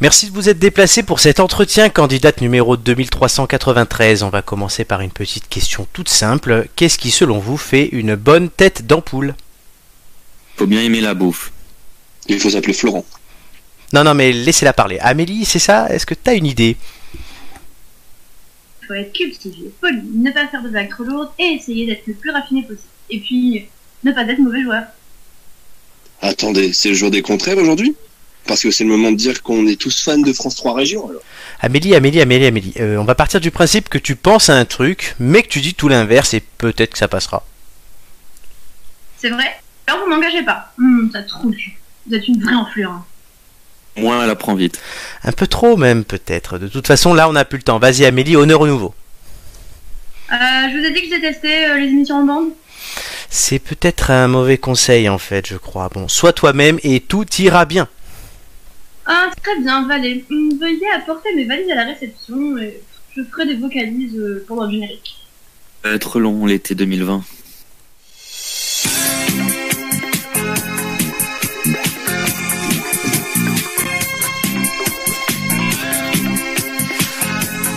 Merci de vous être déplacé pour cet entretien, candidate numéro 2393. On va commencer par une petite question toute simple. Qu'est-ce qui, selon vous, fait une bonne tête d'ampoule? Faut bien aimer la bouffe. Il faut s'appeler Florent. Non, non, mais laissez-la parler. Amélie, c'est ça? Est-ce que tu as une idée? Il faut être cultivé, poli, ne pas faire de vagues trop lourdes et essayer d'être le plus raffiné possible. Et puis, ne pas être mauvais joueur. Attendez, c'est le jour des contraires aujourd'hui? Parce que c'est le moment de dire qu'on est tous fans de France 3 Régions alors. Amélie, Amélie, Amélie, Amélie. euh, on va partir du principe que tu penses à un truc, mais que tu dis tout l'inverse et peut-être que ça passera. C'est vrai? Alors vous m'engagez pas. Hum, ça trouve. Vous êtes une vraie enflure. Moi, elle apprend vite. Un peu trop même, peut-être. De toute façon, là, on n'a plus le temps. Vas-y, Amélie, honneur au nouveau. Euh, je vous ai dit que je détestais euh, les émissions en bande. C'est peut-être un mauvais conseil, en fait, je crois. Bon, sois toi-même et tout ira bien. Ah, très bien, Valé. Hum, veuillez apporter mes valises à la réception et je ferai des vocalises euh, pendant le générique. Ça va être long l'été 2020.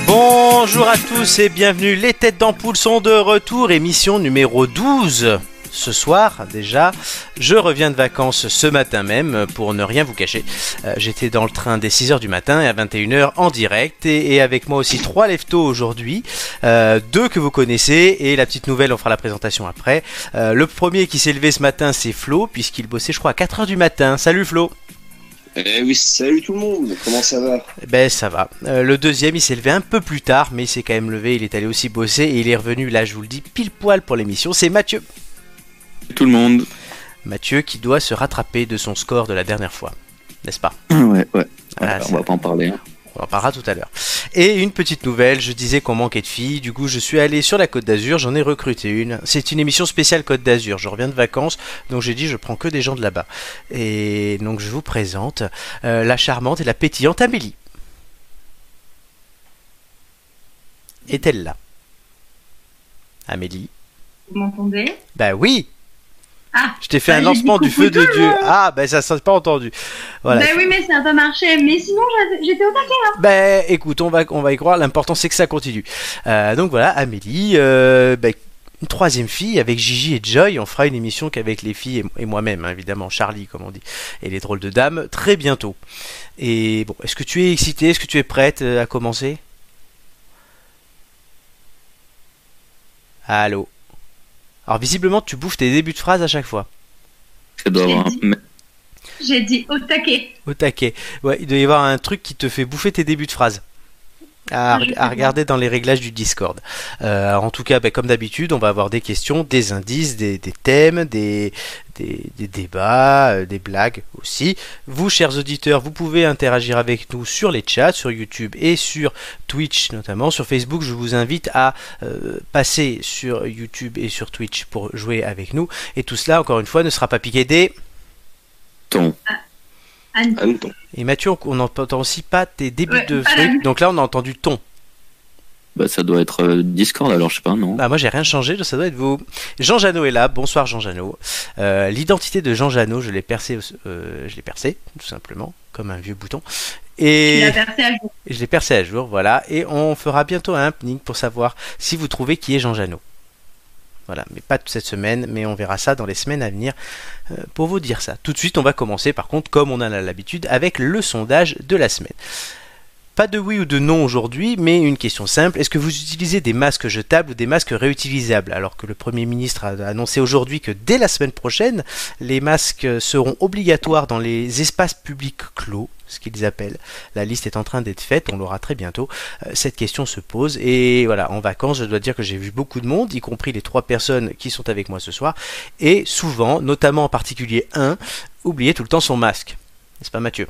Bonjour à tous et bienvenue. Les têtes d'ampoule sont de retour, émission numéro 12. Ce soir, déjà, je reviens de vacances ce matin même, pour ne rien vous cacher. Euh, J'étais dans le train dès 6h du matin et à 21h en direct, et, et avec moi aussi trois leftos aujourd'hui, Euh, deux que vous connaissez, et la petite nouvelle, on fera la présentation après. Euh, le premier qui s'est levé ce matin, c'est Flo, puisqu'il bossait, je crois, à 4h du matin. Salut Flo Eh oui, salut tout le monde, comment ça va? Ben ça va. Euh, le deuxième, il s'est levé un peu plus tard, mais il s'est quand même levé, il est allé aussi bosser et il est revenu, là je vous le dis, pile poil pour l'émission. C'est Mathieu. Tout le monde. Mathieu qui doit se rattraper de son score de la dernière fois, n'est-ce pas Ouais, ouais. Ah, on va pas en parler. hein. On en parlera tout à l'heure. Et une petite nouvelle, je disais qu'on manquait de filles, du coup je suis allé sur la Côte d'Azur, j'en ai recruté une. C'est une émission spéciale Côte d'Azur, je reviens de vacances, donc j'ai dit je prends que des gens de là-bas. Et donc je vous présente euh, la charmante et la pétillante Amélie. Est-elle là? Amélie? Vous m'entendez? Bah oui Ah Je t'ai fait Bah, un lancement du feu de Dieu. Ah, bah ça s'est pas entendu. Voilà. Bah oui, mais ça n'a pas marché. Mais sinon, j'étais au taquet. Ben écoute, on va, on va y croire, l'important c'est que ça continue. Euh, donc voilà, Amélie, euh, ben, une troisième fille avec Gigi et Joy, on fera une émission qu'avec les filles et, et moi-même, hein, évidemment, Charlie comme on dit, et les drôles de dames, très bientôt. Et bon, est-ce que tu es excitée, est-ce que tu es prête euh, à commencer? Allô? Alors visiblement tu bouffes tes débuts de phrase à chaque fois. Ça doit avoir un... mais- J'ai dit au taquet. Au taquet. Ouais, il doit y avoir un truc qui te fait bouffer tes débuts de phrase. À, regarder dans les réglages du Discord. Euh, en tout cas, ben, comme d'habitude, on va avoir des questions, des indices, des, des thèmes, des, des, des débats, euh, des blagues aussi. Vous, chers auditeurs, vous pouvez interagir avec nous sur les chats, sur YouTube et sur Twitch notamment. Sur Facebook, je vous invite à euh, passer sur YouTube et sur Twitch pour jouer avec nous. Et tout cela, encore une fois, ne sera pas piqué des... Ton. Et Mathieu, on n'entend aussi pas tes débuts Ouais, de trucs. Donc là, on a entendu ton. Bah, ça doit être euh, Discord alors, je sais pas, non Bah, moi, j'ai rien changé, ça doit être vous. Jean Janot est là. Bonsoir, Jean Janot. Euh, L'identité de Jean Janot, je l'ai percé, euh, je l'ai percé, tout simplement, comme un vieux bouton. Et l'as percé à jour. et je l'ai percé à jour, voilà. Et on fera bientôt un happening pour savoir si vous trouvez qui est Jean Janot. Voilà, mais pas toute cette semaine, mais on verra ça dans les semaines à venir pour vous dire ça. Tout de suite, on va commencer par contre, comme on en a l'habitude, avec le sondage de la semaine. Pas de oui ou de non aujourd'hui, mais une question simple. Est-ce que vous utilisez des masques jetables ou des masques réutilisables? Alors que le Premier ministre a annoncé aujourd'hui que dès la semaine prochaine, les masques seront obligatoires dans les espaces publics clos, ce qu'ils appellent. La liste est en train d'être faite, on l'aura très bientôt. Euh, Cette question se pose et voilà, en vacances, je dois dire que j'ai vu beaucoup de monde, y compris les trois personnes qui sont avec moi ce soir, et souvent, notamment en particulier un, oublier tout le temps son masque. N'est-ce pas Mathieu?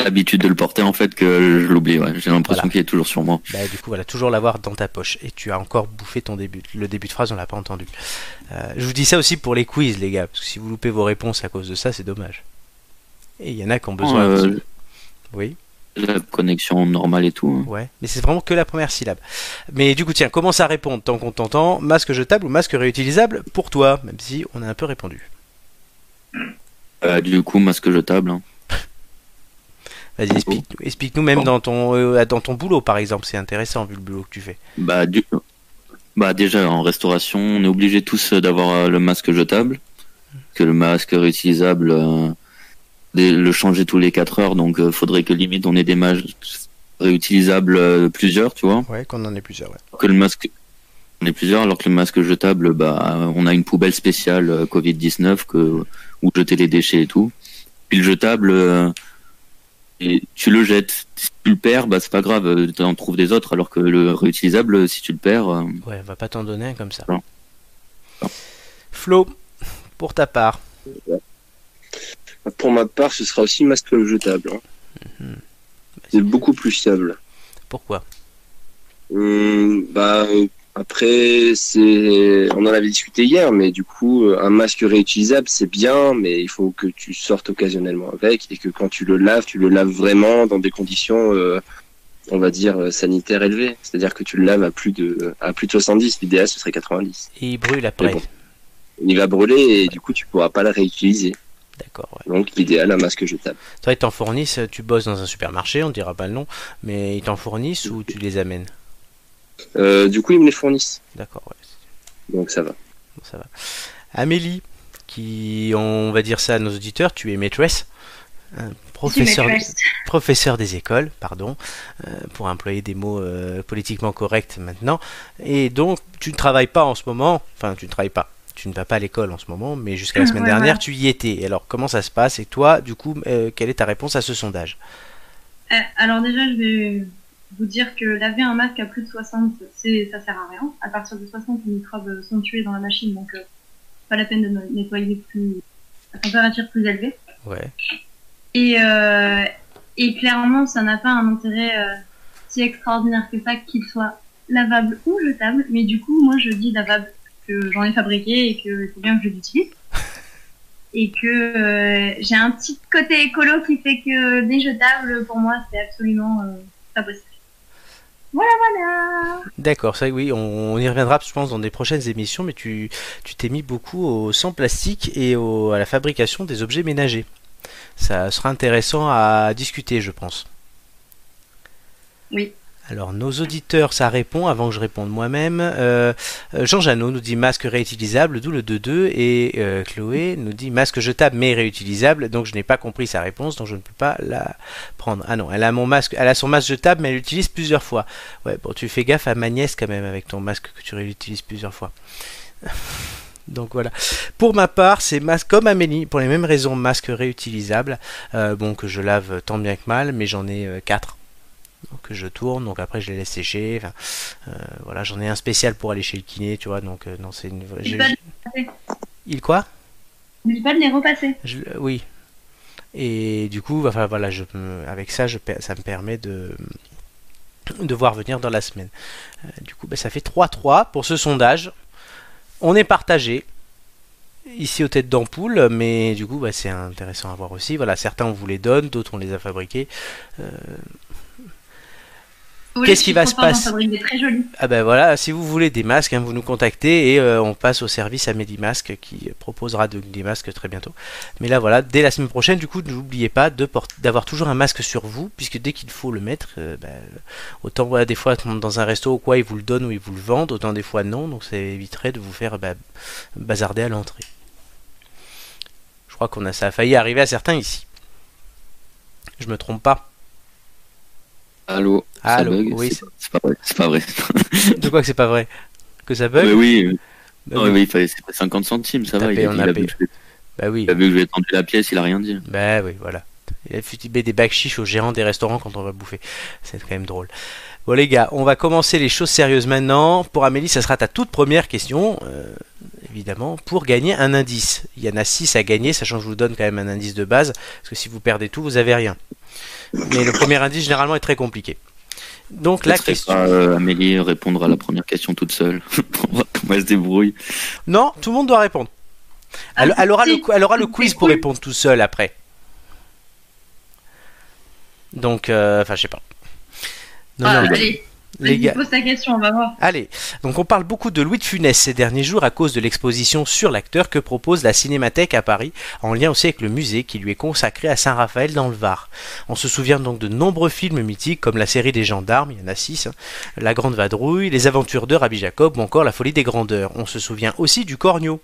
L'habitude de le porter en fait que je l'oublie, ouais. J'ai l'impression Voilà. qu'il est toujours sur moi. Bah, du coup, voilà, toujours l'avoir dans ta poche. Et tu as encore bouffé ton début. Le début de phrase, on l'a pas entendu. Euh, je vous dis ça aussi pour les quiz, les gars, parce que si vous loupez vos réponses à cause de ça, c'est dommage. Et il y en a qui ont besoin. Euh, Oui, la connexion normale et tout. hein. ouais. Mais c'est vraiment que la première syllabe. Mais du coup, tiens, commence à répondre tant qu'on t'entend. Masque jetable ou masque réutilisable pour toi, même si on a un peu répondu. Euh, du coup, masque jetable. hein. Vas-y, explique, explique-nous même Bon. dans ton euh, dans ton boulot par exemple, c'est intéressant vu le boulot que tu fais. Bah, du... bah déjà en restauration, on est obligé tous euh, d'avoir euh, le masque jetable, que le masque réutilisable, euh, le changer tous les 4 heures, donc euh, faudrait que limite on ait des masques réutilisables plusieurs, tu vois. Ouais, qu'on en ait plusieurs. Ouais. Que le masque, on est plusieurs, alors que le masque jetable, bah, on a une poubelle spéciale euh, Covid-19 que où jeter les déchets et tout. Puis le jetable, et tu le jettes. Si tu le perds, bah c'est pas grave, tu en trouves des autres, alors que le réutilisable, si tu le perds, euh, Ouais, on va pas t'en donner un comme ça. Non. Non. Flo, pour ta part. Pour ma part, ce sera aussi masque jetable. hein. Mhm. C'est beaucoup plus fiable. Pourquoi? Hum, bah euh, après c'est on en avait discuté hier mais du coup euh, un masque réutilisable c'est bien mais il faut que tu sortes occasionnellement avec et que quand tu le laves tu le laves vraiment dans des conditions euh, on va dire euh, sanitaires élevées c'est-à-dire que tu le laves à plus de à plus de 70 l'idéal ce serait 90 Et il brûle après. Bon. il va brûler et du coup tu pourras pas le réutiliser D'accord, ouais. donc l'idéal un masque jetable Toi, ils t'en fournissent, tu bosses dans un supermarché, on dira pas le nom, mais ils t'en fournissent ou tu les amènes? Euh, du coup ils me les fournissent D'accord, ouais. donc ça va ça va. Amélie, qui, on va dire ça à nos auditeurs, tu es maîtresse, un professeur, professeur des écoles, pardon, euh, pour employer des mots euh, politiquement corrects maintenant. Et donc, tu ne travailles pas en ce moment, enfin, tu ne travailles pas. Tu ne vas pas à l'école en ce moment, mais jusqu'à la semaine Ouais, dernière, tu y étais. Alors, comment ça se passe? Et toi, du coup, euh, quelle est ta réponse à ce sondage? Euh, alors déjà, je vais vous dire que laver un masque à plus de 60, c'est, ça sert à rien. À partir de 60, les microbes sont tués dans la machine, donc euh, pas la peine de nettoyer plus à température plus élevée. Ouais. Et, euh, et clairement, ça n'a pas un intérêt euh, si extraordinaire que ça qu'il soit lavable ou jetable. Mais du coup, moi, je dis lavable que j'en ai fabriqué et que c'est bien que je l'utilise. Et que euh, j'ai un petit côté écolo qui fait que des jetables, pour moi, c'est absolument euh, pas possible. Voilà, voilà D'accord, ça oui, on, on y reviendra, je pense, dans des prochaines émissions, mais tu tu t'es mis beaucoup au sans plastique et au- à la fabrication des objets ménagers. Ça sera intéressant à discuter, je pense. Oui. Alors, nos auditeurs, ça répond, avant que je réponde moi-même. Euh, Jean Janot nous dit masque réutilisable, d'où le 2-2, et euh, Chloé nous dit masque jetable mais réutilisable, donc je n'ai pas compris sa réponse, donc je ne peux pas la prendre. Ah non, elle a mon masque, elle a son masque jetable, mais elle l'utilise plusieurs fois. Ouais, bon, tu fais gaffe à ma nièce quand même avec ton masque que tu réutilises plusieurs fois. Donc voilà. Pour ma part, c'est masque comme Amélie, pour les mêmes raisons, masque réutilisable. Euh, bon, que je lave tant bien que mal, mais j'en ai 4. Donc je tourne, donc après je les laisse sécher. Enfin, euh, voilà, j'en ai un spécial pour aller chez le kiné, tu vois. Donc euh, non, c'est une. Repasser. Il quoi? N'oublie pas de les repasser. Je- oui. Et du coup, enfin voilà, je, avec ça, je, ça me permet de de voir venir dans la semaine. Euh, du coup, ben, ça fait 3-3 pour ce sondage. On est partagé ici aux têtes d'ampoule, mais du coup, bah, c'est intéressant à voir aussi. Voilà, certains on vous les donne, d'autres on les a fabriqués. Euh, Qu'est-ce qui va se passer. Ah ben voilà, si vous voulez des masques, hein, vous nous contactez et euh, on passe au service Amélie Masque qui proposera de- des masques très bientôt. Mais là voilà, dès la semaine prochaine, du coup, n'oubliez pas d'avoir toujours un masque sur vous, puisque dès qu'il faut le mettre, euh, ben, autant voilà, des fois dans un resto ou quoi, ils vous le donnent ou ils vous le vendent, autant des fois non, donc ça éviterait de vous faire bah, bazarder à l'entrée. Je crois qu'on a ça a failli arriver à certains ici. Je me trompe pas. Allô ça bug oui, C'est pas vrai. C'est pas vrai. De quoi que c'est pas vrai Que ça bug Mais oui, Bah non, oui. mais il fallait c'est pas 50 centimes, ça va. Il a, a il a payé. vu que Bah oui. il a vu que ai tendu la pièce, il a rien dit. Bah oui, voilà. Il a foutu des bacs chiches aux gérants des restaurants quand on va bouffer. C'est quand même drôle. Bon les gars, on va commencer les choses sérieuses maintenant. Pour Amélie, ça sera ta toute première question, euh, évidemment, pour gagner un indice. Il y en a 6 à gagner, sachant que je vous donne quand même un indice de base, parce que si vous perdez tout, vous avez rien. Mais le premier indice, généralement, est très compliqué. Donc la question... pas euh, Amélie répondre à la première question toute seule. On va comment elle se débrouille. Non, tout le monde doit répondre. Elle, Ah, elle aura, le, si. elle aura le C'est quiz pour répondre tout seul après. Donc, euh, enfin, je sais pas. Non, Ah, non, allez, Les gars. Pose ta question, on va voir. Allez, donc on parle beaucoup de Louis de Funès ces derniers jours à cause de l'exposition sur l'acteur que propose la Cinémathèque à Paris, en lien aussi avec le musée qui lui est consacré à Saint-Raphaël dans le Var. On se souvient donc de nombreux films mythiques comme la série des gendarmes, il y en a six, hein, La Grande Vadrouille, Les Aventures de Rabbi Jacob ou encore La Folie des Grandeurs. On se souvient aussi du Cornio,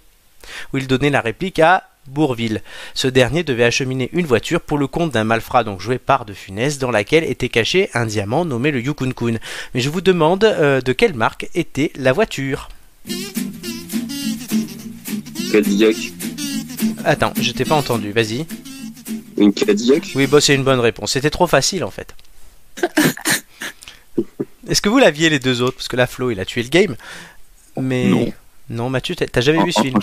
où il donnait la réplique à Bourville. Ce dernier devait acheminer une voiture pour le compte d'un malfrat donc joué par De Funès dans laquelle était caché un diamant nommé le Yukun Kun. Mais je vous demande euh, de quelle marque était la voiture? Cadillac. Attends, je t'ai pas entendu, vas-y. Une Cadillac Oui, bah c'est une bonne réponse. C'était trop facile en fait. Est-ce que vous l'aviez les deux autres? Parce que là, Flo, il a tué le game. Mais. Non. Non, Mathieu, t'as jamais vu ce film?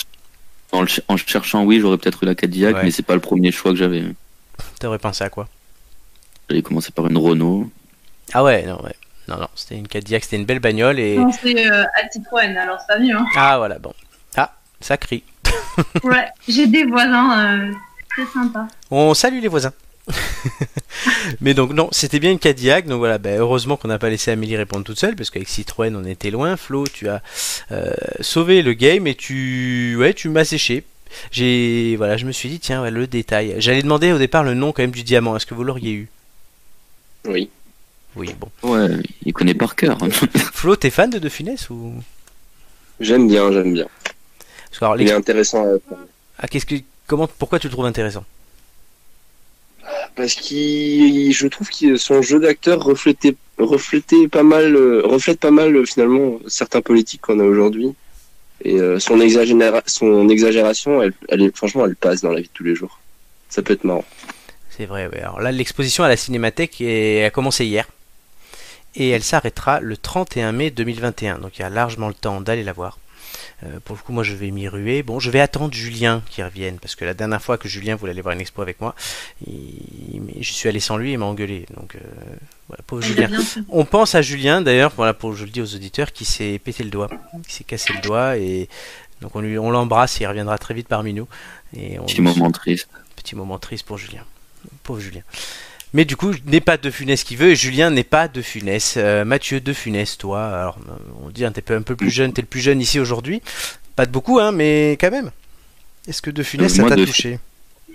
En- en le ch- en cherchant, oui, j'aurais peut-être eu la Cadillac, Ouais. mais c'est pas le premier choix que j'avais. T'aurais pensé à quoi? J'allais commencer par une Renault. Ah ouais, non, ouais. Non, non, c'était une Cadillac, c'était une belle bagnole et. Non, c'est euh, à Citroën, alors c'est pas mieux. Hein. Ah voilà, bon. Ah, ça crie. Ouais, j'ai des voisins euh, très sympas. On salue les voisins. Mais donc non, c'était bien une Cadillac, donc voilà, ben, heureusement qu'on n'a pas laissé Amélie répondre toute seule, parce qu'avec Citroën on était loin. Flo, tu as euh, sauvé le game et tu, ouais, tu m'as séché. J'ai, voilà, je me suis dit tiens, ouais, le détail. J'allais demander au départ le nom quand même du diamant. Est-ce que vous l'auriez eu? Oui. Oui, bon. Ouais, il connaît par cœur. Flo, t'es fan de De Funès ou? J'aime bien, j'aime bien. Parce que, alors, Il est intéressant à ah, qu'est-ce que, comment, pourquoi tu le trouves intéressant? Parce qu'il, je trouve que son jeu d'acteur reflétait, reflétait pas mal, euh, reflète pas mal euh, finalement certains politiques qu'on a aujourd'hui. Et euh, son, exagéra- son exagération, elle, franchement, elle passe dans la vie de tous les jours. Ça peut être marrant. C'est vrai, ouais. Alors là, l'exposition à la Cinémathèque a commencé hier. Et elle s'arrêtera le 31 mai 2021. Donc il y a largement le temps d'aller la voir. Euh, pour le coup, moi je vais m'y ruer. Bon, je vais attendre Julien qui revienne. Parce que la dernière fois que Julien voulait aller voir une expo avec moi, il- je suis allé sans lui et il m'a engueulé. Donc, euh, voilà, pauvre Julien. On pense à Julien d'ailleurs, voilà pour je le dis aux auditeurs, qui s'est pété le doigt, qui s'est cassé le doigt et donc on lui on l'embrasse et il reviendra très vite parmi nous. Et on Petit moment triste. Petit moment triste pour Julien. Pauvre Julien. Mais du coup, n'est pas de Funès qui veut, et Julien n'est pas de Funès. Euh, Mathieu de Funès, toi, alors euh, on dit, hein, t'es un peu plus jeune, t'es le plus jeune ici aujourd'hui. Pas de beaucoup, hein, mais quand même. Est-ce que de Funès, Euh, ça t'a De touché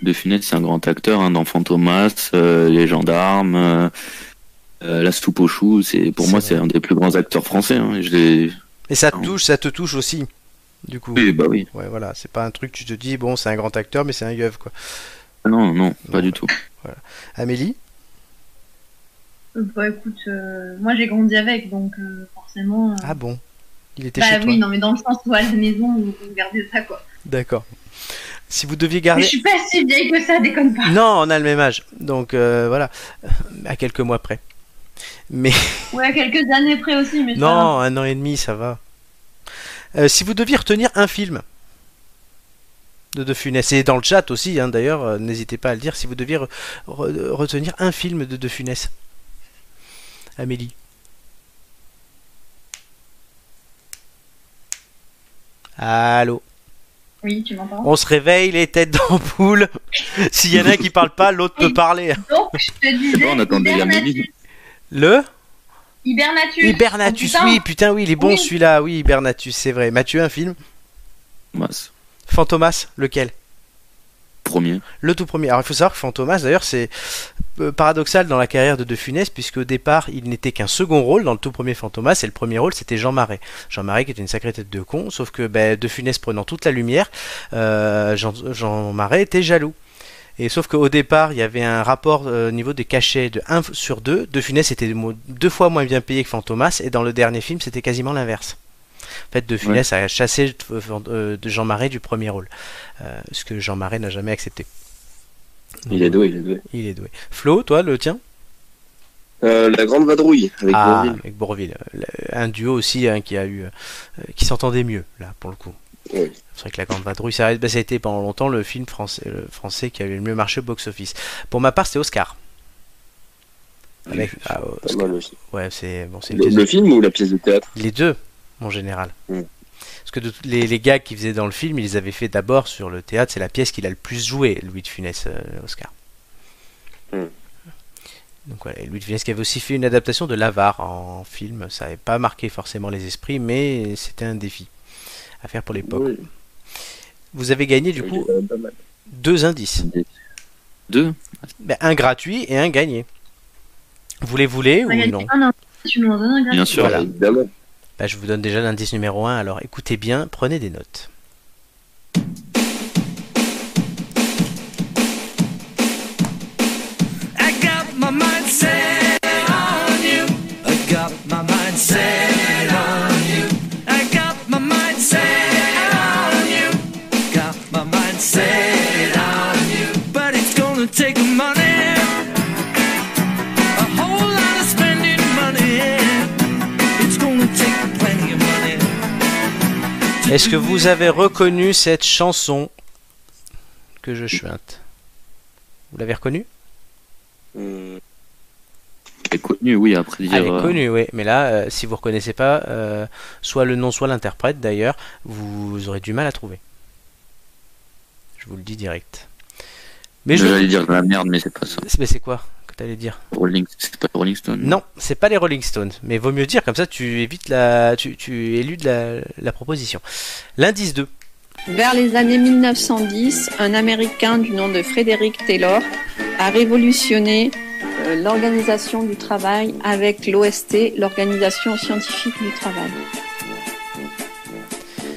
De Funès, c'est un grand acteur hein, dans Fantomas, euh, Les Gendarmes, La Soupe aux choux. C'est pour moi, c'est un des plus grands acteurs français. hein. Et ça te touche, ça te touche aussi, du coup. Oui, bah oui. Ouais, voilà, c'est pas un truc, tu te dis, bon, c'est un grand acteur, mais c'est un yeuve, quoi. Non, non, pas Non. du tout. Amélie? Bah écoute, euh, moi j'ai grandi avec, donc euh, forcément. euh, Ah bon? Il était bah chez toi oui, non, mais dans le sens où à la maison, on on regardait ça quoi. D'accord. Si vous deviez Mais garder... je suis pas si vieille que ça, déconne pas. Non, on a le même âge, donc voilà, à quelques mois près. Mais Ouais, à quelques années près aussi, mais non, un an et demi, ça va. Si vous deviez retenir un film de De Funès, et dans le chat aussi, hein, d'ailleurs, n'hésitez pas à le dire, si vous deviez re- re- retenir un film de De Funès. Amélie. Allô Oui, tu m'entends? On se réveille les têtes d'ampoule. S'il y en a un qui parle pas, l'autre peut parler. Donc, je te disais. bon, on attendait. Amélie. Le? Hibernatus. Hibernatus, Oh, putain. oui, putain, oui, il est bon Oui. celui-là, oui, Hibernatus, c'est vrai. Mathieu, un film? Mas. Fantomas, lequel? Le tout premier. Alors il faut savoir que Fantomas, d'ailleurs, c'est euh, paradoxal dans la carrière de De Funès, puisque au départ, il n'était qu'un second rôle dans le tout premier Fantomas, et le premier rôle, c'était Jean Marais. Jean Marais qui était une sacrée tête de con, sauf que ben, De Funès prenant toute la lumière, euh, Jean, Marais était jaloux. Et sauf qu'au départ, il y avait un rapport euh, au niveau des cachets de 1 sur 2. De Funès était deux fois moins bien payé que Fantomas, et dans le dernier film, c'était quasiment l'inverse. En fait, De Funès a chassé euh, de Jean Marais du premier rôle, euh, ce que Jean Marais n'a jamais accepté. Il est doué, il est doué. Il est doué. Flo, toi, le tien? Euh, la grande vadrouille avec Ah, Bourvil. avec Bourville. Le- Un duo aussi hein, qui a eu, euh, qui s'entendait mieux là pour le coup. Oui. C'est vrai que la Grande Vadrouille, ça, a- bah, ça a été pendant longtemps le film français, le français qui avait le mieux marché au box-office. Pour ma part, c'est Oscar. Avec, ah, Pas Oscar. mal aussi. Ouais, c'est bon, Le, film ou la pièce de théâtre? Les deux en général. Mm. Parce que de- les, les gags qu'il faisait dans le film, il les avait fait d'abord sur le théâtre. C'est la pièce qu'il a le plus joué, Louis de Funès, euh, Oscar. Mm. Donc voilà, et Louis de Funès qui avait aussi fait une adaptation de l'Avare en film. Ça n'avait pas marqué forcément les esprits, mais c'était un défi à faire pour l'époque. Oui, Vous avez gagné du coup deux indices. Deux Ben, un gratuit et un gagné. Vous les voulez ou non? gratuit. Bien sûr. Voilà. Évidemment. Ben, Je vous donne déjà l'indice numéro 1, alors écoutez bien, prenez des notes. Est-ce que vous avez reconnu cette chanson que je chuinte Vous l'avez reconnue Hum, C'est connu, oui, après dire. Elle est euh, connue, oui. Mais là, euh, si vous reconnaissez pas, euh, soit le nom, soit l'interprète d'ailleurs, vous aurez du mal à trouver. Je vous le dis direct. Mais je. J'allais dire la merde, mais c'est pas ça. Mais c'est quoi t'allais dire Rolling... C'est pas Rolling Stone Non, c'est pas les Rolling Stones. Mais vaut mieux dire, comme ça tu évites la. Tu, tu éludes la, la proposition. L'indice 2. Vers les années 1910, un Américain du nom de Frédéric Taylor a révolutionné euh, l'organisation du travail avec l'OST, l'Organisation scientifique du travail.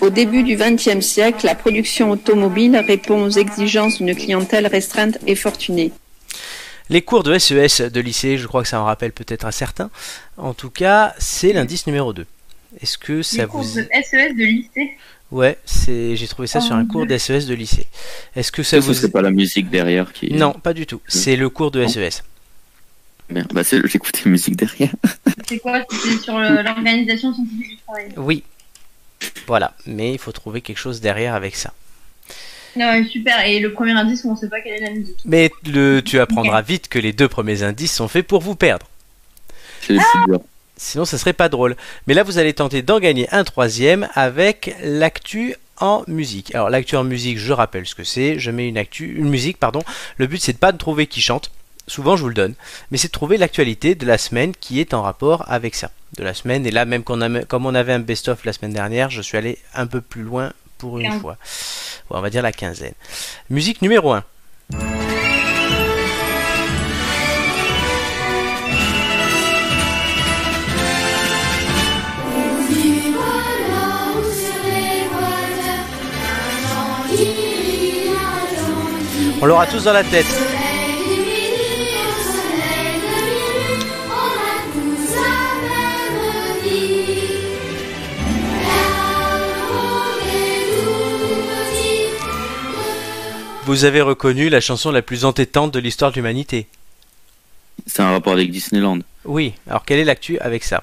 Au début du XXe siècle, la production automobile répond aux exigences d'une clientèle restreinte et fortunée. Les cours de SES de lycée, je crois que ça en rappelle peut-être à certains. En tout cas, c'est l'indice numéro 2. Est-ce que ça Les vous. cours de SES de lycée. Ouais, c'est j'ai trouvé ça Oh sur un cours Dieu. d'SES de lycée. Est-ce que ça vous serait pas la musique derrière qui. Non, pas du tout. C'est le cours de Non. SES. Merde. Bah, c'est- j'écoutais la musique derrière. C'est quoi C'était sur le- l'organisation scientifique du travail? Oui. Voilà, mais il faut trouver quelque chose derrière avec ça. Non, super. Et le premier indice, on sait pas quelle est la musique. Mais le, tu apprendras vite que les deux premiers indices sont faits pour vous perdre. C'est les. Sinon, ça serait pas drôle. Mais là, vous allez tenter d'en gagner un troisième avec l'actu en musique. Alors, l'actu en musique, je rappelle ce que c'est. Je mets une actu, une musique, pardon. Le but, c'est de pas de trouver qui chante. Souvent, je vous le donne. Mais c'est de trouver l'actualité de la semaine qui est en rapport avec ça. De la semaine. Et là, même qu'on a, comme on avait un best-of la semaine dernière, je suis allé un peu plus loin pour une fois. On va dire la quinzaine. Musique numéro 1. On l'aura tous dans la tête. Vous avez reconnu la chanson la plus entêtante de l'histoire de l'humanité. C'est un rapport avec Disneyland. Oui, alors quelle est l'actu avec ça?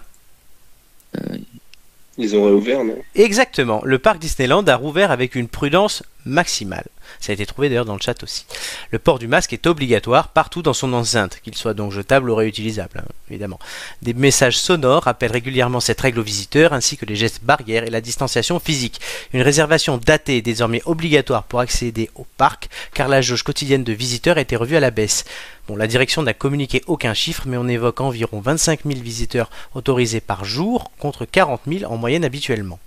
Ils ont réouvert, non? Exactement, le parc Disneyland a rouvert avec une prudence maximale. Ça a été trouvé d'ailleurs dans le chat aussi. Le port du masque est obligatoire partout dans son enceinte, qu'il soit donc jetable ou réutilisable, hein, évidemment. Des messages sonores rappellent régulièrement cette règle aux visiteurs, ainsi que les gestes barrières et la distanciation physique. Une réservation datée est désormais obligatoire pour accéder au parc, car la jauge quotidienne de visiteurs a été revue à la baisse. Bon, la direction n'a communiqué aucun chiffre, mais on évoque environ 25 000 visiteurs autorisés par jour, contre 40 000 en moyenne habituellement.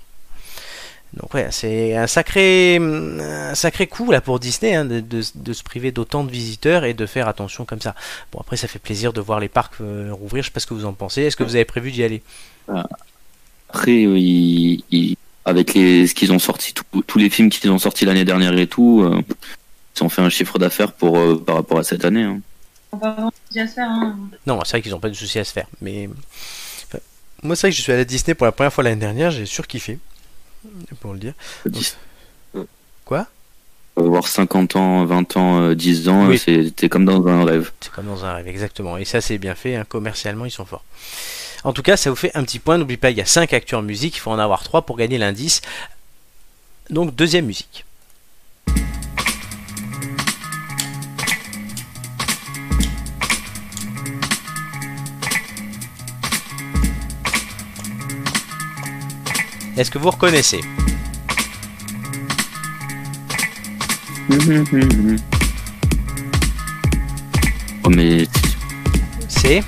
Donc ouais, c'est un sacré, un sacré coup là pour Disney hein, de, de- de se priver d'autant de visiteurs et de faire attention comme ça. Bon après ça fait plaisir de voir les parcs euh, rouvrir, je sais pas ce que vous en pensez. Est-ce que vous avez prévu d'y aller? Après, euh, ils- ils- avec les, ce qu'ils ont sorti, tout- tous les films qu'ils ont sortis l'année dernière et tout, euh, ils ont fait un chiffre d'affaires pour euh, par rapport à cette année. hein. On va vraiment bien se faire. Hein. Non, c'est vrai qu'ils n'ont pas de soucis à se faire, mais enfin, moi c'est vrai que je suis allé à Disney pour la première fois l'année dernière, j'ai surkiffé, pour le dire. Quoi? Avoir 50 ans, 20 ans, euh, 10 ans, Oui. euh, c'était comme dans un rêve. C'est comme dans un rêve, exactement. Et ça, c'est bien fait. hein. Commercialement, ils sont forts. En tout cas, ça vous fait un petit point. N'oubliez pas, il y a 5 acteurs en musique. Il faut en avoir 3 pour gagner l'indice. Donc, deuxième musique. Est-ce que vous reconnaissez Oh, mais C'est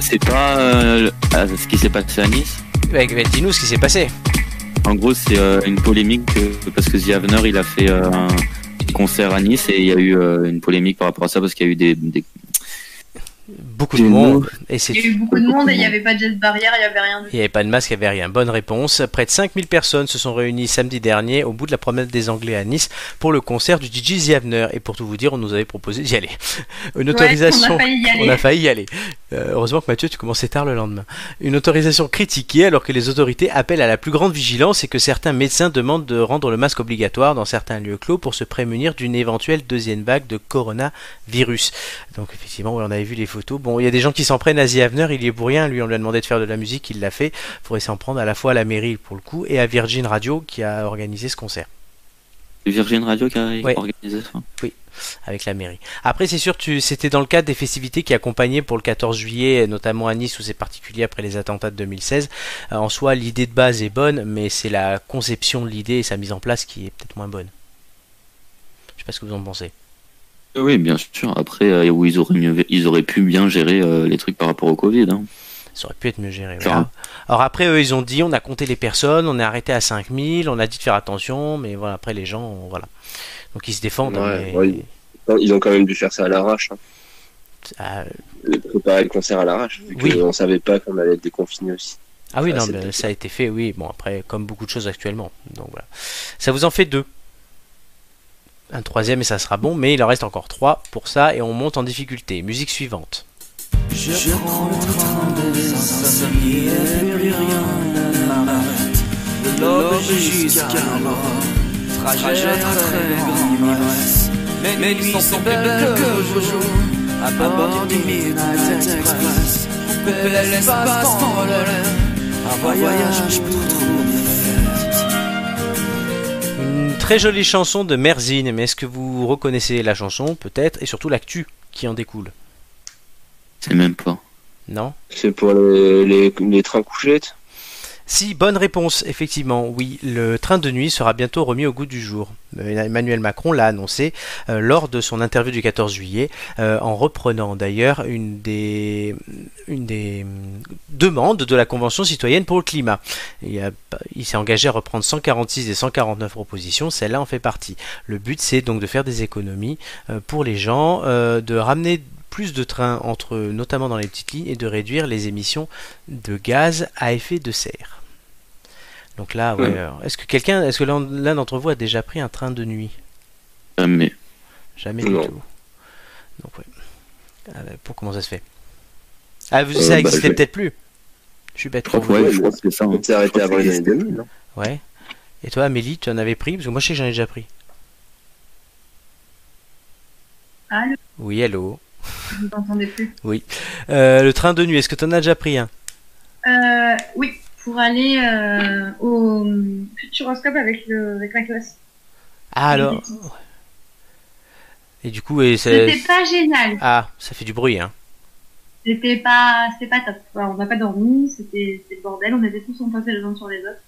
c'est pas euh, euh, ce qui s'est passé à Nice Ouais, ouais, Dis-nous ce qui s'est passé. En gros, c'est euh, une polémique parce que The Avener, il a fait euh, un concert à Nice et il y a eu une polémique par rapport à ça parce qu'il y a eu des, des- Beaucoup de monde. Et c'est Il y a eu beaucoup de monde et il n'y avait pas de geste barrière, il n'y avait rien Il n'y avait pas de masque, il n'y avait rien. Bonne réponse. Près de 5000 personnes se sont réunies samedi dernier au bout de la promenade des Anglais à Nice pour le concert du DJ Ziavner. Et pour tout vous dire, on nous avait proposé d'y aller. Une autorisation. Ouais, on a failli y aller. On a failli y aller. Euh, heureusement que Mathieu, tu commençais tard le lendemain. Une autorisation critiquée alors que les autorités appellent à la plus grande vigilance et que certains médecins demandent de rendre le masque obligatoire dans certains lieux clos pour se prémunir d'une éventuelle deuxième vague de coronavirus. Donc effectivement, on avait vu les photos. Bon, il y a des gens qui s'en prennent à The Avener, il y est pour rien. Lui, on lui a demandé de faire de la musique, il l'a fait. Il faudrait s'en prendre à la fois à la mairie pour le coup et à Virgin Radio qui a organisé ce concert. Virgin Radio qui a Ouais. organisé ça. avec la mairie. Après, c'est sûr, tu, c'était dans le cadre des festivités qui accompagnaient pour le 14 juillet, notamment à Nice où c'est particulier après les attentats de 2016. Euh, en soi, l'idée de base est bonne, mais c'est la conception de l'idée et sa mise en place qui est peut-être moins bonne. Je sais pas ce que vous en pensez. Oui, bien sûr. Après, euh, où ils auraient mieux, ils auraient pu bien gérer euh, les trucs par rapport au Covid. Hein. Ça aurait pu être mieux géré. Voilà. Alors après, eux, ils ont dit, on a compté les personnes, on est arrêté à 5000, on a dit de faire attention, mais voilà, après les gens, on- voilà. Donc ils se défendent. hein, Ouais, mais- ouais. Ils ont quand même dû faire ça à l'arrache. Hein. Ah, Préparer le concert à l'arrache. Vu Oui. qu'on savait pas qu'on allait être déconfiné aussi. Ah oui, Ah, non, mais ça a été fait, oui. Bon, après, comme beaucoup de choses actuellement. Donc voilà. Ça vous en fait deux. Un troisième et ça sera bon, mais il en reste encore trois pour ça et on monte en difficulté. Musique suivante. Je prends le train des insomnies et plus rien ne m'arrête. De l'aube jusqu'à l'aurore, trajet très grand ivresse. Mes nuits sont plus belles que le jour, à bord du Midnight Express. Couper l'espace en relais, un voyage pour Une très jolie chanson de Merzine, mais est-ce que vous reconnaissez la chanson peut-être et surtout l'actu qui en découle? C'est même pas. Non? C'est pour les, les, les trains couchettes? Si, bonne réponse, effectivement, oui, le train de nuit sera bientôt remis au goût du jour. Euh, Emmanuel Macron l'a annoncé euh, lors de son interview du 14 juillet, euh, en reprenant d'ailleurs une des, une des hum, demandes de la Convention citoyenne pour le climat. Il, s'est engagé à reprendre 146 des 149 propositions, celle-là en fait partie. Le but c'est donc de faire des économies pour les gens, de ramener plus de trains entre eux, notamment dans les petites lignes, et de réduire les émissions de gaz à effet de serre. Donc là, ouais, Ouais. alors, est-ce que quelqu'un, est-ce que l'un d'entre vous a déjà pris un train de nuit? Jamais. Jamais Non. du tout. Donc ouais. Ah, bah, pour comment ça se fait? Ah, vous, Euh, ça bah, existait je- peut-être plus. Je suis bête. Je crois pour vous. je crois que ça. On s'est arrêté avant les années 2000. non Ouais. Et toi, Amélie, tu en avais pris? Parce que moi, je sais que j'en ai déjà pris. Allô? Oui, allô? Je plus. Euh, le train de nuit, est-ce que tu en as déjà pris un? Euh, oui, pour aller euh, au Futuroscope avec, le, avec la classe. Ah, alors. Et du coup, et c'est- C'était pas génial. ah, ça fait du bruit, hein. C'était pas, c'était pas top. Alors, on n'a pas dormi, c'était c'était le bordel. On était tous entassés les uns sur les autres.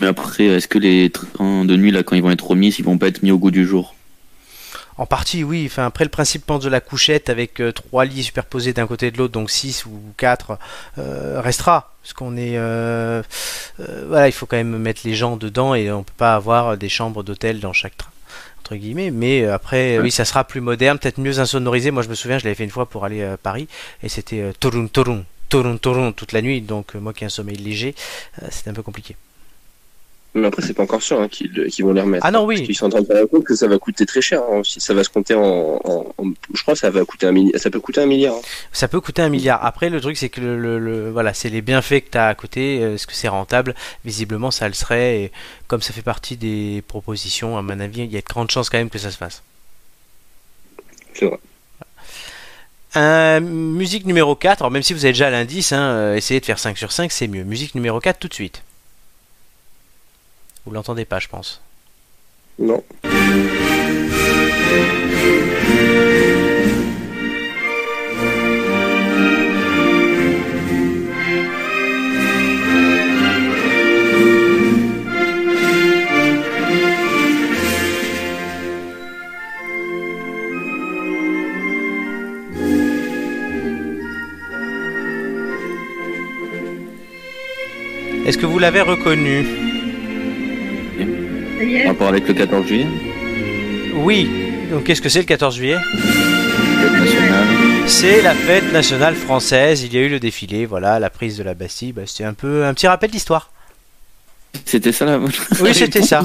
Mais après, est-ce que les trains de nuit, là, quand ils vont être remis, ils vont pas être mis au goût du jour? En partie, oui. Enfin, après, le principe pense de la couchette avec euh, trois lits superposés d'un côté et de l'autre, donc 6 ou 4, restera. Parce qu'on est. euh, euh, voilà, il faut quand même mettre les gens dedans et on peut pas avoir des chambres d'hôtel dans chaque train. Entre guillemets, mais euh, après, Ouais. oui, ça sera plus moderne, peut-être mieux insonorisé. Moi, je me souviens, je l'avais fait une fois pour aller à Paris et c'était euh, torun torun, torun torun toute la nuit. Donc, euh, moi qui ai un sommeil léger, euh, c'était un peu compliqué. Mais après, c'est pas encore sûr hein, qu'ils qu'ils vont les remettre. Ah non, oui. Parce qu'ils sont en train de faire compte que ça va coûter très cher. hein. Ça va se compter en, en- en- Je crois que ça va coûter un milliard. Ça peut coûter un milliard. hein. Ça peut coûter un milliard. Après, le truc, c'est que le, le- le- voilà, c'est les bienfaits que tu as à côté. euh, Est-ce que c'est rentable? Visiblement, ça le serait. Et comme ça fait partie des propositions, à mon avis, il y a de grandes chances quand même que ça se fasse. C'est vrai. Euh, musique numéro 4. Alors, même si vous avez déjà l'indice, hein, euh, essayez de faire 5 sur 5, c'est mieux. Musique numéro 4 tout de suite. Vous l'entendez pas, je pense. Non. Est-ce que vous l'avez reconnu? En est. rapport avec le 14 juillet, Oui. Donc qu'est-ce que c'est le 14 juillet. C'est la fête nationale française. Il y a eu le défilé, voilà, la prise de la Bastille. Bah, c'était un peu un petit rappel d'histoire. C'était ça la Oui, c'était ça.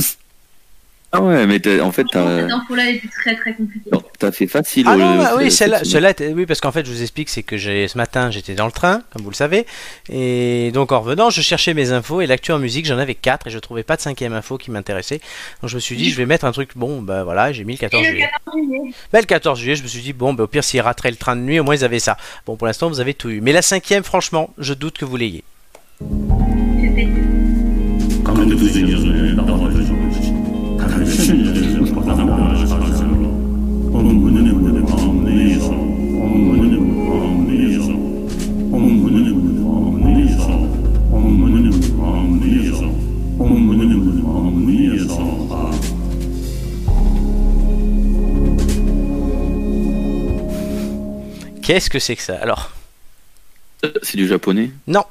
Ah ouais, mais t'as- en fait, t'as Cette info-là était très très compliquée. Fait facile. Ah non, bah oui, celle-là, oui, parce qu'en fait, je vous explique, c'est que j'ai ce matin, j'étais dans le train, comme vous le savez, et donc en revenant, je cherchais mes infos et l'actu en musique, j'en avais quatre et je trouvais pas de cinquième info qui m'intéressait. Donc je me suis dit, je vais mettre un truc, bon, bah voilà, j'ai mis le 14 Et le juillet. 14 juillet. Bah, le 14 juillet, je me suis dit, bon, bah, au pire, s'ils rateraient le train de nuit, au moins ils avaient ça. Bon, pour l'instant, vous avez tout eu. Mais la cinquième, franchement, je doute que vous l'ayez. Qu'est-ce que c'est que ça Alors, C'est du japonais? non,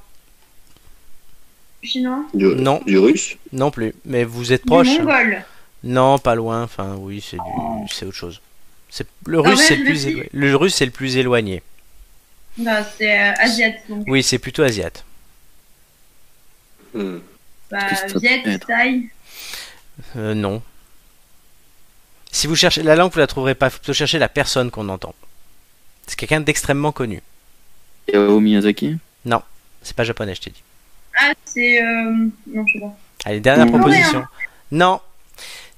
chinois? Du, Non. du russe? Non plus. Mais vous êtes Du proche. mongol. Non, pas loin. Enfin, oui, c'est du... c'est autre chose. C'est le Ah russe, ouais, c'est le plus. Le russe, c'est le plus éloigné. Bah, c'est euh, asiate. Donc, Oui, c'est plutôt asiate. Hmm. bah, que ça Viet, Thaï. Euh, non. Si vous cherchez la langue, vous la trouverez pas. Il faut plutôt chercher la personne qu'on entend. C'est quelqu'un d'extrêmement connu. Hayao Miyazaki? C'est pas japonais, je t'ai dit. Ah, c'est. Euh... Non, je sais pas. Allez, dernière Mmh. proposition. Non.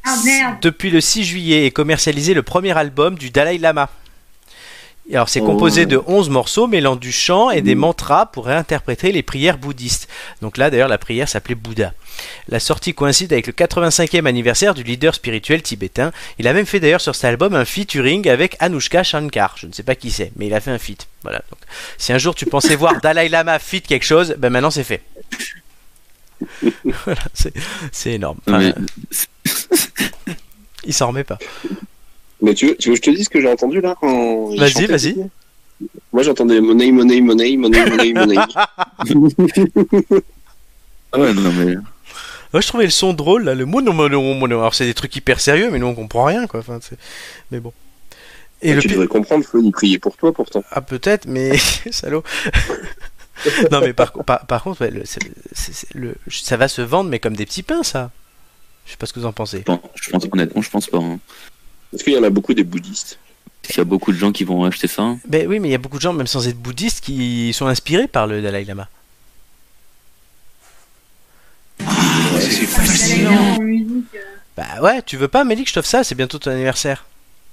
Ah, merde. Depuis le 6 juillet est commercialisé le premier album du Dalai Lama. Alors c'est composé de 11 morceaux mêlant du chant et des mantras pour réinterpréter les prières bouddhistes. Donc là d'ailleurs la prière s'appelait Bouddha. La sortie coïncide avec le 85e anniversaire du leader spirituel tibétain. Il a même fait d'ailleurs sur cet album un featuring avec Anushka Shankar. Je ne sais pas qui c'est, mais il a fait un feat. Voilà. Donc, si un jour tu pensais voir Dalai Lama feat quelque chose, ben maintenant c'est fait. voilà, c'est, énorme. Enfin, mais- il s'en remet pas. Mais tu veux, tu veux que je te dise ce que j'ai entendu là quand Vas-y, vas-y. Moi j'entendais money, money, money, money, money, money. Ah ouais, non mais Ouais, je trouvais le son drôle, là, le mono mono mono. Alors, c'est des trucs hyper sérieux, mais nous, on comprend rien, quoi. Enfin, c'est- mais bon. Et le tu pire- devrais comprendre, Flo, il priait pour toi pourtant. Ah, peut-être, mais. Salaud. non, mais par, par, par contre, ouais, le, le- ça va se vendre, mais comme des petits pains, ça. Je sais pas ce que vous en pensez. je pense, je pense- honnêtement, je pense pas. hein. Est-ce qu'il y en a beaucoup des bouddhistes Parce qu'il y a beaucoup de gens qui vont acheter ça. Ben oui, mais il y a beaucoup de gens, même sans être bouddhistes, qui sont inspirés par le Dalai Lama. C'est fascinant. En musique. euh. Bah ouais, tu veux pas, Mélie, que je t'offre ça C'est bientôt ton anniversaire.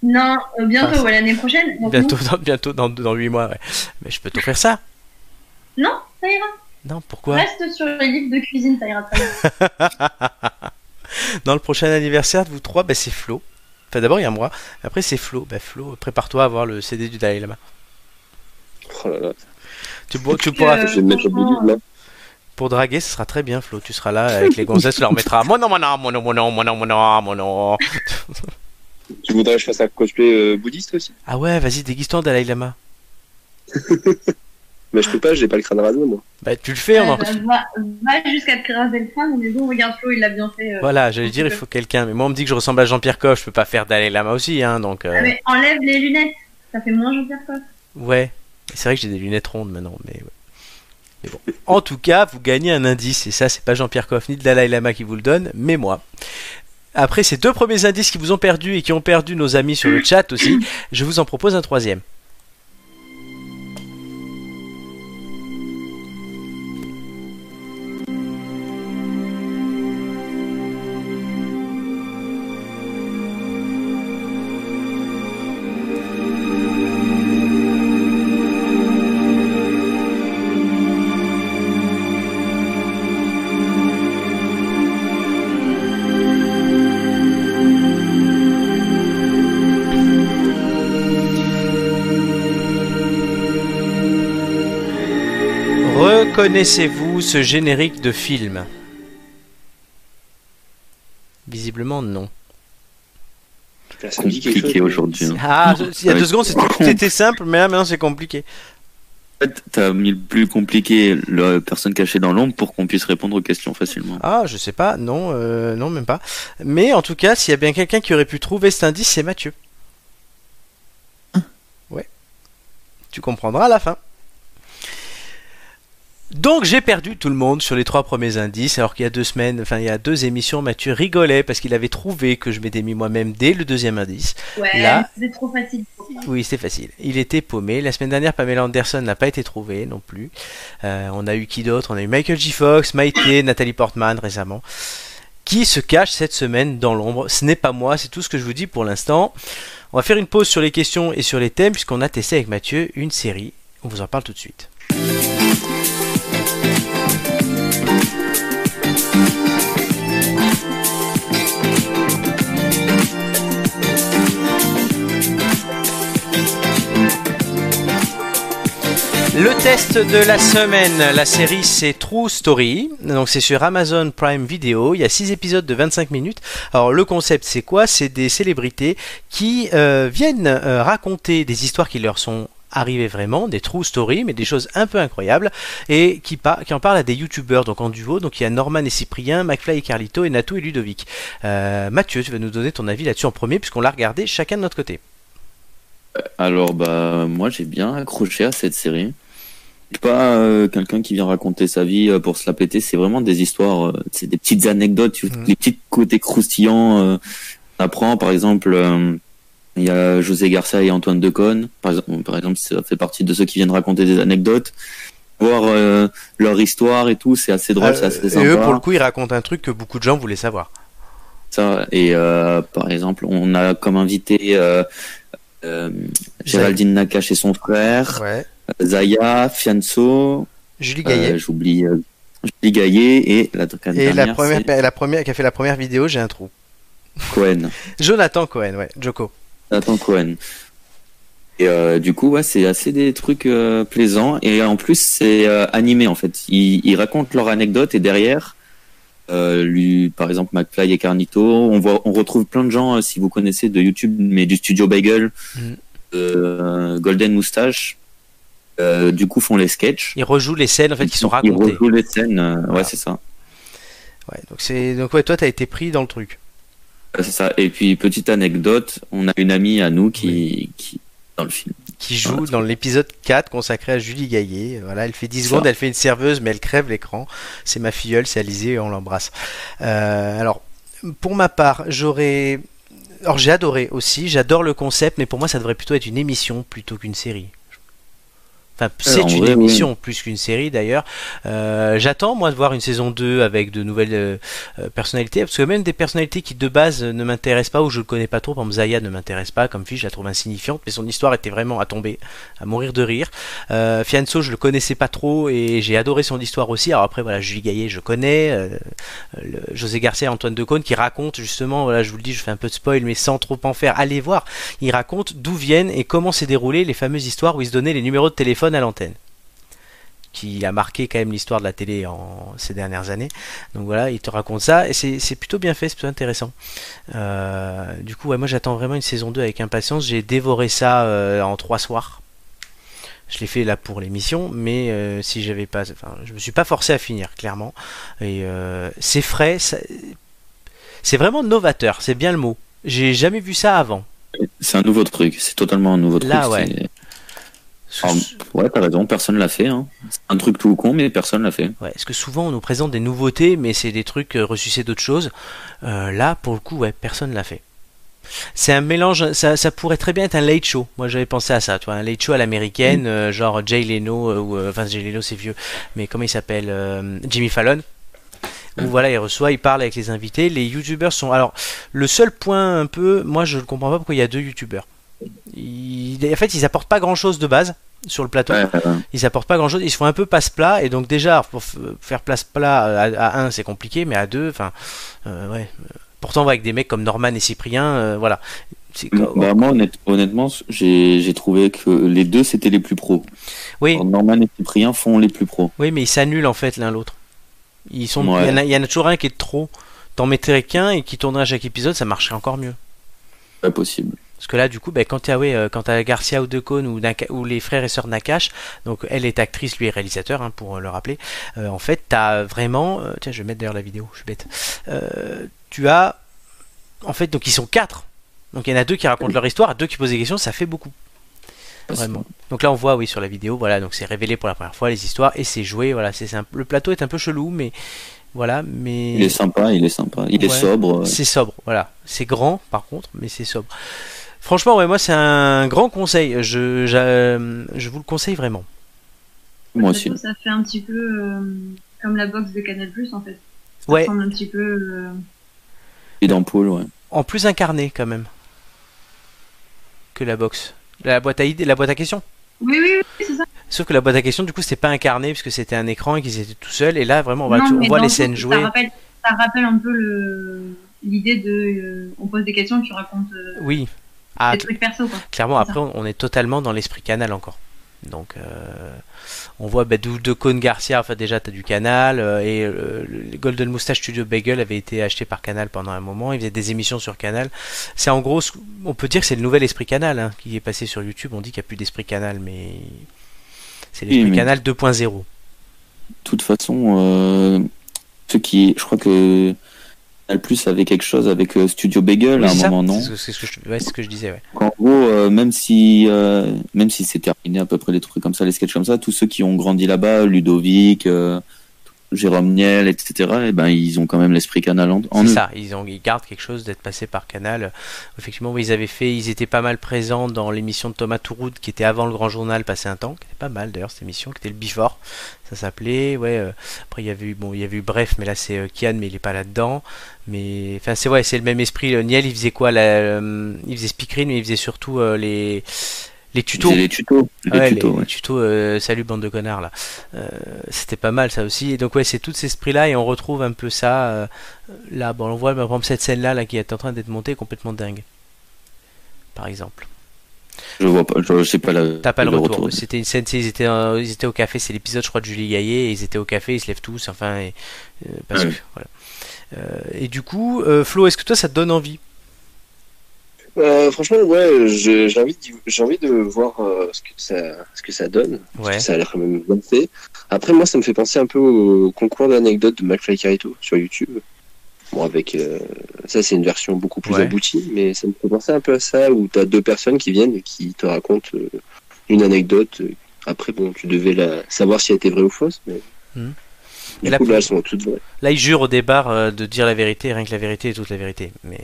Non, euh, bientôt, Ah, ouais, l'année prochaine. donc Bientôt, dans, bientôt dans, dans 8 mois, ouais. Mais je peux t'offrir ça. Non, ça ira. Non, pourquoi? Reste sur les livres de cuisine, ça ira très bien. Dans le prochain anniversaire de vous trois, bah, c'est Flo. Enfin, d'abord, il y a moi. Après, c'est Flo. Bah, Flo, prépare-toi à voir le CD du Dalai Lama. Oh là là, Tu, pour- tu pourras, Euh, je vais mettre au pour draguer, ce sera très bien, Flo. Tu seras là avec les gonzesses, tu leur mettras mon nom, mon nom, mon nom, mon nom, mon nom, mon nom, mon nom. Tu voudrais que je fasse un cosplay euh, bouddhiste aussi? Ah ouais, vas-y, déguise-toi en Dalai Lama. Mais je peux pas, j'ai pas le crâne rasé moi. Bah, tu le fais, on en... euh, va, va jusqu'à te craser le crâne, mais bon, regarde Flo, il l'a bien fait. euh. Voilà, j'allais dire, il faut quelqu'un. Mais moi, on me dit que je ressemble à Jean-Pierre Coff. Je peux pas faire Dalai Lama aussi, hein, donc. euh, Ah, mais enlève les lunettes, ça fait moins Jean-Pierre Coff. Ouais, c'est vrai que j'ai des lunettes rondes maintenant, mais, ouais. Mais bon. En tout cas, vous gagnez un indice, et ça, c'est pas Jean-Pierre Coff ni le Dalai Lama qui vous le donne, mais moi. Après ces deux premiers indices qui vous ont perdu et qui ont perdu nos amis sur le chat aussi, je vous en propose un troisième. Reconnaissez-vous ce générique de film? Visiblement non. Chose. Compliqué aujourd'hui. hein. Ah, il y a deux secondes c'était- c'était simple, mais là maintenant c'est compliqué. En fait, t'as mis le plus compliqué, la personne cachée dans l'ombre, pour qu'on puisse répondre aux questions facilement. Ah, je sais pas, non, euh, non, même pas. Mais en tout cas, s'il y a bien quelqu'un qui aurait pu trouver cet indice, c'est Mathieu. Ouais. Tu comprendras à la fin. Donc j'ai perdu tout le monde sur les trois premiers indices, alors qu'il y a deux semaines, enfin il y a deux émissions, Mathieu rigolait parce qu'il avait trouvé que je m'étais mis moi-même dès le deuxième indice. Ouais, Là- c'est trop facile. Oui, c'est facile. Il était paumé. La semaine dernière, Pamela Anderson n'a pas été trouvée non plus. Euh, on a eu qui d'autre? On a eu Michael J. Fox, Maïté, Nathalie Portman récemment. Qui se cache cette semaine dans l'ombre? Ce n'est pas moi, c'est tout ce que je vous dis pour l'instant. On va faire une pause sur les questions et sur les thèmes, puisqu'on a testé avec Mathieu une série. On vous en parle tout de suite. Le test de la semaine, la série c'est True Story, donc c'est sur Amazon Prime Video, il y a 6 épisodes de 25 minutes. Alors le concept c'est quoi? C'est des célébrités qui euh, viennent euh, raconter des histoires qui leur sont arrivées vraiment, des true stories, mais des choses un peu incroyables, et qui, en parlent à des youtubeurs, donc en duo, donc il y a Norman et Cyprien, McFly et Carlito, et Natou et Ludovic. Euh, Mathieu, tu vas nous donner ton avis là-dessus en premier, puisqu'on l'a regardé chacun de notre côté. Alors, bah, moi, j'ai bien accroché à cette série. Pas euh, quelqu'un qui vient raconter sa vie euh, pour se la péter. C'est vraiment des histoires, euh, c'est des petites anecdotes, Mhm. les petits côtés croustillants. euh, on apprend, par exemple, euh, il y a José Garcia et Antoine Decaune. Par exemple, par exemple, ça fait partie de ceux qui viennent raconter des anecdotes. Voir euh, leur histoire et tout, c'est assez drôle, c'est assez Euh, sympa. et eux, pour le coup, ils racontent un truc que beaucoup de gens voulaient savoir. Ça, et euh, par exemple, on a comme invité euh, euh, Géraldine Nakache et son frère, Ouais. Zaya, Fianso, Julie euh, Gaillet. j'oublie euh, Julie Gaillet et la et la première, c'est la première qui a fait la première vidéo, j'ai un trou. Cohen, Jonathan Cohen, ouais, Joko. Nathan Cohen. Et euh, du coup, ouais, c'est assez des trucs euh, plaisants et en plus c'est euh, animé en fait. Ils, ils racontent leur anecdote et derrière, euh, lui, par exemple McFly et Carnito, on voit, on retrouve plein de gens euh, si vous connaissez de YouTube, mais du studio Bagel, euh, Golden Moustache. Euh, du coup, font les sketchs. Ils rejouent les scènes en fait qui sont Ils racontées. rejouent les scènes. euh, Voilà. Ouais, c'est ça. Ouais, donc c'est donc ouais, toi t'as été pris dans le truc. Ouais, C'est ça. Et puis petite anecdote, on a une amie à nous qui, qui dans le film. Qui joue Voilà. dans l'épisode 4 consacré à Julie Gaillet. Voilà, elle fait 10 Ça. secondes, elle fait une serveuse, mais elle crève l'écran. C'est ma filleule, c'est Alizée, et on l'embrasse. Euh, alors, pour ma part, j'aurais. Alors, j'ai adoré aussi, j'adore le concept, mais pour moi, ça devrait plutôt être une émission plutôt qu'une série. Enfin, c'est une vrai, émission plus qu'une série d'ailleurs. Euh, J'attends moi de voir une saison 2 avec de nouvelles euh, euh, personnalités, parce que même des personnalités qui de base ne m'intéressent pas ou je ne connais pas trop, par exemple Zaya ne m'intéresse pas comme fille, je la trouve insignifiante, mais son histoire était vraiment à tomber, à mourir de rire. Euh, Fianso, je le connaissais pas trop et j'ai adoré son histoire aussi. Alors après voilà, Julie Gaillet, je connais, le- José Garcia, Antoine Decaune qui raconte justement, voilà, je vous le dis, je fais un peu de spoil, mais sans trop en faire, allez voir. Il raconte d'où viennent et comment s'est déroulé les fameuses histoires où ils se donnaient les numéros de téléphone à l'antenne qui a marqué quand même l'histoire de la télé en ces dernières années. Donc voilà, il te raconte ça et c'est plutôt bien fait, c'est plutôt intéressant. Euh, du coup, ouais, moi j'attends vraiment une saison 2 avec impatience. J'ai dévoré ça euh, en trois soirs. Je l'ai fait là pour l'émission, mais euh, si j'avais pas, enfin, je me suis pas forcé à finir clairement. Et c'est frais, c'est vraiment novateur, c'est bien le mot. J'ai jamais vu ça avant. C'est un nouveau truc. C'est totalement un nouveau truc. Là, ouais. Alors, ouais, t'as raison. Personne l'a fait. Hein. C'est un truc tout con, mais personne l'a fait. Ouais, parce que souvent on nous présente des nouveautés, mais c'est des trucs euh, ressucés d'autres choses. Euh, là, pour le coup, ouais, personne l'a fait. C'est un mélange, ça, ça pourrait très bien être un late show. Moi, j'avais pensé à ça, tu vois, un late show à l'américaine, euh, genre Jay Leno, ou euh, enfin Jay Leno c'est vieux, mais comment il s'appelle, Jimmy Fallon. Où voilà, il reçoit, il parle avec les invités. Les youtubeurs sont. Alors, le seul point un peu, moi je ne comprends pas pourquoi il y a deux youtubeurs. Ils- En fait, ils apportent pas grand chose de base sur le plateau Ouais, euh, ils apportent pas grand chose, ils se font un peu passe-plat, et donc déjà, pour faire place-plat à, à 1, c'est compliqué, mais à 2, enfin, euh, ouais. Pourtant, avec des mecs comme Norman et Cyprien, euh, voilà. Bah, moi, honnête- honnêtement, j'ai trouvé que les deux c'était les plus pros. oui, Alors, Norman et Cyprien font les plus pros. oui, mais ils s'annulent en fait l'un l'autre. Ils sont, il y, en a, il y en a toujours un qui est trop. T'en mettrais qu'un et qui tournerait à chaque épisode, ça marcherait encore mieux. Pas possible. Parce que là, du coup, ben, quand tu as, ouais, euh, quand t'as Garcia ou Decaune ou, les frères et sœurs Nakash, donc elle est actrice, lui est réalisateur, hein, pour euh, le rappeler, euh, en fait, tu as vraiment. euh, tiens, je vais mettre d'ailleurs la vidéo, je suis bête. Euh, tu as. En fait, donc ils sont quatre. Donc il y en a deux qui racontent leur histoire, deux qui posent des questions, ça fait beaucoup. Vraiment. Donc là, on voit, oui, sur la vidéo, voilà, donc c'est révélé pour la première fois les histoires et c'est joué, voilà, c'est un- le plateau est un peu chelou, mais voilà, mais Il est sympa, il est sympa. Il est sobre. c'est sobre, voilà. C'est grand, par contre, mais c'est sobre. Franchement, ouais, moi, c'est un grand conseil. Je, je vous le conseille vraiment. Moi aussi. que Ça fait un petit peu euh, comme la box de Canal Plus en fait. Ça Ouais, ressemble un petit peu. euh, Et d'ampoule, ouais. en plus incarné quand même que la box. La boîte à idées, la boîte à questions. Oui, oui, oui, c'est ça. Sauf que la boîte à questions, du coup, c'était pas incarné puisque c'était un écran et qu'ils étaient tout seuls. Et là, vraiment, on, va Non, tout- on mais voit les le scènes jouées. Ça rappelle, ça rappelle un peu le l'idée de euh, on pose des questions et tu racontes euh, Oui. Ah, des trucs perso quoi. Clairement, après, on est totalement dans l'esprit canal encore. Donc, euh, on voit bah, d'où de Cône Garcia, enfin déjà, tu as du canal, euh, et euh, le Golden Moustache Studio Bagel avait été acheté par Canal pendant un moment, il faisait des émissions sur Canal. C'est en gros, ce- on peut dire que c'est le nouvel esprit canal hein, qui est passé sur YouTube. On dit qu'il n'y a plus d'esprit canal, mais c'est l'esprit Oui, mais- canal 2.0. De toute façon, euh, ceux qui, je crois que Plus avait quelque chose avec euh, Studio Bagel Oui, à un ça. moment, non? C'est ce, je, ouais, ce que je disais, ouais. En gros, euh, même si, euh, même si c'est terminé à peu près les trucs comme ça, les sketchs comme ça, tous ceux qui ont grandi là-bas, Ludovic, euh, Jérôme Niel, etc., eh ben, ils ont quand même l'esprit canal en, C'est ça, ils, ont, ils gardent quelque chose d'être passé par Canal. Effectivement, ils avaient fait, ils étaient pas mal présents dans l'émission de Thomas Touroud qui était avant le Grand Journal, passé un temps, qui était pas mal d'ailleurs cette émission, qui était le Before, ça s'appelait. Ouais. euh, après il y avait eu, bon, il y avait eu Bref, mais là c'est euh, Kian, mais il est pas là-dedans. Mais enfin c'est ouais, c'est le même esprit. Le Niel, il faisait quoi euh, Il faisait speakerine, mais il faisait surtout euh, les les tutos. les tutos. Les Ouais, tutos, les, ouais. les tutos, euh, salut bande de connards là. Euh, C'était pas mal ça aussi. Et donc ouais, c'est tout cet esprit-là et on retrouve un peu ça euh, là. Bon, on voit par exemple cette scène-là là, qui est en train d'être montée complètement dingue. Par exemple. Je vois pas, je, sais pas la. T'as pas le retour. C'était une scène, ils étaient, ils étaient au café. C'est l'épisode, je crois, de Julie Gaillet. Et ils étaient au café, ils se lèvent tous. Enfin, et, parce Ouais. que voilà. Et du coup, Flo, est-ce que toi, ça te donne envie Euh, franchement, ouais, j'ai envie, j'ai envie de voir euh, ce que ça, ce que ça donne. Parce que ça a l'air quand même bien fait. Après, moi, ça me fait penser un peu au concours d'anecdotes de McFly Carito sur YouTube. Bon, avec euh, ça, c'est une version beaucoup plus Ouais. aboutie, mais ça me fait penser un peu à ça où t'as deux personnes qui viennent et qui te racontent une anecdote. Après, bon, tu devais la savoir si elle était vraie ou fausse, mais du Et coup, plus- là, elles sont toutes vraies. Là, ils jurent au départ de dire la vérité, rien que la vérité et toute la vérité. Mais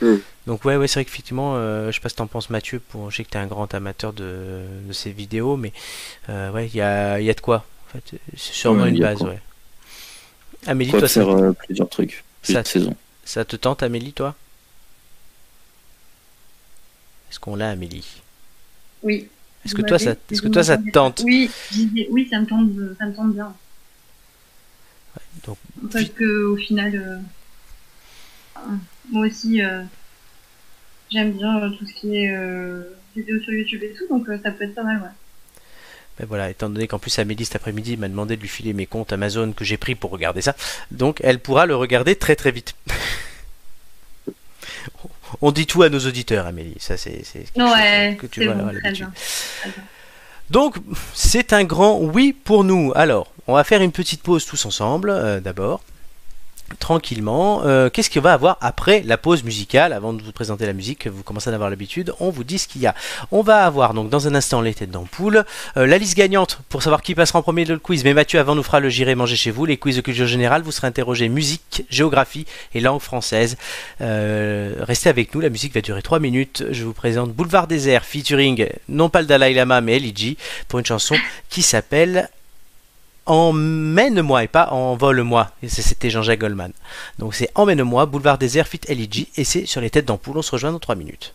Mm. Donc ouais, ouais, c'est vrai qu'effectivement, euh, je sais pas ce que t'en penses, Mathieu. Pour, je sais que t'es un grand amateur de, de ces vidéos, mais euh, ouais, il y a, il y a de quoi. En fait, c'est sûrement Ouais, une base, ouais. Amélie, Quoi toi, ça, faire euh, plusieurs trucs, plusieurs Ça- saisons. ça te tente, Amélie, toi? Est-ce qu'on l'a, Amélie? Oui. Est-ce que toi, ça, est-ce que toi, ça te tente? Oui, oui, ça me tente, ça me tente bien. donc- Parce que au final, euh, euh, moi aussi, euh, j'aime bien euh, tout ce qui est euh, vidéo sur YouTube et tout, donc euh, ça peut être pas mal, ouais. Ben voilà, étant donné qu'en plus Amélie cet après-midi m'a demandé de lui filer mes comptes Amazon que j'ai pris pour regarder ça, donc elle pourra le regarder très très vite. On dit tout à nos auditeurs, Amélie. Ça, c'est Ouais, que tu vas bon, très bien. très bien. Donc, c'est un grand oui pour nous. Alors, on va faire une petite pause tous ensemble, euh, d'abord. Tranquillement. Euh, Qu'est-ce qu'il va avoir après la pause musicale Avant de vous présenter la musique, vous commencez à en avoir l'habitude. On vous dit ce qu'il y a. On va avoir donc dans un instant les têtes d'ampoule. Euh, la liste gagnante pour savoir qui passera en premier de le quiz. Mais Mathieu avant nous fera le J'irai manger chez vous. Les quiz de culture générale. Vous serez interrogé musique, géographie et langue française. Euh, restez avec nous. La musique va durer 3 minutes. Je vous présente Boulevard Désert featuring non pas le Dalai Lama mais Eliji pour une chanson qui s'appelle Emmène-moi et pas Envole-moi. C'était Jean-Jacques Goldman. Donc c'est Emmène-moi, Boulevard Désert, Fit LG, et c'est sur les têtes d'ampoule. On se rejoint dans 3 minutes.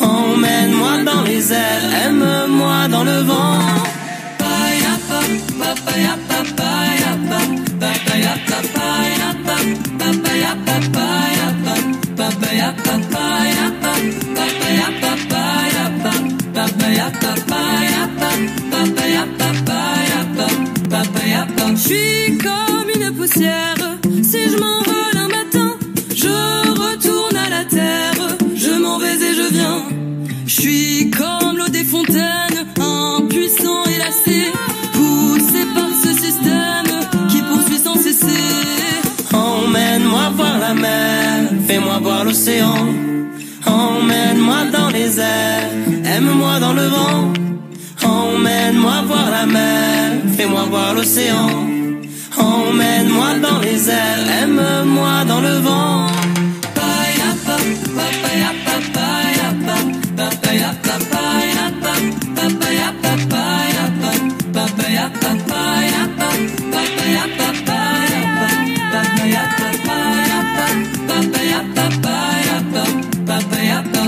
Emmène-moi dans les airs, aime-moi dans le vent. Je suis comme une poussière Je suis comme l'eau des fontaines, impuissant et lassé, poussé par ce système qui poursuit sans cesser. Emmène-moi voir la mer, fais-moi voir l'océan. Emmène-moi dans les airs, aime-moi dans le vent. Emmène-moi voir la mer, fais-moi voir l'océan. Emmène-moi dans les airs, aime-moi dans le vent.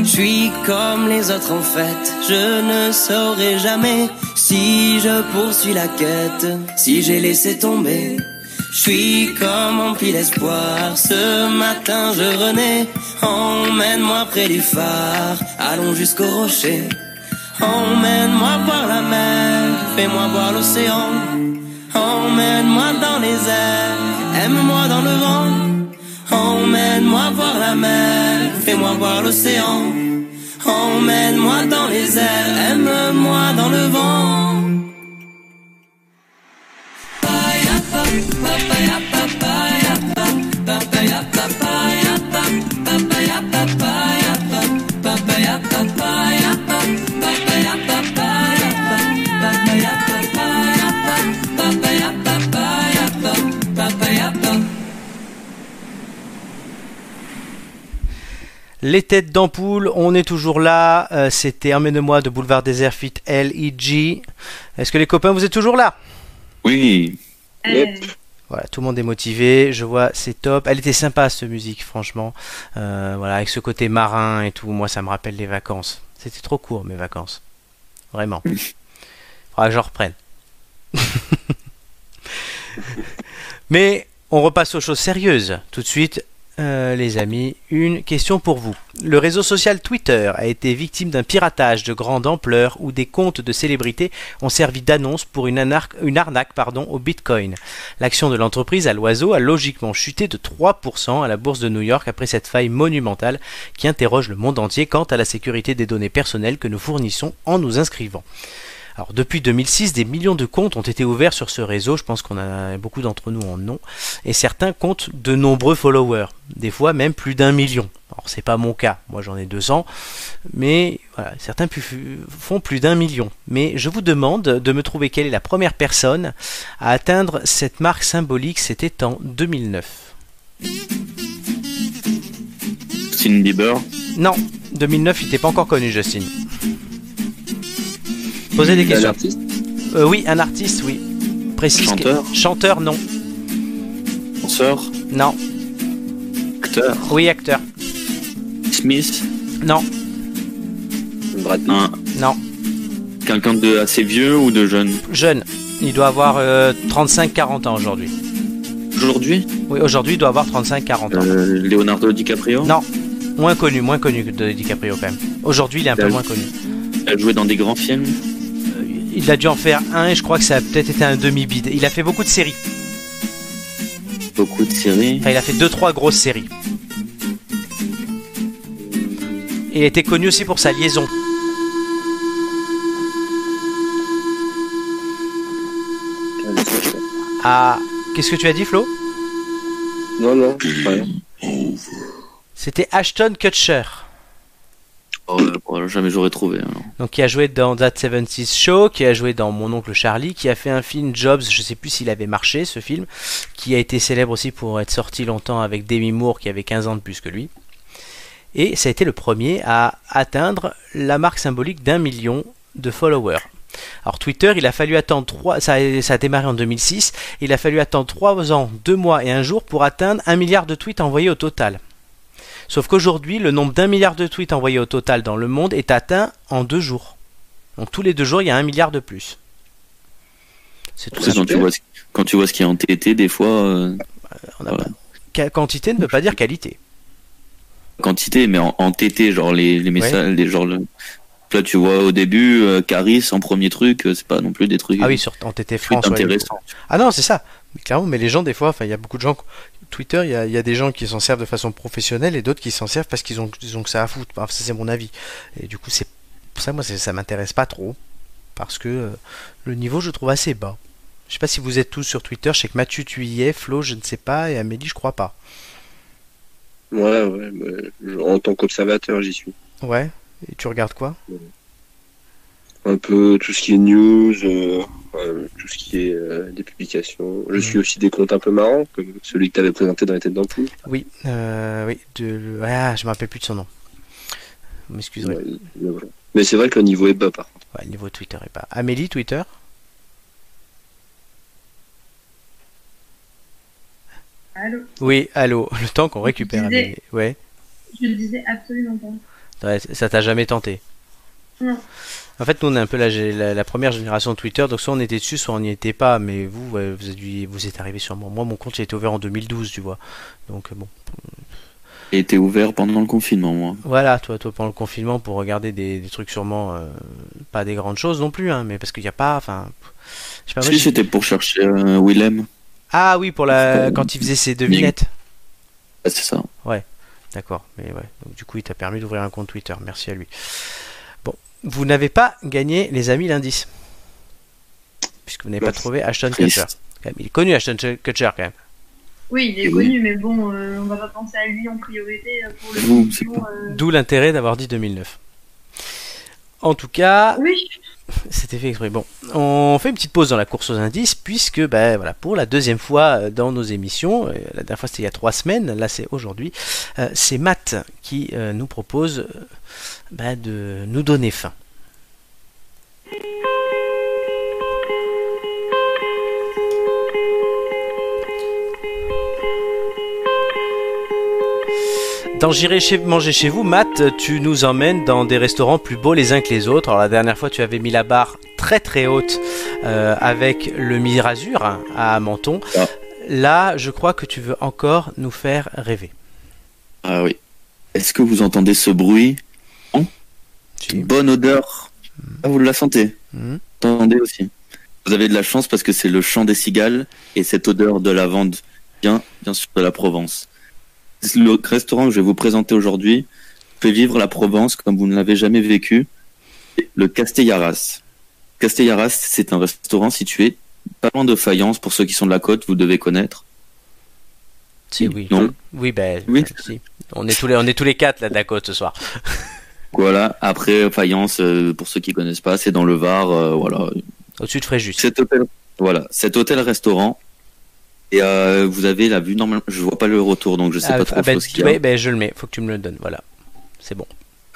Je suis comme les autres en fait, je ne saurai jamais si je poursuis la quête, si j'ai laissé tomber. Je suis comme empli d'espoir, ce matin je renais. Emmène-moi près du phare, allons jusqu'au rocher. Emmène-moi voir la mer, fais-moi voir l'océan. Emmène-moi dans les airs, aime-moi dans le vent. Emmène-moi voir la mer, fais-moi voir l'océan. Emmène-moi dans les airs, aime-moi dans le vent. Les têtes d'ampoule, on est toujours là. Euh, C'était Emmène-moi de Boulevard Désert Fit L.E.G. Est-ce que les copains, vous êtes toujours là? Oui, Yep. Euh, Voilà, tout le monde est motivé. Je vois, c'est top. Elle était sympa cette musique, franchement. Euh, voilà, avec ce côté marin et tout. Moi, ça me rappelle les vacances. C'était trop court mes vacances. Vraiment. Faudra que j'en reprenne. Mais on repasse aux choses sérieuses. Tout de suite, euh, les amis, une question pour vous. Le réseau social Twitter a été victime d'un piratage de grande ampleur où des comptes de célébrités ont servi d'annonce pour une, arnaque au Bitcoin. L'action de l'entreprise à l'oiseau a logiquement chuté de 3% à la bourse de New York après cette faille monumentale qui interroge le monde entier quant à la sécurité des données personnelles que nous fournissons en nous inscrivant. Alors depuis 2006, des millions de comptes ont été ouverts sur ce réseau, je pense qu'on a beaucoup d'entre nous en ont, et certains comptent de nombreux followers, des fois même plus d'un million. Alors c'est pas mon cas, moi j'en ai 200, mais voilà, certains pu- font plus d'un million. Mais je vous demande de me trouver quelle est la première personne à atteindre cette marque symbolique, c'était en 2009. Justin Bieber? Non, 2009 il n'était pas encore connu Justin. Posez des Un questions. artiste Euh, oui, un artiste, oui. Précise que- Chanteur Chanteur, non. Danseur. Non. Acteur. Oui, acteur. Smith. Non. Brad Non. quelqu'un de assez vieux ou de jeune Jeune. Il doit avoir euh, 35-40 ans aujourd'hui. Aujourd'hui Oui, aujourd'hui, il doit avoir 35-40 ans. Euh, Leonardo DiCaprio Non. Moins connu, moins connu que de DiCaprio quand même. Aujourd'hui, il est un peu Euh, moins connu. Il a joué dans des grands films. Il a dû en faire un et je crois que ça a peut-être été un demi-bide. Il a fait beaucoup de séries. Beaucoup de séries. Enfin, il a fait 2-3 grosses séries. Et il était connu aussi pour sa liaison. Ah, qu'est-ce que tu as dit, Flo? Non, non. C'était Ashton Kutcher. Oh, jamais j'aurais trouvé. Donc qui a joué dans That 70s Show, qui a joué dans Mon oncle Charlie, qui a fait un film Jobs, je sais plus s'il avait marché ce film, qui a été célèbre aussi pour être sorti longtemps avec Demi Moore qui avait 15 ans de plus que lui. Et ça a été le premier à atteindre la marque symbolique d'un million de followers. Alors Twitter, il a fallu attendre 3, ça a, ça a démarré en 2006, il a fallu attendre 3 ans, 2 mois et un jour pour atteindre un milliard de tweets envoyés au total. Sauf qu'aujourd'hui, le nombre d'un milliard de tweets envoyés au total dans le monde est atteint en 2 jours. Donc tous les 2 jours, il y a un milliard de plus. C'est tout ça. quand, tu vois ce, quand tu vois ce qui est en TT, des fois, euh, On a voilà. pas- Qua- Quantité ne veut pas dire qualité. quantité, mais en, en TT, genre les, les messages, les, genre le... Là, tu vois au début, euh, Caris en premier truc, euh, c'est pas non plus des trucs, Ah oui, sur en TT France. ouais. Ah non, c'est ça. Mais clairement, mais les gens, des fois, enfin, il y a beaucoup de gens. Twitter, il y a, il y a des gens qui s'en servent de façon professionnelle et d'autres qui s'en servent parce qu'ils ont, ils ont que ça à foutre. Enfin, ça, c'est mon avis. Et du coup, c'est pour ça, moi, ça m'intéresse pas trop. Parce que euh, le niveau, je trouve assez bas. Je sais pas si vous êtes tous sur Twitter. Je sais que Mathieu, tu y es. Flo, je ne sais pas. Et Amélie, je crois pas. Ouais, ouais, en tant qu'observateur, j'y suis. Ouais. Et tu regardes quoi? Un peu tout ce qui est news, euh, tout ce qui est euh, des publications. Je suis aussi des comptes un peu marrants, comme celui que tu avais présenté dans les têtes d'ampoule. Oui. euh, oui. De... Ah, je me rappelle plus de son nom. Vous m'excuserez. Ouais, mais voilà. Mais c'est vrai que le niveau est bas, par contre. Ouais, le niveau Twitter est pas. Amélie, Twitter? Allô? Oui, allô. Le temps qu'on récupère. disais- Amélie. Ouais. Je le disais absolument pas. Ouais, ça t'a jamais tenté? Non. En fait, nous, on est un peu la, gé- la, la première génération de Twitter, donc soit on était dessus, soit on n'y était pas. Mais vous, ouais, vous, êtes, vous êtes arrivé sur moi. Moi, mon compte, il a été ouvert en 2012, tu vois. Donc, euh, bon. Et était ouvert pendant le confinement, moi. Voilà, toi, toi, pendant le confinement, pour regarder des, des trucs sûrement euh, pas des grandes choses non plus, hein, mais parce qu'il n'y a pas. Enfin. Je sais pas, moi, Si c'était pour chercher euh, Willem, Ah oui, pour la quand il faisait ses devinettes. Ah, c'est ça. D'accord, mais ouais. Donc, du coup, il t'a permis d'ouvrir un compte Twitter. Merci à lui. Vous n'avez pas gagné, les amis, l'indice. Puisque vous n'avez pas Mince. trouvé Ashton. Kutcher. Il est connu, Ashton Kutcher, quand même. Oui, il est connu, mais bon, euh, on va pas penser à lui en priorité euh, pour le euh, D'où l'intérêt d'avoir dit 2009. En tout cas, Oui, c'était fait exprès. Bon, on fait une petite pause dans la course aux indices, puisque ben, voilà, pour la deuxième fois euh, dans nos émissions, euh, la dernière fois c'était il y a trois semaines, là c'est aujourd'hui, euh, c'est Matt qui nous propose ben, de nous donner faim. Dans J'irai chez, manger chez vous, Matt, tu nous emmènes dans des restaurants plus beaux les uns que les autres. Alors la dernière fois, tu avais mis la barre très très haute euh, avec le Mirazur hein, à Menton. Ah. Là, je crois que tu veux encore nous faire rêver. Ah oui. Est-ce que vous entendez ce bruit Si. Bonne odeur? Ah, vous la sentez? Vous entendez aussi. Vous avez de la chance parce que c'est le chant des cigales et cette odeur de lavande vient bien sûr de la Provence. Le restaurant que je vais vous présenter aujourd'hui fait vivre la Provence comme vous ne l'avez jamais vécu. Le Castellaras. Castellaras, c'est un restaurant situé pas loin de Fayence. Pour ceux qui sont de la côte, vous devez connaître. Si, oui. Non. Oui, ben, Oui. si. On est tous les, on est tous les quatre là, Dakota, ce soir. Voilà. Après Fayence, euh, pour ceux qui connaissent pas, c'est dans le Var. euh, voilà, Au-dessus de Fréjus. Cet hôtel, voilà, cet hôtel-restaurant. Et euh, vous avez la vue normalement. Je vois pas le retour, donc je sais Ah, pas trop ah, ben, ce qu'il y a. ouais, ben, je le mets. Faut que tu me le donnes. Voilà. C'est bon.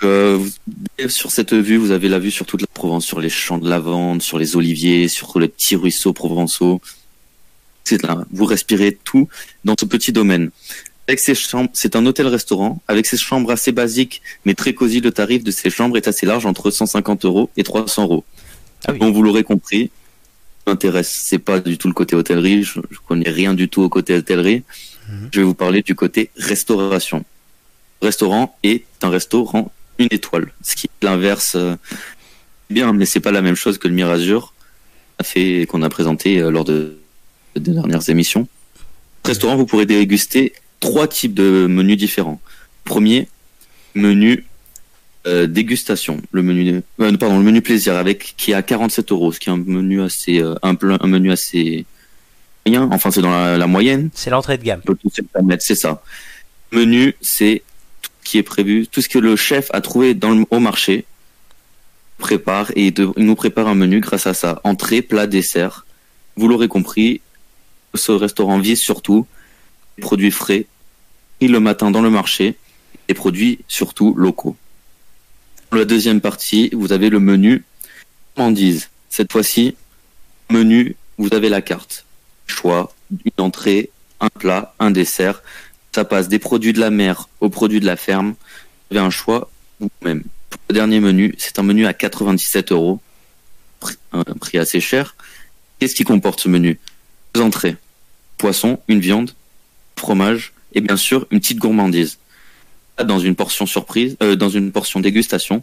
Euh, vous- sur cette vue, vous avez la vue sur toute la Provence, sur les champs de lavande, sur les oliviers, sur les petits ruisseaux provençaux. C'est là, vous respirez tout dans ce petit domaine. Avec ses chambres, c'est un hôtel-restaurant avec ses chambres assez basiques, mais très cosy. Le tarif de ces chambres est assez large, entre 150 euros et 300 euros. Ah oui. Donc vous l'aurez compris, m'intéresse, c'est pas du tout le côté hôtellerie. Je, je connais rien du tout au côté hôtellerie. Mhm. Je vais vous parler du côté restauration. Restaurant est un restaurant une étoile, ce qui est l'inverse. euh, bien, mais c'est pas la même chose que le Mirazur a fait qu'on a présenté euh, lors de, de dernières émissions. Restaurant, vous pourrez déguster trois types de menus différents. Premier, menu euh, dégustation, le menu, euh, pardon, le menu plaisir avec qui est à 47 euros, ce qui est un menu assez, euh, un, pla- un menu assez moyen. Enfin, c'est dans la, la moyenne. C'est l'entrée de gamme. C'est ça. Menu, c'est tout ce qui est prévu, tout ce que le chef a trouvé dans le, au marché prépare et de- il nous prépare un menu grâce à ça. Entrée, plat, dessert. Vous l'aurez compris, ce restaurant vise surtout produits frais, pris le matin dans le marché, des produits surtout locaux. La deuxième partie, vous avez le menu gourmandise. Cette fois-ci, menu, vous avez la carte. Choix, une entrée, un plat, un dessert. Ça passe des produits de la mer aux produits de la ferme. Vous avez un choix vous-même. Pour le dernier menu, c'est un menu à 97 euros. Un prix assez cher. Qu'est-ce qui comporte ce menu? Deux entrées. Poisson, une viande, fromage et bien sûr une petite gourmandise. Dans une portion surprise, euh, dans une portion dégustation.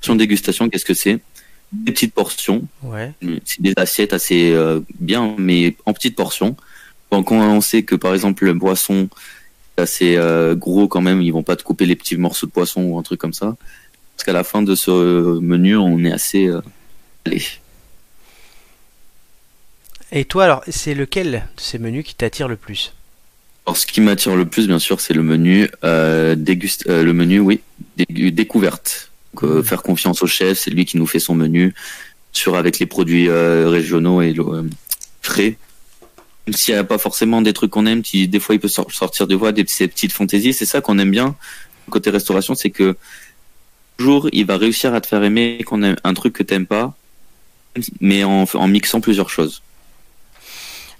Portion dégustation, qu'est-ce que c'est? Des petites portions Ouais. c'est des assiettes assez euh, bien, mais en petites portions. Bon, quand on sait que par exemple le poisson est assez euh, gros quand même, ils vont pas te couper les petits morceaux de poisson ou un truc comme ça. Parce qu'à la fin de ce menu, on est assez allé. Et toi, alors, c'est lequel de ces menus qui t'attire le plus? Alors, ce qui m'attire le plus, bien sûr, c'est le menu euh, dégust, euh, le menu, oui, dé- découverte. Donc, euh, faire confiance au chef, c'est lui qui nous fait son menu, sur avec les produits euh, régionaux et euh, frais. Même s'il n'y a pas forcément des trucs qu'on aime, qui des fois il peut sor- sortir des fois des ces petites fantaisies, c'est ça qu'on aime bien côté restauration, c'est que toujours il va réussir à te faire aimer qu'on aime un truc que t'aimes pas, mais en, en mixant plusieurs choses.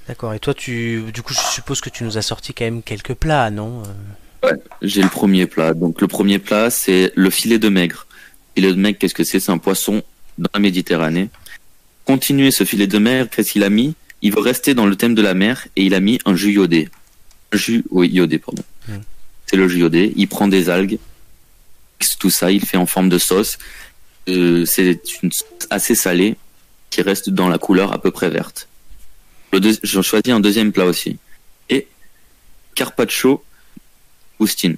D'accord. Et toi, tu, du coup, je suppose que tu nous as sorti quand même quelques plats, non Euh, J'ai le premier plat. Donc le premier plat, c'est le filet de maigre. Le filet de maigre, qu'est-ce que c'est? C'est un poisson dans la Méditerranée. Continuer ce filet de maigre, qu'est-ce qu'il a mis? Il veut rester dans le thème de la mer et il a mis un jus iodé. Un jus, oui, iodé, pardon. Mm. C'est le jus iodé. Il prend des algues, mixe tout ça, il fait en forme de sauce. Euh, c'est une sauce assez salée qui reste dans la couleur à peu près verte. Deux- J'en choisis un deuxième plat aussi. Et carpaccio langoustine.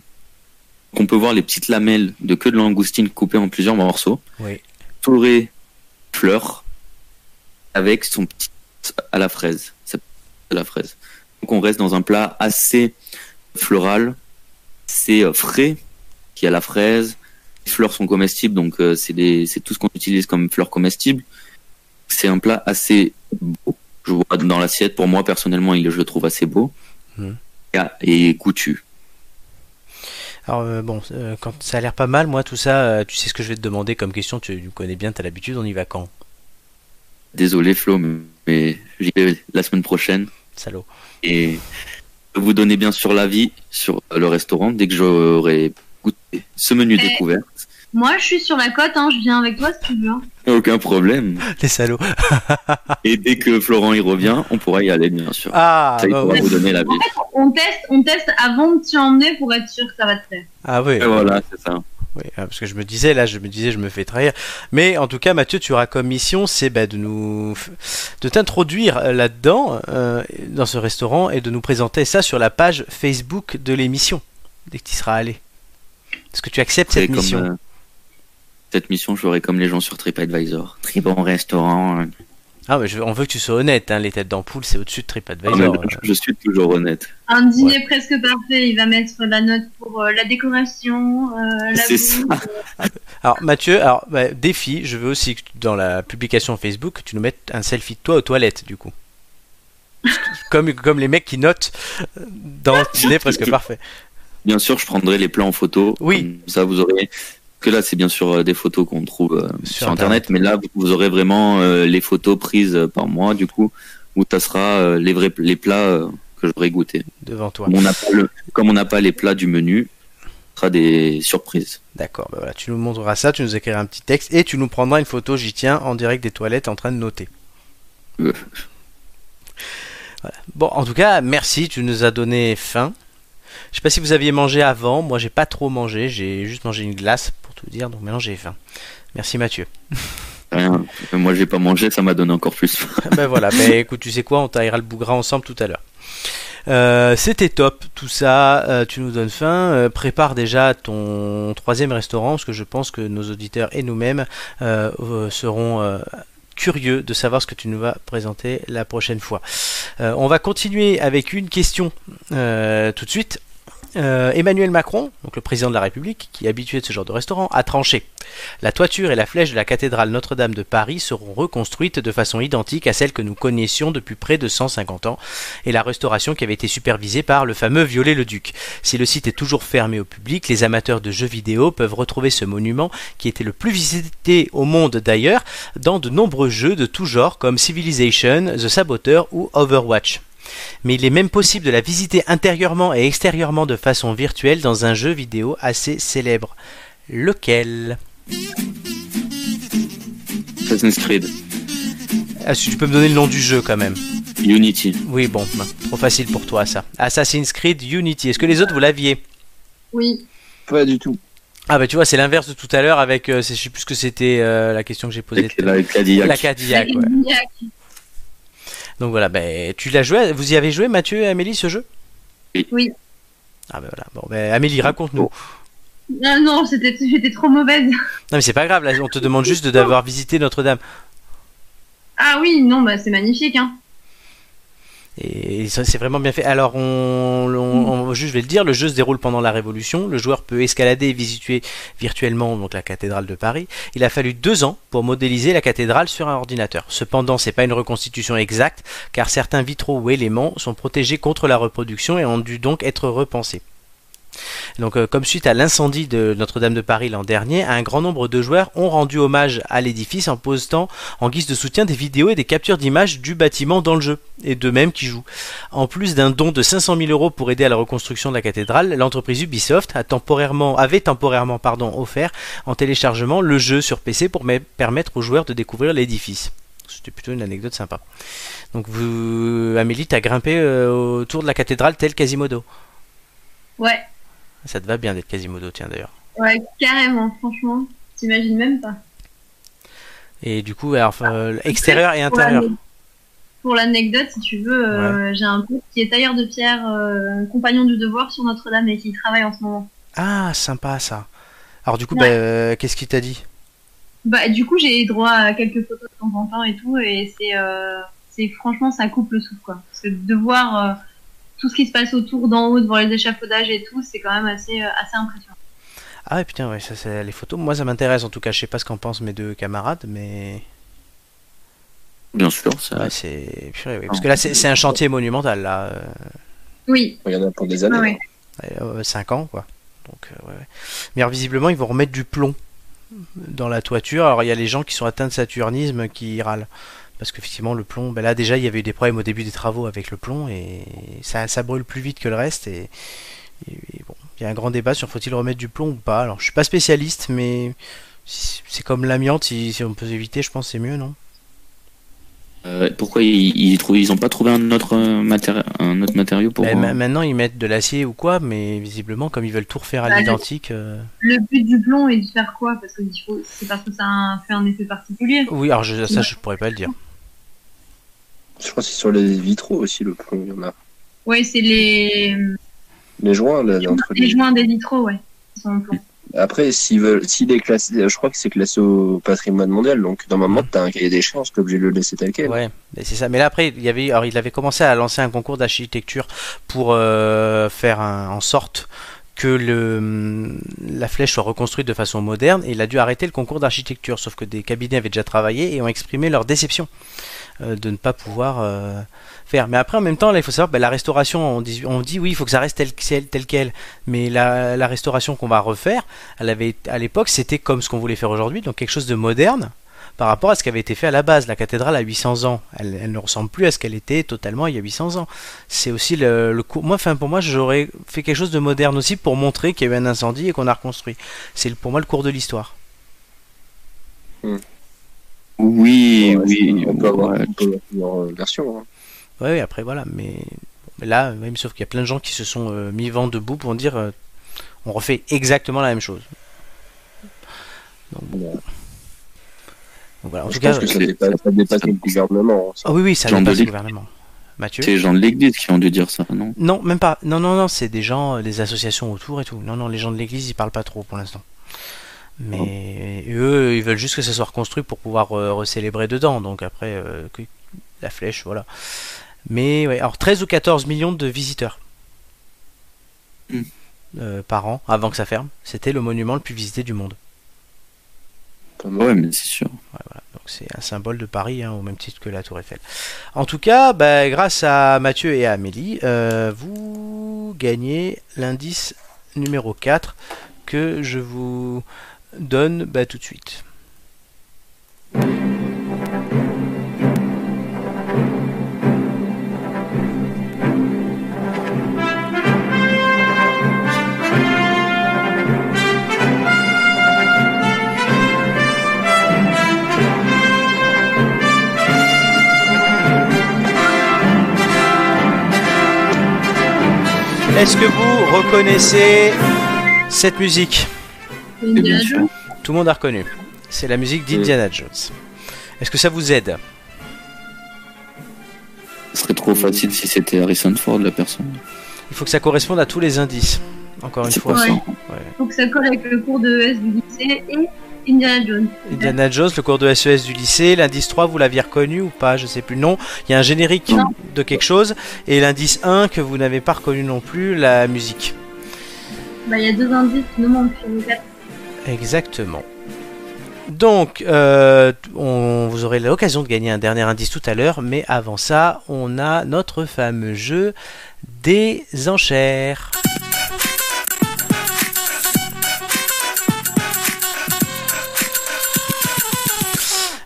Donc, on peut voir les petites lamelles de queue de langoustine coupées en plusieurs morceaux, Oui. entourées de fleurs, avec son petit à la fraise. À la fraise. Donc on reste dans un plat assez floral, c'est euh, frais, qui a la fraise. Les fleurs sont comestibles, donc euh, c'est tout ce qu'on utilise comme fleurs comestibles. C'est un plat assez beau. Je vois dans l'assiette, pour moi personnellement, il, je le trouve assez beau Mhm. et, et goûtu. Alors euh, bon, euh, quand ça a l'air pas mal, moi tout ça, euh, tu sais ce que je vais te demander comme question, tu me connais bien, t'as l'habitude, on y va quand? Désolé Flo, mais j'y vais la semaine prochaine Salaud. et je vais vous donner bien sûr l'avis sur le restaurant dès que j'aurai goûté ce menu Eh. découvert. Moi, je suis sur la côte, hein, je viens avec toi si tu veux. hein. Aucun problème. Les salauds. Et dès que Florent y revient, on pourra y aller bien sûr. Ah, Ça, il bah pourra vous donner l'avis. On teste, on teste avant de t'y emmener pour être sûr que ça va te plaire. ah oui. Et voilà, c'est ça. Oui, ah, parce que je me disais, là, je me disais, je me fais trahir. Mais en tout cas, Mathieu, tu auras comme mission, c'est bah, de nous, de t'introduire euh, là-dedans, euh, dans ce restaurant, et de nous présenter ça sur la page Facebook de l'émission, dès que tu y seras allé. Est-ce que tu acceptes cette mission? euh, cette mission, je ferai comme les gens sur TripAdvisor. Très bon restaurant. Ah, mais je- on veut que tu sois honnête, hein, les têtes d'ampoule, c'est au-dessus de Ah, TripAdvisor. je, je suis toujours honnête. Un dîner presque parfait, il va mettre la note pour euh, la décoration, euh, la C'est ça. Alors, Mathieu, alors, bah, défi, je veux aussi que tu- dans la publication Facebook, que tu nous mettes un selfie de toi aux toilettes, du coup. comme, comme les mecs qui notent euh, dans le dîner presque parfait. Bien sûr, je prendrai les plans en photo. Oui. Comme ça, vous aurez. Que là, c'est bien sûr euh, des photos qu'on trouve euh, Sur sur, Internet, mais là, vous aurez vraiment euh, les photos prises par moi, du coup, où ça sera les vrais les plats que j'aurai goûté. devant toi. Comme on n'a pas le, les plats du menu, ce sera des surprises. D'accord, bah voilà, tu nous montreras ça, tu nous écriras un petit texte et tu nous prendras une photo, j'y tiens, en direct des toilettes en train de noter. Voilà. Bon, en tout cas, merci, tu nous as donné faim. Je sais pas si vous aviez mangé avant, moi j'ai pas trop mangé, j'ai juste mangé une glace pour tout dire, donc maintenant j'ai faim. Merci Mathieu. Rien. Moi, j'ai pas mangé, ça m'a donné encore plus. faim. ben voilà, ben écoute, tu sais quoi, on taillera le bougras ensemble tout à l'heure. Euh, C'était top, tout ça, euh, tu nous donnes faim. Euh, prépare déjà ton troisième restaurant, parce que je pense que nos auditeurs et nous-mêmes euh, euh, seront euh, curieux de savoir ce que tu nous vas présenter la prochaine fois. Euh, on va continuer avec une question euh, tout de suite. Euh, Emmanuel Macron, donc le président de la République, qui est habitué de ce genre de restaurant, a tranché. La toiture et la flèche de la cathédrale Notre-Dame de Paris seront reconstruites de façon identique à celle que nous connaissions depuis près de 150 ans, et la restauration qui avait été supervisée par le fameux Viollet-le-Duc. Si le site est toujours fermé au public, les amateurs de jeux vidéo peuvent retrouver ce monument, qui était le plus visité au monde d'ailleurs, dans de nombreux jeux de tout genre comme Civilization, The Saboteur ou Overwatch mais il est même possible de la visiter intérieurement et extérieurement de façon virtuelle dans un jeu vidéo assez célèbre. Lequel? Assassin's Creed. ah, si Tu peux me donner le nom du jeu quand même. Unity. Oui, bon, bah, trop facile pour toi ça. Assassin's Creed Unity. Est-ce que les autres vous l'aviez? Oui. Pas du tout. Ah bah tu vois, c'est l'inverse de tout à l'heure avec, euh, je sais plus ce que c'était euh, la question que j'ai posée. La Cadillac. La Cadillac, ouais. Donc voilà, ben, tu l'as joué, vous y avez joué Mathieu et Amélie ce jeu? Oui. Ah ben voilà, bon ben Amélie raconte-nous. Non, non, c'était- j'étais trop mauvaise. Non mais c'est pas grave, là on te demande juste de d'avoir visité Notre-Dame. Ah oui, non, bah c'est magnifique, hein. Et c'est vraiment bien fait. Alors, on, on- on- juste, je vais le dire, le jeu se déroule pendant la Révolution. Le joueur peut escalader et visiter virtuellement donc la cathédrale de Paris. Il a fallu deux ans pour modéliser la cathédrale sur un ordinateur. Cependant, c'est pas une reconstitution exacte, car certains vitraux ou éléments sont protégés contre la reproduction et ont dû donc être repensés. Donc, euh, comme suite à l'incendie de Notre-Dame de Paris l'an dernier, un grand nombre de joueurs ont rendu hommage à l'édifice en postant en guise de soutien des vidéos et des captures d'images du bâtiment dans le jeu, et d'eux-mêmes qui jouent. En plus d'un don de 500 000 euros pour aider à la reconstruction de la cathédrale, l'entreprise Ubisoft a temporairement, avait temporairement pardon, offert en téléchargement le jeu sur PC pour me- permettre aux joueurs de découvrir l'édifice. C'était plutôt une anecdote sympa. Donc vous, Amélie, t'as grimpé euh, autour de la cathédrale tel Quasimodo? Ouais, Ça te va bien d'être Quasimodo, tiens d'ailleurs. ouais, carrément, franchement. T'imagines même pas. Et du coup, alors, euh, extérieur et intérieur. Pour l'anecdote, si tu veux, euh, j'ai un pote qui est tailleur de pierre, euh, compagnon du devoir sur Notre-Dame et qui travaille en ce moment. Ah, sympa ça. Alors du coup, Ouais. bah, euh, qu'est-ce qu'il t'a dit? Bah, du coup, j'ai droit à quelques photos de temps en temps et tout, et c'est, c'est franchement, ça coupe le souffle, quoi. Parce que de voir tout ce qui se passe autour, d'en haut, de voir les échafaudages et tout, c'est quand même assez, euh, assez impressionnant. Ah ouais, putain, ouais, ça c'est les photos. Moi, ça m'intéresse en tout cas. Je sais pas ce qu'en pensent mes deux camarades, mais Bien sûr, ça. ouais, c'est purée, oui. parce que là, c'est c'est un chantier monumental là, euh, Oui, Il y en a pour des années. ouais, ouais. 5 ans quoi. Donc euh, ouais, ouais. Mais alors, visiblement, ils vont remettre du plomb dans la toiture. Alors il y a les gens qui sont atteints de saturnisme qui râlent. Parce qu'effectivement, le plomb, ben là déjà, il y avait eu des problèmes au début des travaux avec le plomb et ça, ça brûle plus vite que le reste. Et, et- et bon, il y a un grand débat sur faut-il remettre du plomb ou pas. Alors, je suis pas spécialiste, mais c'est comme l'amiante, si, si on peut éviter, je pense que c'est mieux, non? Euh, pourquoi ils, ils, ont pas trouvé un autre, euh, matéri- un autre matériau pour. Ben, euh, ma- Maintenant, ils mettent de l'acier ou quoi, mais visiblement, comme ils veulent tout refaire à Bah, le- l'identique. euh, Le but du plomb est de faire quoi? Parce que c'est parce que ça a un- fait un effet particulier. Oui, alors je, ça, je pourrais pas le dire. Je crois que c'est sur les vitraux aussi le plomb. Il y en a. Ouais, c'est les, Les joints là, entre les les. joints des vitraux, ouais. sont. Après, s'ils veulent, s'il est classé, je crois que c'est classé au patrimoine mondial. Donc normalement, t'as un cahier d'échéance, t'es obligé de le laisser tel quel. Ouais, mais c'est ça. Mais là après, il y avait, alors il avait commencé à lancer un concours d'architecture pour euh, faire un- en sorte que le, la flèche soit reconstruite de façon moderne. Et il a dû arrêter le concours d'architecture, sauf que des cabinets avaient déjà travaillé et ont exprimé leur déception de ne pas pouvoir euh, faire. Mais après, en même temps, il faut savoir, ben, la restauration, on dit, oui, il faut que ça reste tel, quel- tel quel. Mais la, la restauration qu'on va refaire, elle avait, à l'époque, c'était comme ce qu'on voulait faire aujourd'hui, donc quelque chose de moderne par rapport à ce qui avait été fait à la base. La cathédrale a 800 ans, elle, ne ressemble plus à ce qu'elle était totalement il y a 800 ans. C'est aussi le, le. Moi, pour moi, j'aurais fait quelque chose de moderne aussi pour montrer qu'il y a eu un incendie et qu'on a reconstruit. C'est pour moi le cours de l'histoire. Oui, Ouais, oui. On peut avoir, ouais. plusieurs, euh, versions. hein. Ouais, ouais, après voilà, mais mais là, même sauf qu'il y a plein de gens qui se sont euh, mis vent debout pour dire euh, on refait exactement la même chose. Donc, bon. Donc voilà, en Je tout cas, pense que ça c'est- dépasse, ça dépasse le gouvernement. hein, ça. ah oui, oui, ça Jean dépasse le gouvernement. Mathieu. C'est les gens de l'église qui ont dû dire ça, non? Non, même pas. Non, non, non, c'est des gens, euh, des associations autour et tout. Non, non, les gens de l'église, ils parlent pas trop pour l'instant. Mais eux, ils veulent juste que ça soit reconstruit pour pouvoir euh, recélébrer dedans. Donc après, euh, la flèche, voilà. Mais ouais, alors 13 ou 14 millions de visiteurs. Hmm. euh, par an avant que ça ferme. C'était le monument le plus visité du monde. Ouais, mais c'est sûr. Donc c'est un symbole de Paris, hein, au même titre que la Tour Eiffel. En tout cas, bah, grâce à Mathieu et à Amélie, euh, vous gagnez l'indice numéro 4 que je vous donne bah, tout de suite. Est-ce que vous reconnaissez cette musique? Indiana Jones. Tout le monde a reconnu. C'est la musique d'Indiana Jones. Est-ce que ça vous aide Ce serait trop facile si c'était Harrison Ford la personne. Il faut que ça corresponde à tous les indices. Encore une fois. Ouais. Faut que ça colle avec le cours de ES du lycée et Indiana Jones. Indiana Jones, le cours de SES du lycée. L'indice 3, vous l'aviez reconnu ou pas Je sais plus. Non. Il y a un générique Non. de quelque chose. Et l'indice 1 que vous n'avez pas reconnu non plus, la musique. Bah, il y a deux indices qui nous manquent sur le quatre. Exactement. Donc, euh, vous aurez l'occasion de gagner un dernier indice tout à l'heure, mais avant ça, on a notre fameux jeu des enchères.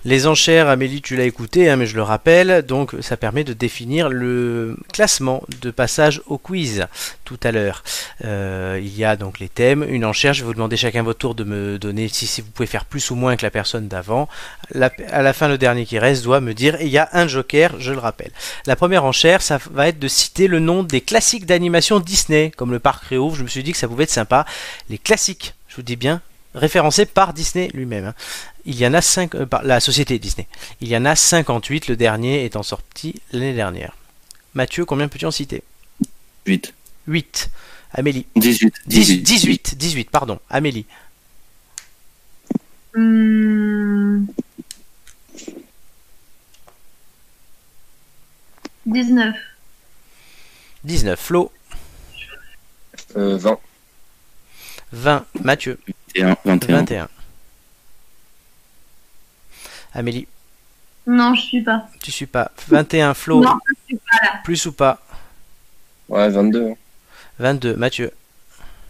Les enchères, Amélie, tu l'as écouté, hein, mais je le rappelle, donc ça permet de définir le classement de passage au quiz tout à l'heure. Euh, il y a donc les thèmes, une enchère, je vais vous demander chacun votre tour de me donner si, vous pouvez faire plus ou moins que la personne d'avant. À la fin, le dernier qui reste doit me dire, et il y a un joker, je le rappelle. La première enchère, ça va être de citer le nom des classiques d'animation Disney, comme le parc Réouvre, je me suis dit que ça pouvait être sympa. Les classiques, je vous dis bien, référencés par Disney lui-même. hein. Il y en a 5, par la société Disney. Il y en a 58, le dernier étant sorti l'année dernière. Mathieu, combien peux-tu en citer? 8. 8. Amélie. 18. 18, 18, 18, pardon. Amélie. Hum... 19. 19. Flo? Euh, 20. 20. Mathieu? 21. 21. 21. Amélie. Non, je suis pas. Tu suis pas. 21. Flo. Non, je suis pas là. Plus ou pas? Ouais, 22. hein. 22. Mathieu.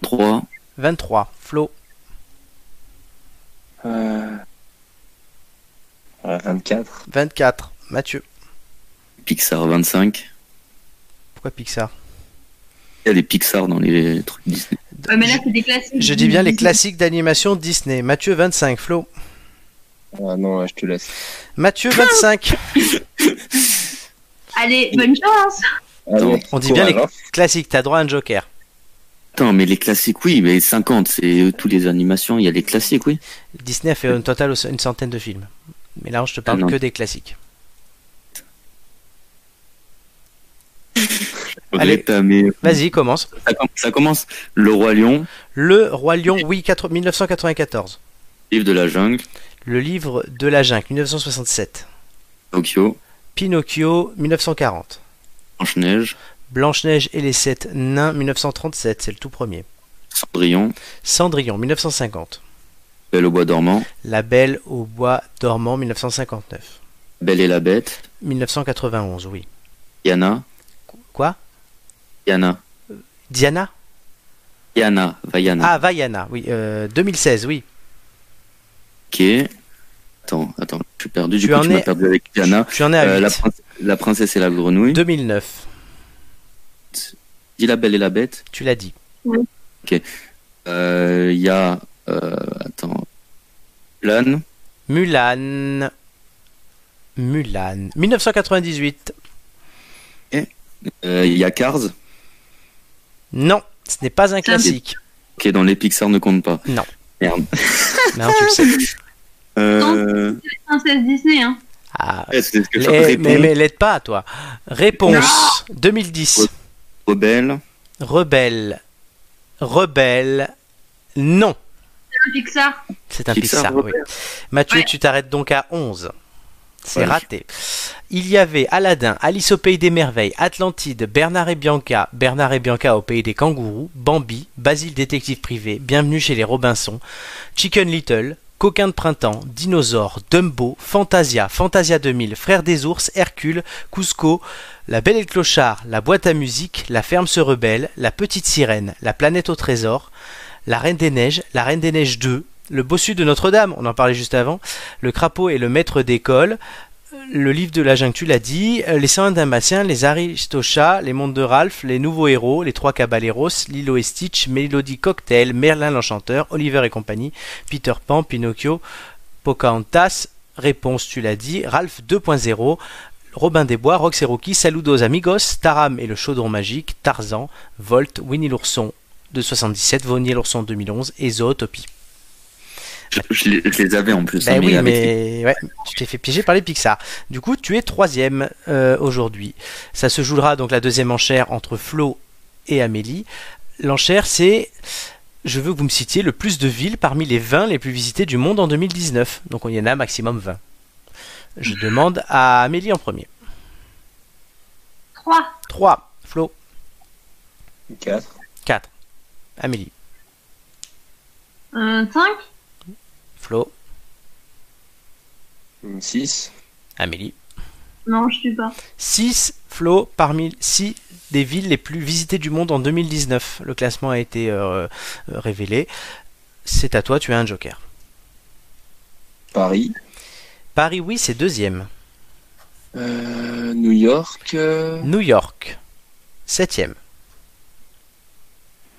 3. 23. Flo. Euh... Ouais, 24. 24. Mathieu. Pixar 25. Pourquoi Pixar? Il y a des Pixar dans les trucs Disney. Ouais, mais là, c'est des classiques. Je dis bien les classiques d'animation Disney. Mathieu 25. Flo. Ah non, je te laisse. Mathieu 25. Allez, bonne chance Allez, On dit bien les classiques. T'as droit à un joker. Attends, mais les classiques, oui, mais 50, c'est tous les animations, il y a les classiques, oui. Disney a fait un total une centaine de films. Mais là, je te parle Ah que des classiques. Allez, mais Vas-y, commence. ça, com- ça commence. Le Roi Lion, Le Roi Lion, oui, 4 1994. Livre de la jungle, Le livre de la jungle, 1967. Tokyo, Pinocchio, 1940. Blanche-Neige, Blanche-Neige et les sept nains, 1937, c'est le tout premier. Cendrillon, Cendrillon, 1950. Belle au bois dormant, La Belle au bois dormant, 1959. Belle et la Bête, 1991, oui. Yana, Quoi? Yana, Diana Yana, Vaiana. Ah, Vaiana, oui. euh, 2016, oui. Ok. Attends, attends, je suis perdu. Du Tu coup, en tu m'as perdu avec Yana. Tu en es à Euh, 8. la, prince- la princesse et la grenouille. 2009, Dis la Belle et la Bête. tu l'as dit. Euh, Il y a. Euh, attends. Lan, Mulan. Mulan. 1998. euh, il y a Cars. Non, ce n'est pas un classique. Ok, dans les Pixar ne compte pas. Non. Merde. Non, tu le sais. Euh, Princesse Disney, hein. Ah, les- réponds mais, mais l'aide pas, toi. Réponse 2010. Rebelle, Rebelle. Rebelle. Non. C'est un Pixar. C'est un Pixar, Pixar, oui. Mathieu, Ouais. tu t'arrêtes donc à 11. C'est raté. Il y avait Aladdin, Alice au pays des merveilles, Atlantide, Bernard et Bianca, Bernard et Bianca au pays des kangourous, Bambi, Basile détective privé, Bienvenue chez les Robinson, Chicken Little, Coquin de printemps, Dinosaure, Dumbo, Fantasia, Fantasia 2000, Frères des ours, Hercule, Cusco, La Belle et le Clochard, La boîte à musique, La ferme se rebelle, La petite sirène, La planète au trésor, La Reine des Neiges, La Reine des Neiges 2, Le bossu de Notre-Dame, on en parlait juste avant, Le crapaud et le maître d'école, le livre de la jungle, tu l'as dit, euh, les 101 Dalmatiens, les Aristochats, les mondes de Ralph, les nouveaux héros, les trois Caballeros, Lilo et Stitch, Mélodie Cocktail, Merlin l'Enchanteur, Oliver et compagnie, Peter Pan, Pinocchio, Pocahontas, réponse, tu l'as dit, Ralph 2.0, Robin des Bois, Rox et Rookie, Saludos Amigos, Taram et le chaudron magique, Tarzan, Volt, Winnie l'ourson de 77, Vonnie l'ourson 2011 et Zootopie. Je, je les, je les avais en plus. Ben hein, oui, avec les- mais ouais, tu t'es fait piéger par les Pixar. Du coup, tu es troisième euh, aujourd'hui. Ça se jouera donc la deuxième enchère entre Flo et Amélie. L'enchère, c'est je veux que vous me citiez le plus de villes parmi les 20 les plus visitées du monde en 2019. Donc il y en a maximum 20. Je demande à Amélie en premier. 3. 3. Flo. 4. 4. Amélie. Euh, 5. Flo. 6. Amélie. Non, je suis pas. 6 Flo parmi 6 des villes les plus visitées du monde en 2019. Le classement a été euh, euh, révélé. C'est à toi, tu as un joker. Paris. Paris, oui, c'est deuxième. Euh, New York. euh, New York, septième.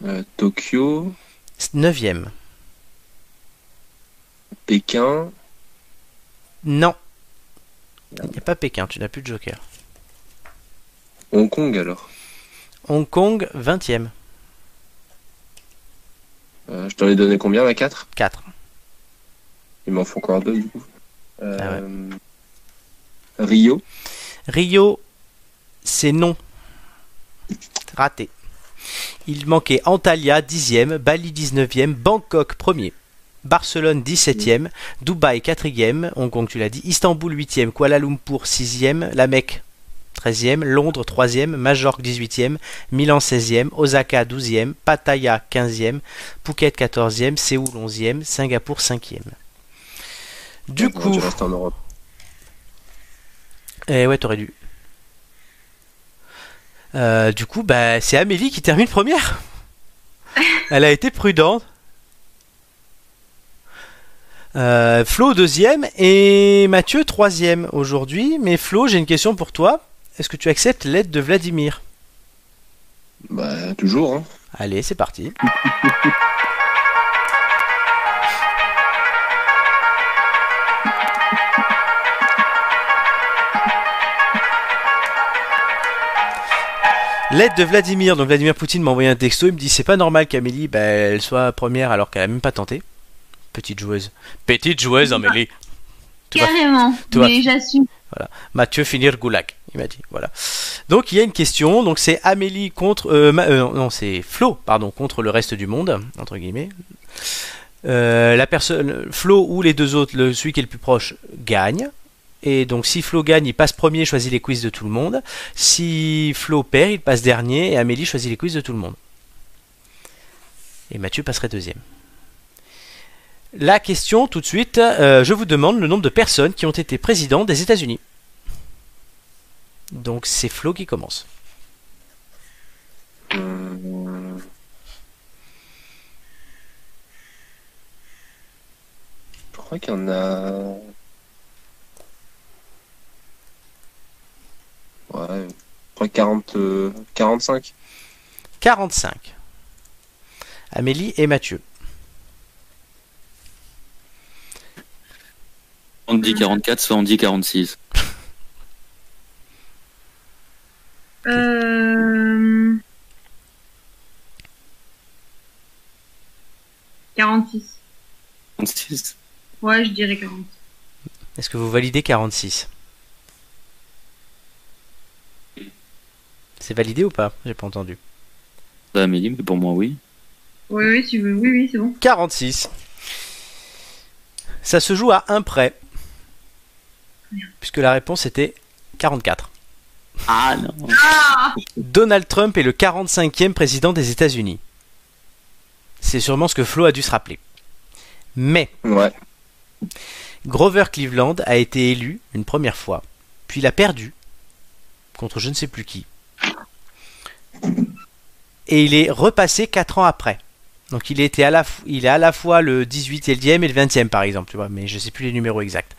euh, Tokyo. Neuvième. Pékin. Non. Il n'y a pas Pékin, tu n'as plus de joker. Hong Kong alors. Hong Kong, vingtième. Euh, je t'en ai donné combien, la 4 4. Il m'en faut encore deux du coup. Euh, Ah Rio. Rio, c'est non. Raté. Il manquait Antalya, 10e, Bali, 19e, Bangkok, 1er. Barcelone, 17e, Dubaï, 4e, Hong Kong, tu l'as dit, Istanbul, 8e, Kuala Lumpur, 6e, La Mecque, 13e, Londres, 3e, Majorque, 18e, Milan, 16e, Osaka, 12e, Pattaya, 15e, Phuket, 14e, Séoul, 11e, Singapour, 5e. Du coup, Je reste en Europe. eh ouais, t'aurais dû. Euh, du coup, bah, c'est Amélie qui termine première. Elle a été prudente. Euh, Flo deuxième et Mathieu troisième aujourd'hui. Mais Flo, j'ai une question pour toi. Est-ce que tu acceptes l'aide de Vladimir? Bah, toujours. Hein. Allez, c'est parti. L'aide de Vladimir, donc Vladimir Poutine m'a envoyé un texto, il me dit c'est pas normal qu'Amélie bah, elle soit première alors qu'elle a même pas tenté. Petite joueuse. Petite joueuse Amélie. Tu vas- Carrément. tu mais j'assume. Mathieu finir goulag, il m'a dit. Voilà. Donc il y a une question. Donc c'est Amélie contre euh, Ma- euh, non c'est Flo pardon contre le reste du monde entre guillemets. Euh, la personne Flo ou les deux autres, le, celui qui est le plus proche gagne. Et donc si Flo gagne, il passe premier, choisit les quiz de tout le monde. Si Flo perd, il passe dernier et Amélie choisit les quiz de tout le monde. Et Mathieu passerait deuxième. La question tout de suite, euh, je vous demande le nombre de personnes qui ont été présidents des États-Unis. Donc c'est Flo qui commence. Je crois qu'il y en a. Ouais, je crois 40, euh, 45. 45. Amélie et Mathieu. On dit 44, soit on dit 46. Euh... 46. 46. Ouais, je dirais 40. Est-ce que vous validez 46 C'est validé ou pas? J'ai pas entendu. Ça, Amélie, mais pour moi, oui. Oui, oui, tu veux. Oui, oui, c'est bon. 46. Ça se joue à un près. Puisque la réponse était 44. Ah non. Donald Trump est le 45e président des États-Unis. C'est sûrement ce que Flo a dû se rappeler. Mais Ouais. Grover Cleveland a été élu une première fois, puis il a perdu contre je ne sais plus qui. Et il est repassé 4 ans après. Donc il, était à la f- il est à la fois le 18e et le 20e par exemple, tu vois, mais je sais plus les numéros exacts.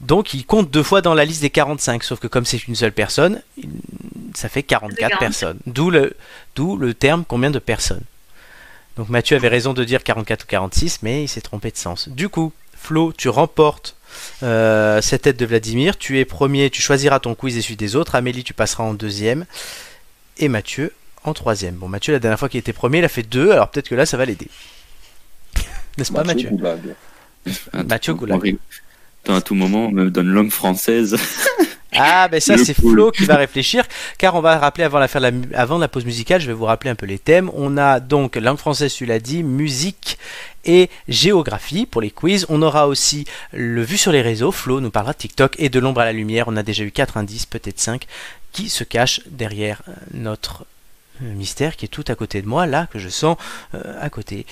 Donc il compte deux fois dans la liste des 45, sauf que comme c'est une seule personne, il- ça fait 44 40. personnes. D'où le, d'où le terme combien de personnes. Donc Mathieu avait raison de dire 44 ou 46, mais il s'est trompé de sens. Du coup, Flo, tu remportes euh, cette tête de Vladimir. Tu es premier, tu choisiras ton quiz et celui des autres. Amélie, tu passeras en deuxième. Et Mathieu en troisième. Bon, Mathieu, la dernière fois qu'il était premier, il a fait deux, alors peut-être que là, ça va l'aider. N'est-ce pas, Mathieu Goulag. Mathieu Goulag. À tout moment, on me donne langue française. Ah, ben ça, c'est. Flo qui va réfléchir, car on va rappeler la, la, avant la pause musicale, je vais vous rappeler un peu les thèmes. On a donc langue française, tu l'as dit, musique et géographie pour les quiz. On aura aussi le vu sur les réseaux. Flo nous parlera de TikTok et de l'ombre à la lumière. On a déjà eu 4 indices, peut-être 5, qui se cachent derrière euh, notre euh, mystère qui est tout à côté de moi, là, que je sens euh, à côté.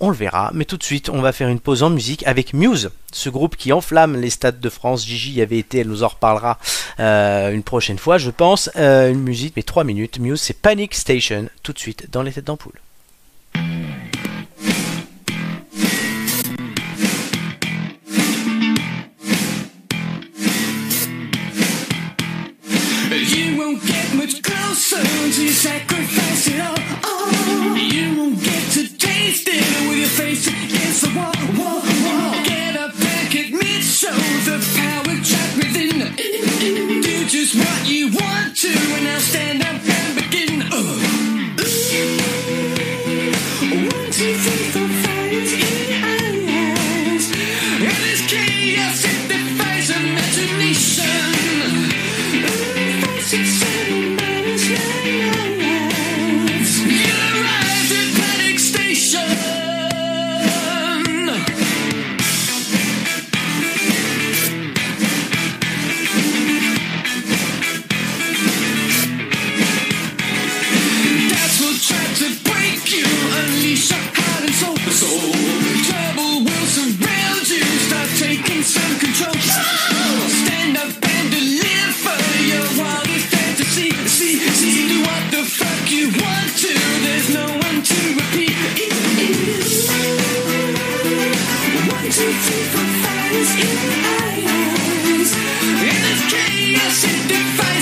On le verra, mais tout de suite, on va faire une pause en musique avec Muse, ce groupe qui enflamme les stades de France. Gigi y avait été, elle nous en reparlera euh, une prochaine fois, je pense. Euh, une musique, mais 3 minutes. Muse, c'est Panic Station, tout de suite dans les têtes d'ampoule. Taste with your face against the wall. wall, wall. Get up and admit, show the power trapped within. Do just what you want to, and now stand up and begin. Oh. One, two, three, four, eyes in eyes. And there's chaos and defiance.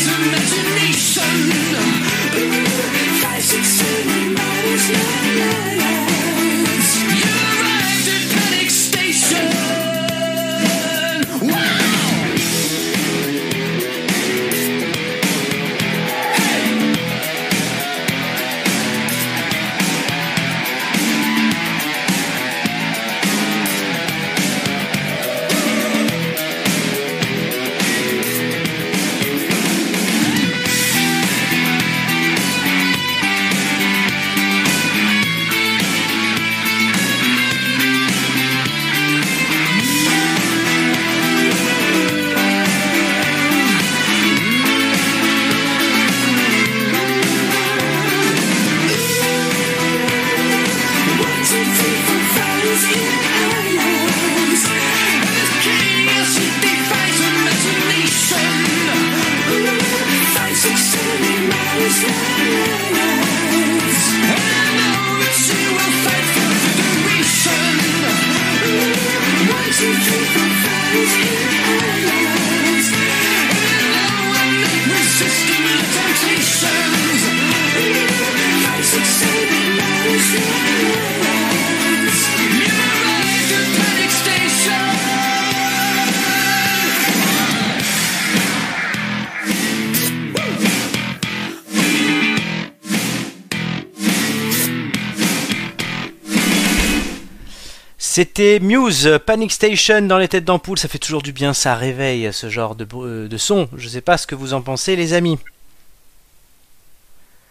C'était Muse, Panic Station dans les têtes d'ampoule, ça fait toujours du bien, ça réveille ce genre de, euh, de son. Je sais pas ce que vous en pensez les amis.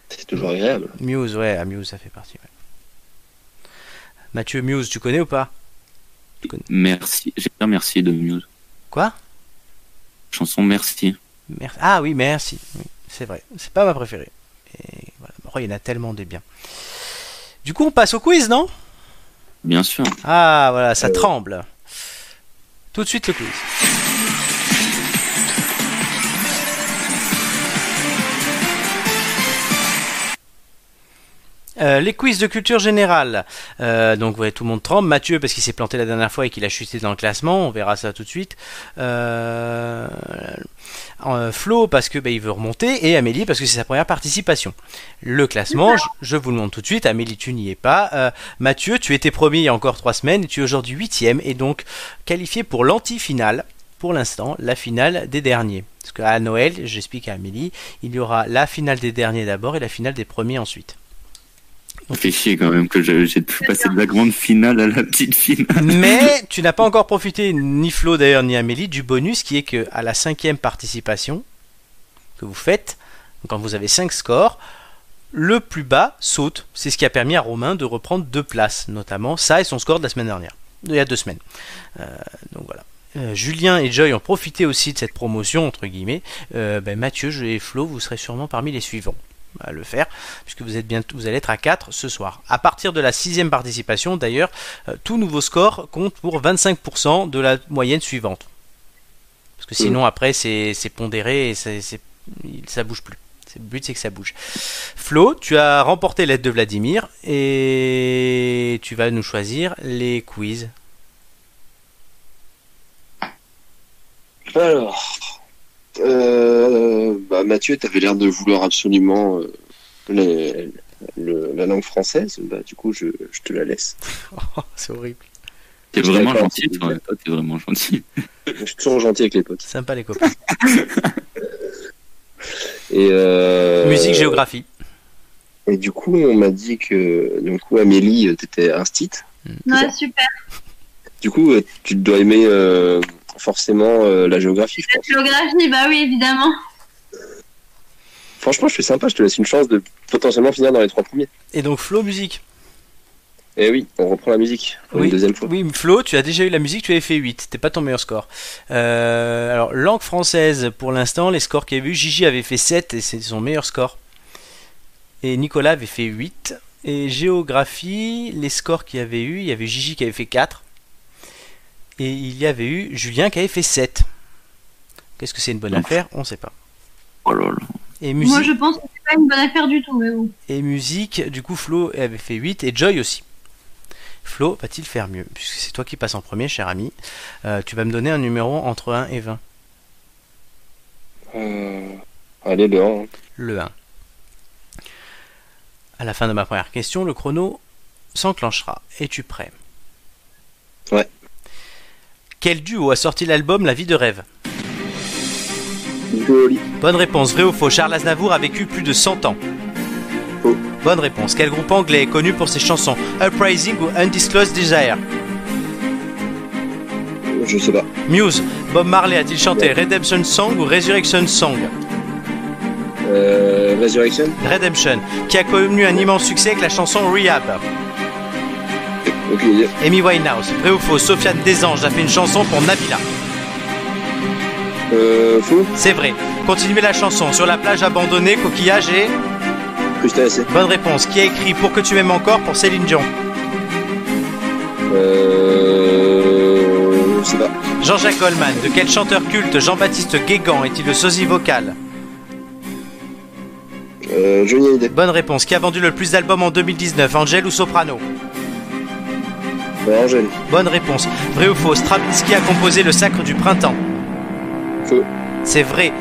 C'est toujours agréable. Muse, ouais, Muse ça fait partie. ouais. Mathieu Muse, tu connais ou pas Merci. J'ai bien merci de Muse. Quoi chanson Merci. Ah oui, merci. Oui, c'est vrai. C'est pas ma préférée. Et voilà. Oh, il y en a tellement des biens. Du coup, on passe au quiz, non Bien sûr. Ah, voilà, ça tremble. Tout de suite le quiz. Euh, les quiz de culture générale. Euh, donc ouais, tout le monde tremble. Mathieu parce qu'il s'est planté la dernière fois et qu'il a chuté dans le classement. On verra ça tout de suite. Euh, euh, Flo parce que bah, il veut remonter et Amélie parce que c'est sa première participation. Le classement, je, je vous le montre tout de suite. Amélie, tu n'y es pas. Mathieu, tu étais premier il y a encore trois semaines et tu es aujourd'hui huitième et donc qualifié pour l'anti-finale. Pour l'instant, la finale des derniers. Parce qu'à Noël, j'explique à Amélie, il y aura la finale des derniers d'abord et la finale des premiers ensuite. Fait chier quand même que j'ai pu passer de la grande finale à la petite finale. Mais tu n'as pas encore profité, ni Flo d'ailleurs, ni Amélie, du bonus qui est que à la cinquième participation que vous faites, quand vous avez 5 scores, le plus bas saute. C'est ce qui a permis à Romain de reprendre deux places, notamment ça et son score de la semaine dernière, il y a deux semaines. Euh, donc voilà. Euh, Julien et Joy ont profité aussi de cette promotion, entre guillemets. Euh, ben, Mathieu et Flo, vous serez sûrement parmi les suivants à le faire, puisque vous, êtes bientôt, vous allez être à 4 ce soir. À partir de la sixième participation, d'ailleurs, euh, tout nouveau score compte pour 25% de la moyenne suivante. Parce que sinon, après, c'est c'est pondéré et il- ça bouge plus. Le but, c'est que ça bouge. Flo, tu as remporté l'aide de Vladimir et tu vas nous choisir les quiz. Alors, euh, bah, Mathieu, t'avais l'air de vouloir absolument euh, les- le- la langue française. Bah, du coup, je, je te la laisse. Oh, c'est horrible. T'es vraiment gentil, c'est toi. t'es vraiment gentil. Je suis toujours gentil avec les potes. Sympa les copains. Et, euh, Musique, géographie. Et du coup, on m'a dit que, du coup, Amélie, t'étais instite. Ouais, super. Du coup, tu dois aimer euh, forcément euh, la géographie, je La géographie, bah oui, évidemment. Franchement, je suis sympa. Je te laisse une chance de potentiellement finir dans les trois premiers. Et donc Flo, musique. Et oui, on reprend la musique pour Oui. une deuxième fois. Oui, Flo, tu as déjà eu la musique, tu avais fait 8. C'était pas ton meilleur score. Euh, alors, langue française, pour l'instant, les scores qu'il y avait eu, Gigi avait fait 7 et c'est son meilleur score. Et Nicolas avait fait 8. Et géographie, les scores qu'il y avait eu, il y avait Gigi qui avait fait 4. Et il y avait eu Julien qui avait fait 7. Qu'est-ce que c'est une bonne Donc. affaire? On sait pas. Oh là là. Et Moi, musique, je pense que c'est pas une bonne affaire du tout, mais bon. et musique, du coup, Flo avait fait 8 et Joy aussi. Flo va-t-il faire mieux? Puisque c'est toi qui passes en premier, cher ami. Euh, tu vas me donner un numéro entre 1 et 20. Euh, allez, le 1. Le 1. À la fin de ma première question, le chrono s'enclenchera. Es-tu prêt? Ouais. Quel duo a sorti l'album La vie de rêve? Bonne réponse, vrai ou faux? Charles Aznavour a vécu plus de 100 ans. Faux. Bonne réponse. Quel groupe anglais est connu pour ses chansons Uprising ou Undisclosed Desire? Je sais pas. Muse. Bob Marley a-t-il chanté Redemption Song ou Resurrection Song? Euh, Resurrection Redemption. Qui a connu un immense succès avec la chanson Rehab? Amy Winehouse. Vrai ou faux Sofiane Desanges a fait une chanson pour Nabila Euh, faux C'est vrai. Continuez la chanson. Sur la plage abandonnée, coquillage et... Crustacé. Bonne réponse. Qui a écrit Pour que tu m'aimes encore pour Céline Dion Euh, je sais pas. Jean-Jacques Goldman. De quel chanteur culte Jean-Baptiste Guégan est-il le sosie vocal Euh, Johnny. Bonne réponse. Qui a vendu le plus d'albums en 2019 Angèle ou Soprano Angèle. Bonne réponse. Vrai ou faux Stravinsky a composé le Sacre du Printemps Faux. C'est vrai.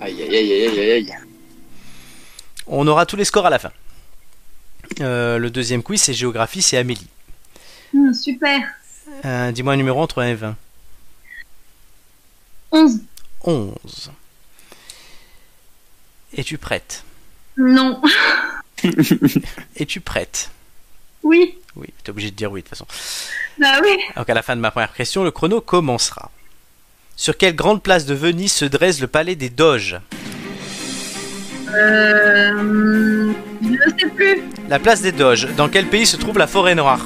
Aïe, aïe, aïe, aïe, aïe, aïe. On aura tous les scores à la fin. Euh, le deuxième quiz, c'est géographie, c'est Amélie. Hum, super. Euh, Dis-moi un numéro entre 1 et 20. 11. 11. Es-tu prête? Non. Es-tu prête Oui. Oui, tu es obligé de dire oui de toute façon. Bah oui. Donc à la fin de ma première question, le chrono commencera. Sur quelle grande place de Venise se dresse le palais des Doges Euh, je ne sais plus. La place des Doges, dans quel pays se trouve la forêt noire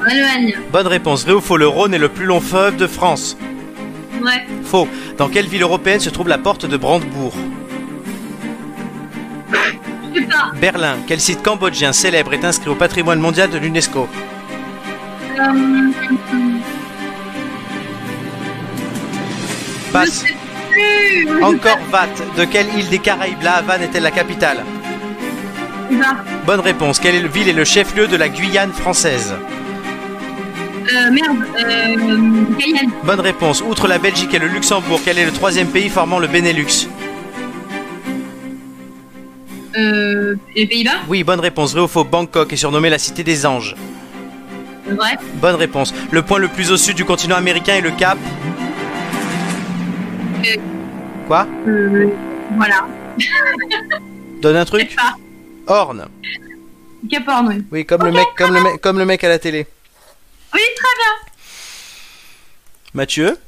En Allemagne. Bonne réponse. Vrai ou faux Le Rhône est le plus long fleuve de France. Ouais. Faux. Dans quelle ville européenne se trouve la porte de Brandebourg Berlin. Quel site cambodgien célèbre est inscrit au patrimoine mondial de l'UNESCO? Euh, Passe. Encore Vat. De quelle île des Caraïbes la Havane est-elle la capitale? Bonne réponse. Quelle est le- ville est le chef-lieu de la Guyane française? Euh, merde. Euh, Cayenne. Bonne réponse. Outre la Belgique et le Luxembourg, quel est le troisième pays formant le Benelux? Euh, les Pays-Bas? Oui, bonne réponse. Vrai ou faux Bangkok est surnommée la cité des anges. Vrai. Bonne réponse. Le point le plus au sud du continent américain est le Cap. Euh. Quoi? Euh, voilà. Donne un truc pas. Horn. Cap Horn, oui. Oui, comme le mec, comme le mec, comme le mec à la télé. Oui, très bien. Mathieu,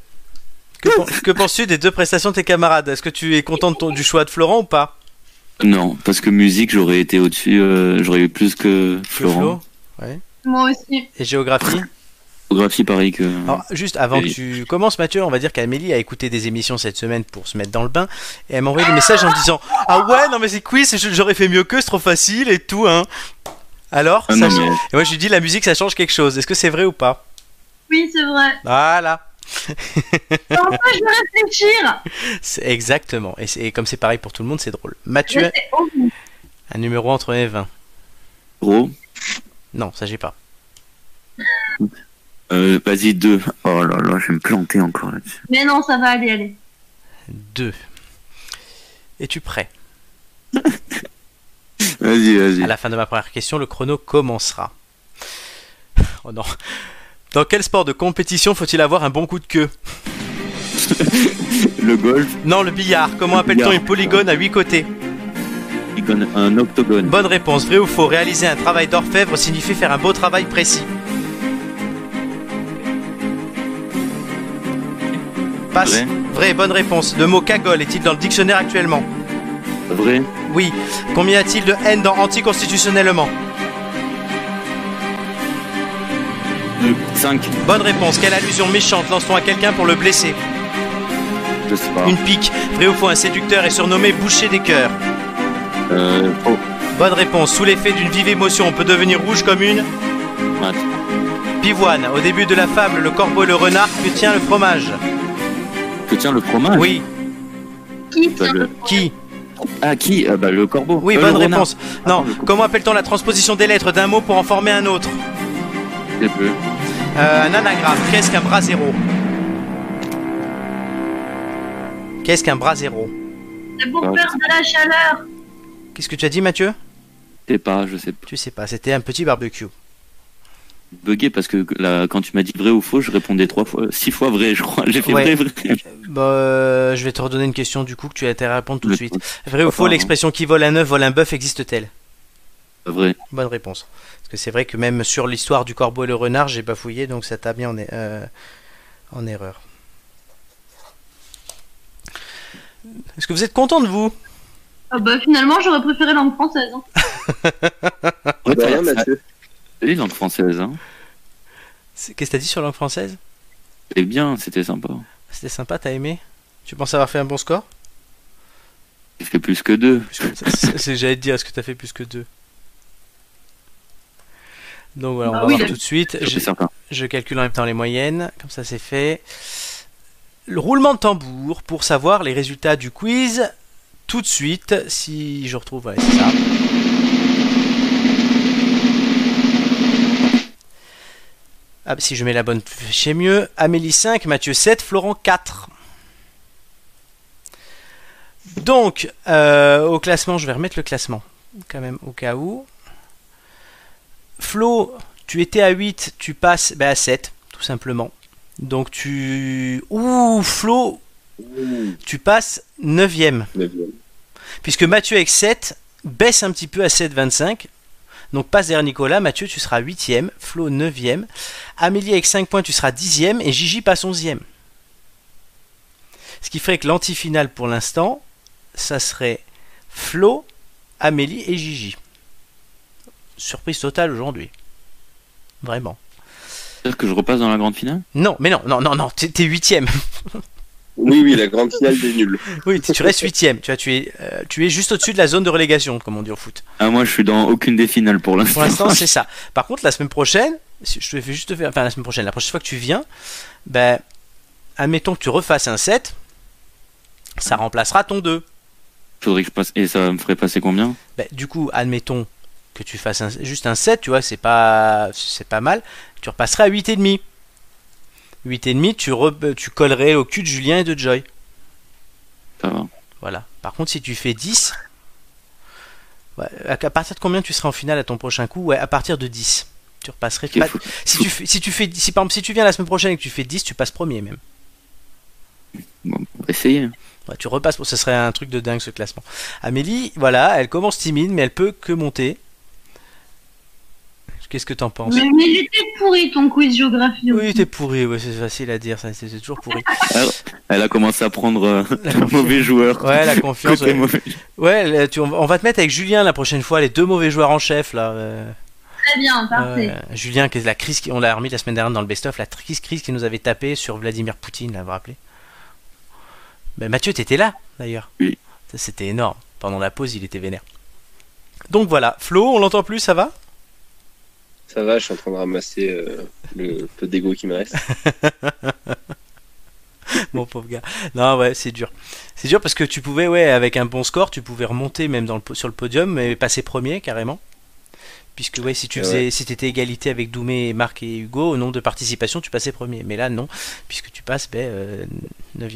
que, pen- que penses-tu des deux prestations de tes camarades? Est-ce que tu es content de ton- du choix de Florent ou pas? Non, parce que musique, j'aurais été au-dessus, euh, j'aurais eu plus que Florent. Flo Moi aussi. Et géographie? Photographie, pareil que. Alors, juste avant Oui. que tu commences, Mathieu, on va dire qu'Amélie a écouté des émissions cette semaine pour se mettre dans le bain. Et elle m'a envoyé des messages en disant Ah ouais, non mais c'est quiz, j'aurais fait mieux que, c'est trop facile et tout, hein. Alors Ah ça non, change- mais Et moi je lui dis La musique ça change quelque chose. Est-ce que c'est vrai ou pas? Oui, c'est vrai. Voilà. Enfin, je vais réfléchir. C'est exactement. Et, c'est- et comme c'est pareil pour tout le monde, c'est drôle. Mathieu, bout. un numéro entre 1 et 20. gros, Non, ça j'ai pas. euh, vas-y, deux. Oh là là, je vais me planter encore là-dessus. Mais non, ça va aller, aller. 2. Es-tu prêt Vas-y, À vas-y. la fin de ma première question, le chrono commencera. Oh non. Dans quel sport de compétition faut-il avoir un bon coup de queue Le golf, Non, le billard. Comment Le appelle-t-on une polygone à 8 côtés un octogone. Bonne réponse. Vrai ou faux Réaliser un travail d'orfèvre signifie faire un beau travail précis. Passe. Vrai. Vrai, bonne réponse. Le mot cagole est-il dans le dictionnaire actuellement Vrai, Oui. Combien y a-t-il de haine dans anticonstitutionnellement 5, Bonne réponse. Quelle allusion méchante lance-t-on à quelqu'un pour le blesser je sais pas. Une pique. Vrai ou faux Un séducteur est surnommé boucher des cœurs. Euh, faux. Bonne réponse. Sous l'effet d'une vive émotion, on peut devenir rouge comme une Mat. pivoine. Au début de la fable, le corbeau et le renard que tient le fromage. Que tient le fromage Oui. Qui Bah, tient le- Qui Ah, qui Ah, bah, Le corbeau. Oui, Euh, bonne renard. réponse. Non. Attends, le- Comment appelle-t-on la transposition des lettres d'un mot pour en former un autre sais plus. Euh, Un anagramme. Qu'est-ce qu'un bras zéro? Qu'est-ce qu'un bras zéro? C'est pour Ah, faire de la chaleur. Qu'est-ce que tu as dit, Mathieu? Je sais pas, je sais pas. Tu sais pas. C'était un petit barbecue. Bugué parce que là, quand tu m'as dit vrai ou faux, je répondais trois fois, six fois vrai, je crois. J'ai fait Ouais. vrai, vrai. Bah, euh, je vais te redonner une question du coup que tu as intérêt à répondre tout de suite. Vrai ou faux, Pardon. l'expression qui vole un œuf vole un bœuf existe-t-elle? Vrai. Bonne réponse. Parce que c'est vrai que même sur l'histoire du corbeau et le renard, j'ai bafouillé, donc ça t'a mis en, er- euh, en erreur. Est-ce que vous êtes content de vous? Ah bah finalement, j'aurais préféré langue française. hein. Ouais, De rien, Mathieu. les langues françaises, hein. Qu'est-ce que t'as dit sur la langue française? C'était bien, c'était sympa. C'était sympa, t'as aimé? Tu penses avoir fait un bon score? J'ai fait plus que deux. J'allais te dire, est-ce que t'as fait plus que deux? Donc voilà, on Bah va oui, voir tout de suite. Je calcule en même temps les moyennes, comme ça c'est fait. Le roulement de tambour pour savoir les résultats du quiz tout de suite, si je retrouve, ouais, c'est ça. Ah, si je mets la bonne chez mieux, Amélie 5, Mathieu 7, Florent 4. Donc, euh, au classement, je vais remettre le classement, quand même, au cas où. Flo, tu étais à 8, tu passes bah, à 7, tout simplement. Donc tu... Ouh, Flo, tu passes 9ème. Puisque Mathieu avec 7 baisse un petit peu à 7,25. Donc passe derrière Nicolas. Mathieu, tu seras 8ème. Flo, 9ème. Amélie avec 5 points, tu seras 10ème. Et Gigi passe 11ème. Ce qui ferait que l'antifinale pour l'instant, ça serait Flo, Amélie et Gigi. Surprise totale aujourd'hui. Vraiment. C'est-à-dire que je repasse dans la grande finale Non, mais non, non, non, non, t'es huitième. Oui, oui, la grande finale des nuls. Oui, tu restes huitième. Tu vois, tu es, euh, tu es juste au-dessus de la zone de relégation, comme on dit au foot. Ah, moi, je suis dans aucune des finales pour l'instant. Pour l'instant, c'est ça. Par contre, la semaine prochaine, si- je te fais juste te faire, enfin la semaine prochaine, la prochaine fois que tu viens, ben, admettons que tu refasses un 7, ça remplacera ton 2. Faudrait que je passe. Et ça me ferait passer combien? Ben, du coup, admettons que tu fasses un- juste un 7, tu vois, c'est pas, c'est pas mal. Tu repasseras à 8,5. 8,5, tu, re- tu collerais au cul de Julien et de Joy. Ça va. Voilà. Par contre, si tu fais 10, ouais, à à partir de combien tu seras en finale à ton prochain coup? Ouais, à partir de 10. Tu repasserais. Pas- si, tu si tu fais, si par exemple, si tu viens la semaine prochaine et que tu fais 10, tu passes premier même. Bon, on va essayer. Ouais, tu repasses, ce serait un truc de dingue ce classement. Amélie, voilà, elle commence timide, mais elle peut que monter. Qu'est-ce que t'en penses Mais, mais il était pourri ton quiz géographie. Oui, t'es pourri, ouais, c'est facile à dire, ça, toujours pourri. Elle a commencé à prendre euh, le mauvais joueur. Ouais, la confiance. Ouais. Ouais, là, tu- on va on va te mettre avec Julien la prochaine fois, les deux mauvais joueurs en chef là. euh, Très bien, parfait. euh, Julien, qui est la crise, qui- on l'a remis la semaine dernière dans le best-of, la crise, crise qui nous avait tapé sur Vladimir Poutine, là, vous vous rappelez? Ben, Mathieu, t'étais là d'ailleurs. Oui. C'était énorme. Pendant la pause, il était vénère. Donc voilà, Flo, on l'entend plus, ça va? Ça va, je suis en train de ramasser euh, le peu d'ego qui me reste. Mon pauvre gars. Non, ouais, c'est dur. C'est dur parce que tu pouvais, ouais, avec un bon score, tu pouvais remonter même dans le, sur le podium et passer premier carrément. Puisque, ouais, si tu Ouais. faisais, si t'étais égalité avec Doumé, Marc et Hugo, au nombre de participations, tu passais premier. Mais là, non, puisque tu passes, ben, euh, 9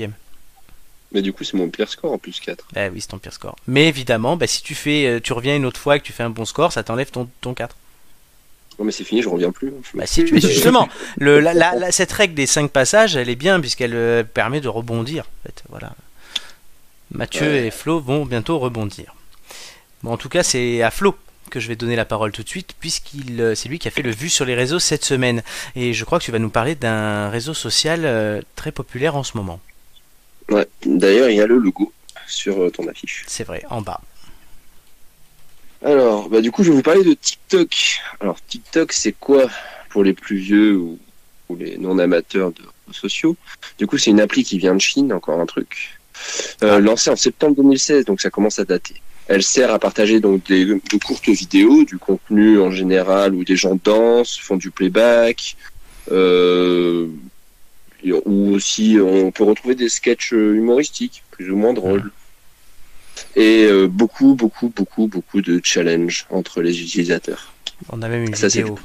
Mais du coup, c'est mon pire score en plus 4. Eh oui, c'est ton pire score. Mais évidemment, bah, si tu fais, euh, tu reviens une autre fois et que tu fais un bon score, ça t'enlève ton, ton 4. Non, mais c'est fini, je reviens plus. Bah si, tu, mais justement, le, la, la- la- cette règle des 5 passages, elle est bien puisqu'elle euh, permet de rebondir. En fait, voilà. Mathieu Ouais. et Flo vont bientôt rebondir. Bon, en tout cas, c'est à Flo que je vais donner la parole tout de suite puisqu'il, euh, c'est lui qui a fait le vu sur les réseaux cette semaine. Et je crois que tu vas nous parler d'un réseau social euh, très populaire en ce moment. Ouais. D'ailleurs, il y a le logo sur ton affiche. C'est vrai, en bas. Alors, bah, du coup, je vais vous parler de TikTok. Alors, TikTok, c'est quoi pour les plus vieux ou, ou les non-amateurs de réseaux sociaux? Du coup, c'est une appli qui vient de Chine, encore un truc. Euh, lancée en septembre 2016, donc ça commence à dater. Elle sert à partager donc des, de courtes vidéos, du contenu en général où des gens dansent, font du playback, euh, ou aussi on peut retrouver des sketchs humoristiques, plus ou moins drôles. Et euh, beaucoup, beaucoup, beaucoup, beaucoup de challenges entre les utilisateurs. On a même une Ça, vidéo.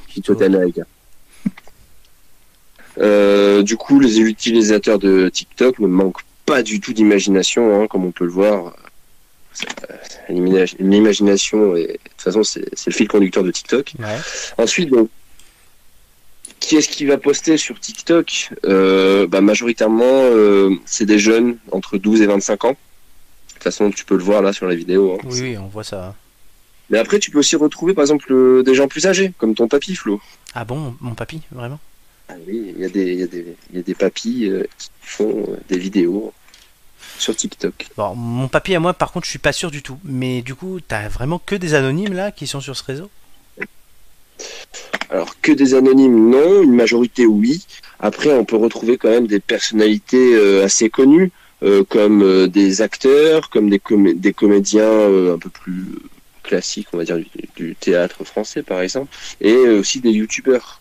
Euh, du coup, les utilisateurs de TikTok ne manquent pas du tout d'imagination, hein, comme on peut le voir. Euh, L'imagination, est- de toute façon, c'est c'est le fil conducteur de TikTok. Ouais. Ensuite, donc, qui est-ce qui va poster sur TikTok? Euh, bah, Majoritairement, euh, c'est des jeunes entre 12 et 25 ans. De toute façon, tu peux le voir là sur la vidéo. hein. Oui, oui, on voit ça. Mais après, tu peux aussi retrouver, par exemple, euh, des gens plus âgés, comme ton papy, Flo. Ah bon, mon papy, vraiment? Ah oui, il y a des, y a des, il y a des papis euh, qui font euh, des vidéos sur TikTok. Bon, mon papy à moi, par contre, je suis pas sûr du tout. Mais du coup, t'as vraiment que des anonymes là qui sont sur ce réseau? Alors que des anonymes, non, une majorité, oui. Après, on peut retrouver quand même des personnalités assez connues, comme euh, des acteurs, comme des, comé- des comédiens euh, un peu plus euh, classiques, on va dire, du, du théâtre français, par exemple, et euh, aussi des youtubeurs.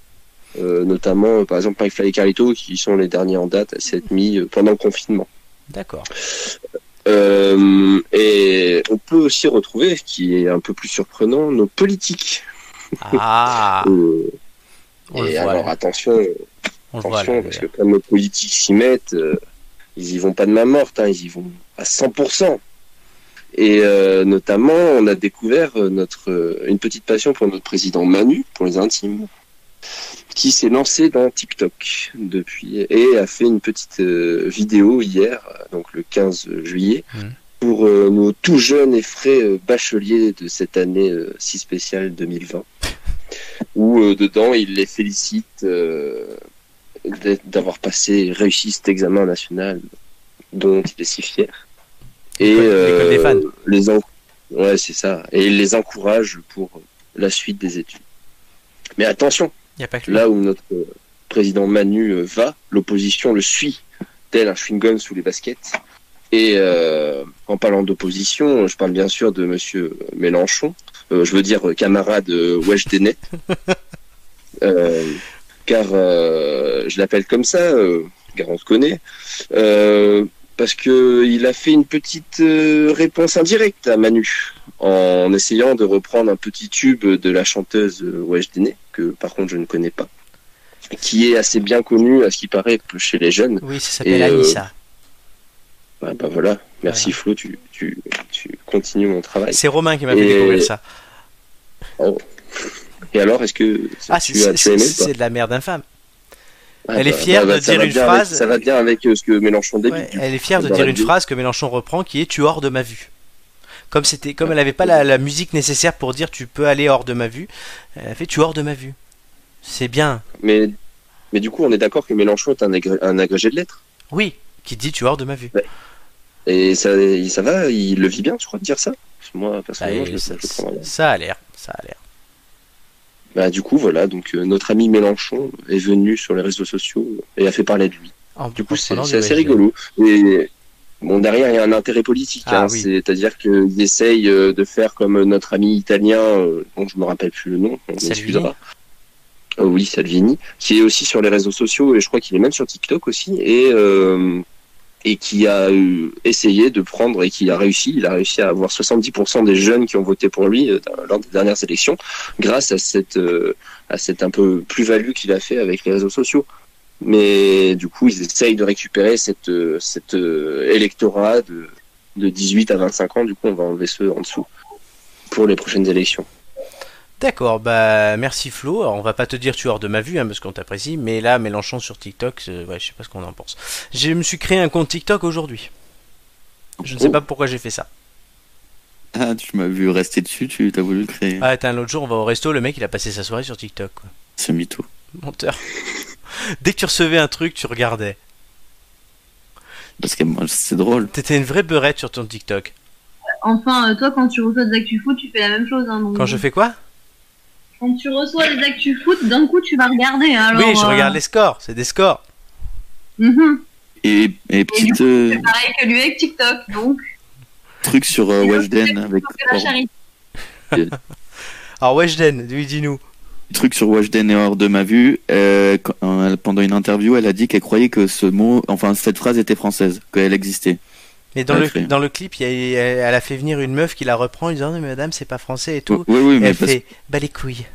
Euh, notamment, euh, par exemple, McFly et Carlito, qui sont les derniers en date à s'être mis euh, pendant le confinement. D'accord. Euh, et on peut aussi retrouver, ce qui est un peu plus surprenant, nos politiques. Ah, Euh, on et alors attention, On attention, parce que comme nos politiques s'y mettent, euh, ils y vont pas de main morte, hein, ils y vont à 100%. Et euh, notamment, on a découvert euh, notre euh, une petite passion pour notre président Manu, pour les intimes, qui s'est lancé dans TikTok depuis et a fait une petite euh, vidéo hier, donc le 15 juillet, Mhm. pour euh, nos tout jeunes et frais bacheliers de cette année si spéciale 2020, où dedans il les félicite d'avoir passé réussi cet examen national dont il est si fier. Et l'école des fans. les en- ouais c'est ça, et il les encourage pour la suite des études. Mais attention, Il y a pas que lui. là où notre président Manu euh, va, l'opposition le suit, tel un chewing-gum sous les baskets. Et euh, en parlant d'opposition, je parle bien sûr de Monsieur Mélenchon, euh, je veux dire euh, camarade euh, Weshdenet, euh, car euh, je l'appelle comme ça, euh, car on se connaît, euh, parce que il a fait une petite réponse indirecte à Manu en essayant de reprendre un petit tube de la chanteuse Weshdenet, que par contre je ne connais pas, qui est assez bien connue à ce qui paraît chez les jeunes. Oui, ça s'appelle Anissa. Ah bah voilà, merci Flo, tu, tu, tu continues mon travail. C'est Romain qui m'a fait Et- découvrir ça. Et alors, est-ce que Ah, tu, c'est as, tu as c'est- aimé ou c'est pas de la merde infâme. Ah, elle est fière de ça dire une avec- phrase- ça va bien avec euh, ce que Mélenchon. Ouais, elle est fière de dire une phrase que Mélenchon reprend qui est tu es hors de ma vue. Comme c'était, comme elle n'avait pas la, la musique nécessaire pour dire tu peux aller hors de ma vue, elle a fait tu es hors de ma vue. C'est bien. Mais, mais du coup, on est d'accord que Mélenchon est un, agré- un agrégé de lettres. Oui, qui dit tu es hors de ma vue. Et ça, ça va, il le vit bien, je crois, de dire ça Moi, Bah, personnellement, je, le- ça, le ça a l'air, ça a l'air. Bah, du coup, voilà, donc euh, notre ami Mélenchon est venu sur les réseaux sociaux et a fait parler de lui. Du coup, c'est assez rigolo. Et bon, derrière, il y a un intérêt politique. Ah hein. oui. C'est-à-dire qu'il essaye euh, de faire comme notre ami italien, euh, dont je me rappelle plus le nom, on m'excusera. Euh, oui, Salvini, qui est aussi sur les réseaux sociaux et je crois qu'il est même sur TikTok aussi et euh, et qui a euh, essayé de prendre et qui a réussi. Il a réussi à avoir 70% des jeunes qui ont voté pour lui euh, lors des dernières élections, grâce à cette euh, à cette un peu plus-value qu'il a fait avec les réseaux sociaux. Mais du coup, ils essayent de récupérer cette cette électorat de de 18 à 25 ans. Du coup, on va enlever ceux en dessous pour les prochaines élections. D'accord, bah merci Flo. Alors, on va pas te dire tu es hors de ma vue hein, parce qu'on t'apprécie, mais là Mélenchon sur TikTok, ouais, je sais pas ce qu'on en pense. Je me suis créé un compte TikTok aujourd'hui. Je ne sais Oh. pas pourquoi j'ai fait ça. Ah, tu m'as vu rester dessus, tu t'as voulu le créer. Ah, attends, l'autre jour on va au resto, le mec il a passé sa soirée sur TikTok. Quoi. C'est mytho. Menteur. Dès que tu recevais un truc, tu regardais. Parce que moi, c'est drôle. T'étais une vraie beurette sur ton TikTok. Enfin, euh, toi, quand tu reçois des actus foot, tu fais la même chose. Hein, donc, Quand je fais quoi? Quand tu reçois des actus foot, d'un coup, tu vas regarder. hein, Alors, Oui, je euh, regarde les scores, c'est des scores. mhm. Et, et petite euh, C'est pareil que lui avec TikTok. Donc, truc sur euh, Weshden avec. Alors Weshden, lui dis-nous. truc sur Weshden et hors de ma vue. euh, quand- euh, pendant une interview, elle a dit qu'elle croyait que ce mot, enfin cette phrase était française, qu'elle existait. Mais dans, le, dans le clip, il y a- elle, a fait venir une meuf qui la reprend en disant Non, mais madame, c'est pas français et tout. Oui, oui, Et mais elle parce- fait Bah les couilles.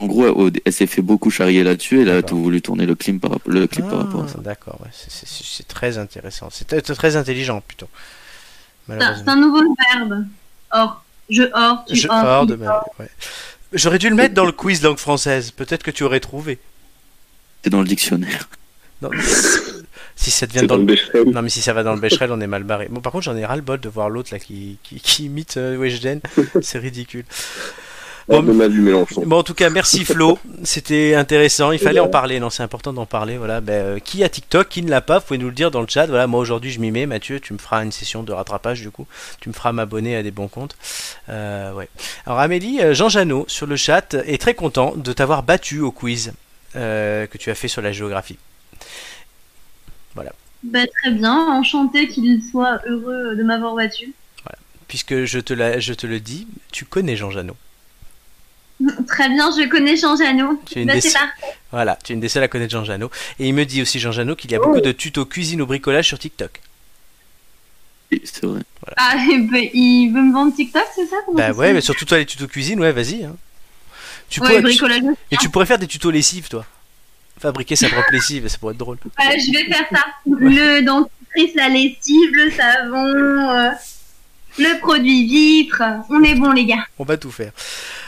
en gros, elle s'est fait beaucoup charrier là-dessus. Elle a tout voulu tourner le clip par, le clip par Ah, rapport à ça. D'accord, ouais, c'est- très intéressant. C'est très- intelligent plutôt. C'est un- nouveau verbe. Or. Je hors, tu Je hors. hors il de ma ouais. J'aurais dû le mettre dans le quiz langue française. Peut-être que tu aurais trouvé. C'est dans le dictionnaire. Non, si ça devient C'est dans dans le le Becherel. Non mais si ça va dans le Becherel, on est mal barré. Bon par contre j'en ai ras le bol de voir l'autre là qui, qui, qui imite euh, Weshden. C'est ridicule. Vue, Mélenchon. Bon en tout cas merci Flo, c'était intéressant, il fallait en parler, non c'est important d'en parler. Voilà, ben, euh, qui a TikTok, qui ne l'a pas, vous pouvez nous le dire dans le chat. Voilà, moi aujourd'hui je m'y mets, Mathieu, tu me feras une session de rattrapage du coup, tu me feras m'abonner à des bons comptes. Euh, ouais. Alors Amélie, euh, Jean Janot sur le chat est très content de t'avoir battu au quiz euh, que tu as fait sur la géographie. Bah, très bien, enchanté qu'il soit heureux de m'avoir battu. Puisque je te, la, je te le dis, tu connais Jean Janot. Très bien, je connais Jean Janot. Tu es une Bah, c'est. Voilà, tu es une des seules à connaître Jean Janot. Et il me dit aussi, Jean Janot, qu'il y a beaucoup de tutos cuisine ou bricolage sur TikTok. C'est vrai. Ah, et ben, il veut me vendre TikTok, c'est ça Bah ouais, mais surtout toi, les tutos cuisine, ouais, vas-y. hein. Tu, Ouais, pourrais, tu, bricolage. aussi. et tu pourrais faire des tutos lessive, toi. Fabriquer sa propre lessive, ça pourrait être drôle. Je vais faire ça. Le dentifrice, la lessive, le savon, euh, le produit vitre. On est bon, les gars. On va tout faire.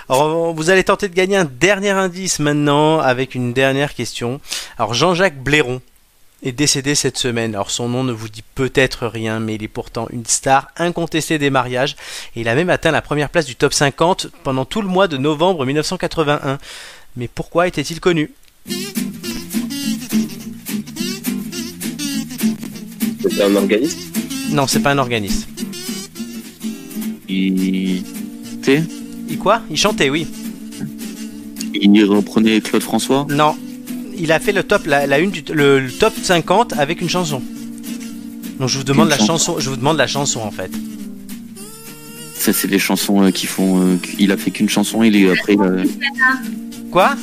Alors, vous allez tenter de gagner un dernier indice maintenant avec une dernière question. Alors, Jean-Jacques Blairon est décédé cette semaine. Alors, son nom ne vous dit peut-être rien, mais il est pourtant une star incontestée des mariages. Et il a même atteint la première place du top 50 pendant tout le mois de novembre 1981. Mais pourquoi était-il connu? C'est un organiste. Non, c'est pas un organiste. Il, sais, Il quoi? Il chantait, oui. il reprenait Claude François? Non. il a fait le top, la, la une du, le, le top 50 avec une chanson. Donc je vous demande Une la chanson. chanson, je vous demande la chanson en fait. Ça, c'est les chansons euh, qui font. euh, il a fait qu'une chanson, il est après. euh, Quoi?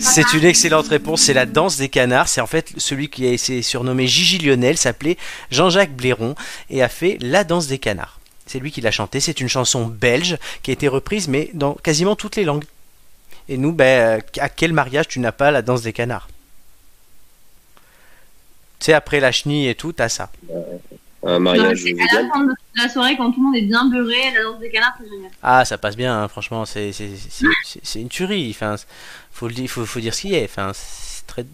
C'est- une excellente réponse, c'est la danse des canards. C'est en fait celui qui a été surnommé Gigi Lionel, s'appelait Jean-Jacques Blairon et a fait la danse des canards. C'est lui qui l'a chanté. C'est une chanson belge qui a été reprise, mais dans quasiment toutes les langues. Et nous, ben, euh, à quel mariage tu n'as pas la danse des canards? Tu sais, après la chenille et tout, t'as ça. Un Non, mariage c'est à vegan. la fin de la soirée, quand tout le monde est bien beurré, la danse des canards, c'est génial. Ah, ça passe bien, hein, franchement, c'est c'est- c'est- c'est- c'est une tuerie. Enfin, faut, le dire, faut, faut dire ce qu'il y a. Enfin, c'est très.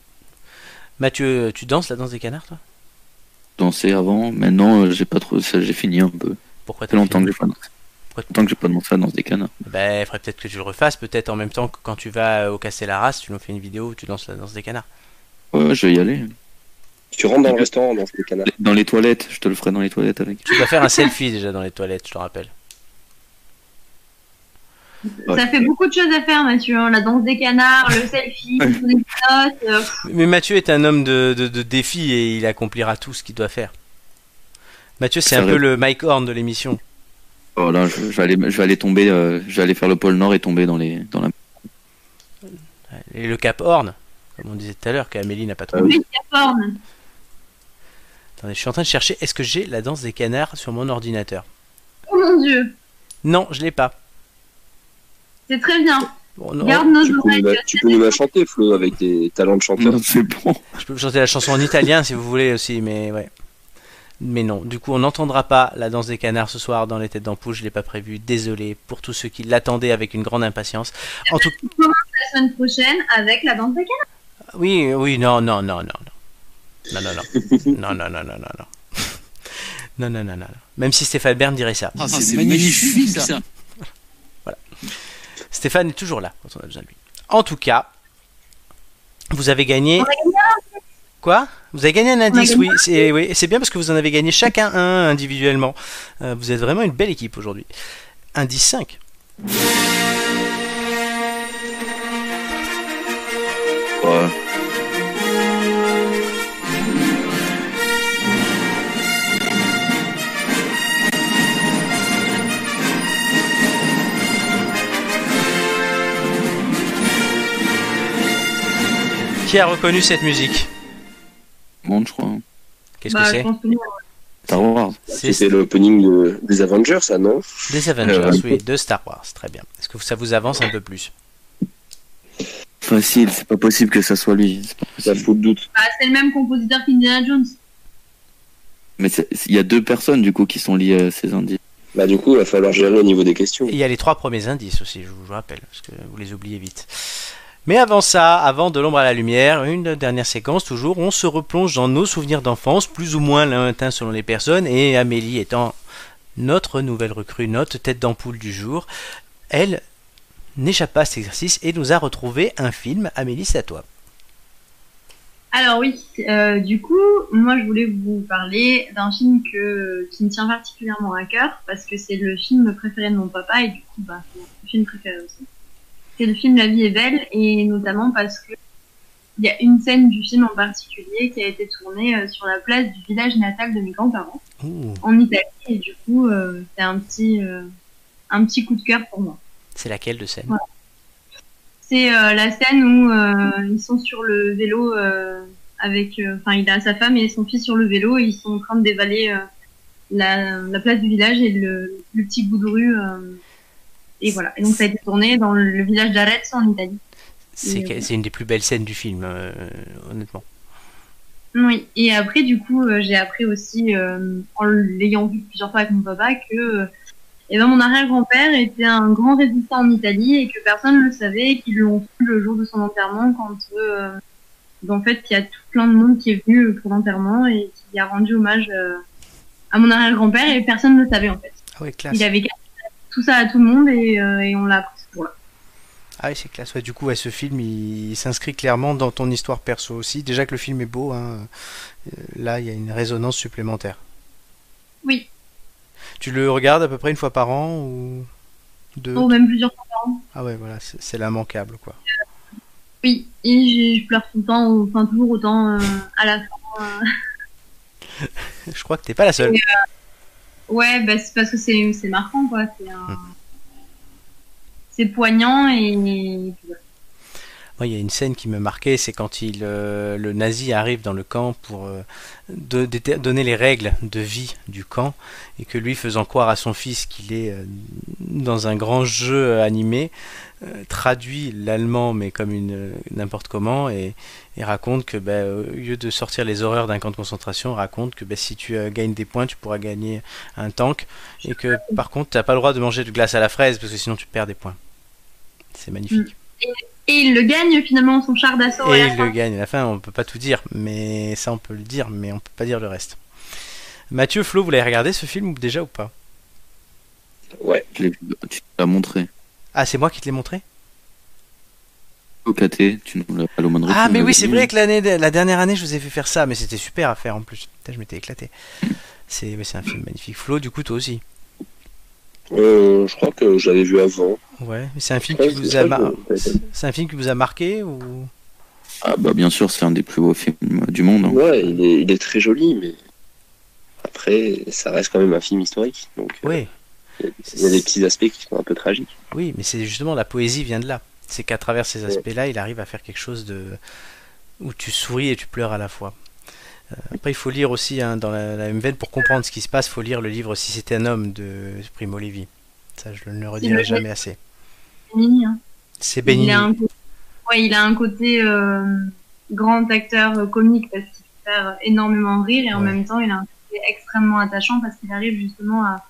Mathieu, tu danses la danse des canards, toi? Danser avant. Maintenant, euh, j'ai pas trop. ça, J'ai fini un peu. Pourquoi t'as longtemps fini que j'ai pas dansé. Pourquoi Longtemps que j'ai pas dansé la danse des canards. Ben, il faudrait peut-être que tu le refasses, peut-être en même temps que quand tu vas au Castellarace, tu nous fais une vidéo où tu danses la danse des canards. Ouais, je vais y aller. Tu rentres dans le restaurant dans ce canard. Dans les toilettes, je te le ferai dans les toilettes avec. Tu dois faire un selfie déjà dans les toilettes, je te rappelle. Ouais. Ça fait beaucoup de choses à faire, Mathieu. hein. La danse des canards, le selfie, les notes. euh, Mais Mathieu est un homme de, de, de défi et il accomplira tout ce qu'il doit faire. Mathieu, c'est un peu le Mike Horn de l'émission. Voilà, je, je vais aller, je vais aller tomber, euh, je vais aller faire le pôle Nord et tomber dans les, dans la. Et le Cap Horn, comme on disait tout à l'heure, qu'Amélie n'a pas trouvé. Ah oui. les capornes. Attendez, je suis en train de chercher, est-ce que j'ai la danse des canards sur mon ordinateur? Oh mon dieu, Non, je l'ai pas. c'est très bien. Bon, non, Garde nos Tu peux, oreilles. nous la, tu peux nous la chanter, Flo, avec tes talents de chanteur. C'est bon. je peux vous chanter la chanson en italien si vous voulez aussi, mais ouais. Mais non, du coup on n'entendra pas la danse des canards ce soir dans les têtes d'ampoule, je l'ai pas prévu, désolé pour tous ceux qui l'attendaient avec une grande impatience. En tout La semaine prochaine avec la danse des canards. Oui, oui, non, non, non, non, non. Non, non, non. Non, non, non, non, non, non. Non, non, non, non. non. Même si Stéphane Bern dirait ça. Ah, c'est magnifique ça. Stéphane est toujours là quand on a besoin de lui. En tout cas, vous avez gagné. Quoi? Vous avez gagné un indice, oui. C'est oui, et c'est bien parce que vous en avez gagné chacun un individuellement. Euh, vous êtes vraiment une belle équipe aujourd'hui. Indice 5. Qui a reconnu cette musique Monde, je crois. Qu'est-ce Bah, que je c'est Star Wars. C'était l'opening de- des Avengers, ça, non des Avengers, Euh, oui, de Star Wars. Très bien. Est-ce que ça vous avance un peu plus Facile, c'est pas possible que ça soit lui. C'est Ça fout le doute. bah, c'est le même compositeur qu'Indiana Jones. Mais c'est- il y a deux personnes du coup qui sont liées à ces indices. Bah, du coup, il va falloir gérer au niveau des questions. Et il y a les trois premiers indices aussi, je vous rappelle, parce que vous les oubliez vite. Mais avant ça, avant de l'ombre à la lumière, une dernière séquence toujours, on se replonge dans nos souvenirs d'enfance, plus ou moins lointains selon les personnes, et Amélie étant notre nouvelle recrue, notre tête d'ampoule du jour, elle n'échappe pas à cet exercice et nous a retrouvé un film. Amélie, c'est à toi. Alors oui, euh, du coup, moi je voulais vous parler d'un film que, qui me tient particulièrement à cœur parce que c'est le film préféré de mon papa et du coup, bah, c'est mon film préféré aussi. C'est le film La vie est belle et notamment parce que il y a une scène du film en particulier qui a été tournée euh, sur la place du village natal de mes grands-parents Ouh, en Italie et du coup, euh, c'est un petit euh, un petit coup de cœur pour moi. c'est laquelle de scène? C'est euh, la scène où euh, ils sont sur le vélo euh, avec, euh, enfin, il a sa femme et son fils sur le vélo et ils sont en train de dévaler euh, la, la place du village et le, le petit bout de rue. Et voilà. Et donc ça a été tourné dans le village d'Arezzo en Italie. C'est euh, une des plus belles scènes du film, euh, honnêtement. Oui. Et après, du coup, euh, j'ai appris aussi, en l'ayant vu plusieurs fois avec mon papa, que eh ben, mon arrière-grand-père était un grand résistant en Italie et que personne ne le savait et qu'ils l'ont su le jour de son enterrement quand, en fait, il y a tout plein de monde qui est venu pour l'enterrement et qui a rendu hommage à mon arrière-grand-père et personne ne le savait en fait. Ah ouais, classe. Il avait tout ça à tout le monde et, euh, et on l'a appris. Ah oui, c'est classe. Ouais, du coup, ouais, ce film, il, il s'inscrit clairement dans ton histoire perso aussi. Déjà que le film est beau, hein, euh, là, il y a une résonance supplémentaire. Oui. Tu le regardes à peu près une fois par an ou deux? Oh, même plusieurs fois par an. Ah ouais, voilà, c'est l'immanquable, quoi. Oui, et je, pleure tout le temps, enfin toujours autant euh, à la fin. euh. Je crois que t'es pas la seule. Ouais, bah, c'est parce que c'est c'est marquant, quoi. C'est un... C'est poignant et. et puis voilà. Il y a une scène qui me marquait, c'est quand euh, le nazi arrive dans le camp pour euh, donner les règles de vie du camp, et que lui, faisant croire à son fils qu'il est euh, dans un grand jeu animé, traduit l'allemand, mais comme n'importe comment, et, raconte que, ben, au lieu de sortir les horreurs d'un camp de concentration, raconte que ben, si tu gagnes des points, tu pourras gagner un tank, et que par contre, tu n'as pas le droit de manger de glace à la fraise, parce que sinon tu perds des points. C'est magnifique. Et il le gagne finalement, son char d'assaut. à Et la il fin. le gagne. À la fin, on peut pas tout dire, mais ça, on peut le dire, mais on peut pas dire le reste. Mathieu, Flo, vous l'avez regardé ce film déjà ou pas? Ouais. Je l'ai vu, tu l'as montré. Ah, c'est moi qui te l'ai montré? Au KT, tu nous l'as l'aumônerie, Ah, mais oui, c'est vrai que l'année, la dernière année, je vous ai fait faire ça, mais c'était super à faire en plus. Putain, je m'étais éclaté. C'est, mais c'est un film magnifique. Flo, du coup, toi aussi. Euh, je crois que je l'avais vu avant. Ouais, mais c'est un film Ouais, qui vous a, mar- c'est un film qui vous a marqué ou? Ah bah bien sûr, c'est un des plus beaux films du monde. hein. Ouais, il est, il est très joli, mais après, ça reste quand même un film historique. Donc, euh, il y a des petits aspects qui sont un peu tragiques. oui, mais c'est justement la poésie vient de là. C'est qu'à travers ces Ouais. aspects-là, il arrive à faire quelque chose de où tu souris et tu pleures à la fois. Euh, Après, il faut lire aussi hein, dans la, la même veine pour comprendre ce qui se passe. Il faut lire le livre Si c'était un homme de Primo Levi. Ça, je ne le redirai jamais assez. C'est hein. C'est Il a un côté, ouais, il a un côté euh, grand acteur euh, comique parce qu'il faire énormément rire et en même temps il a un côté extrêmement attachant parce qu'il arrive justement à,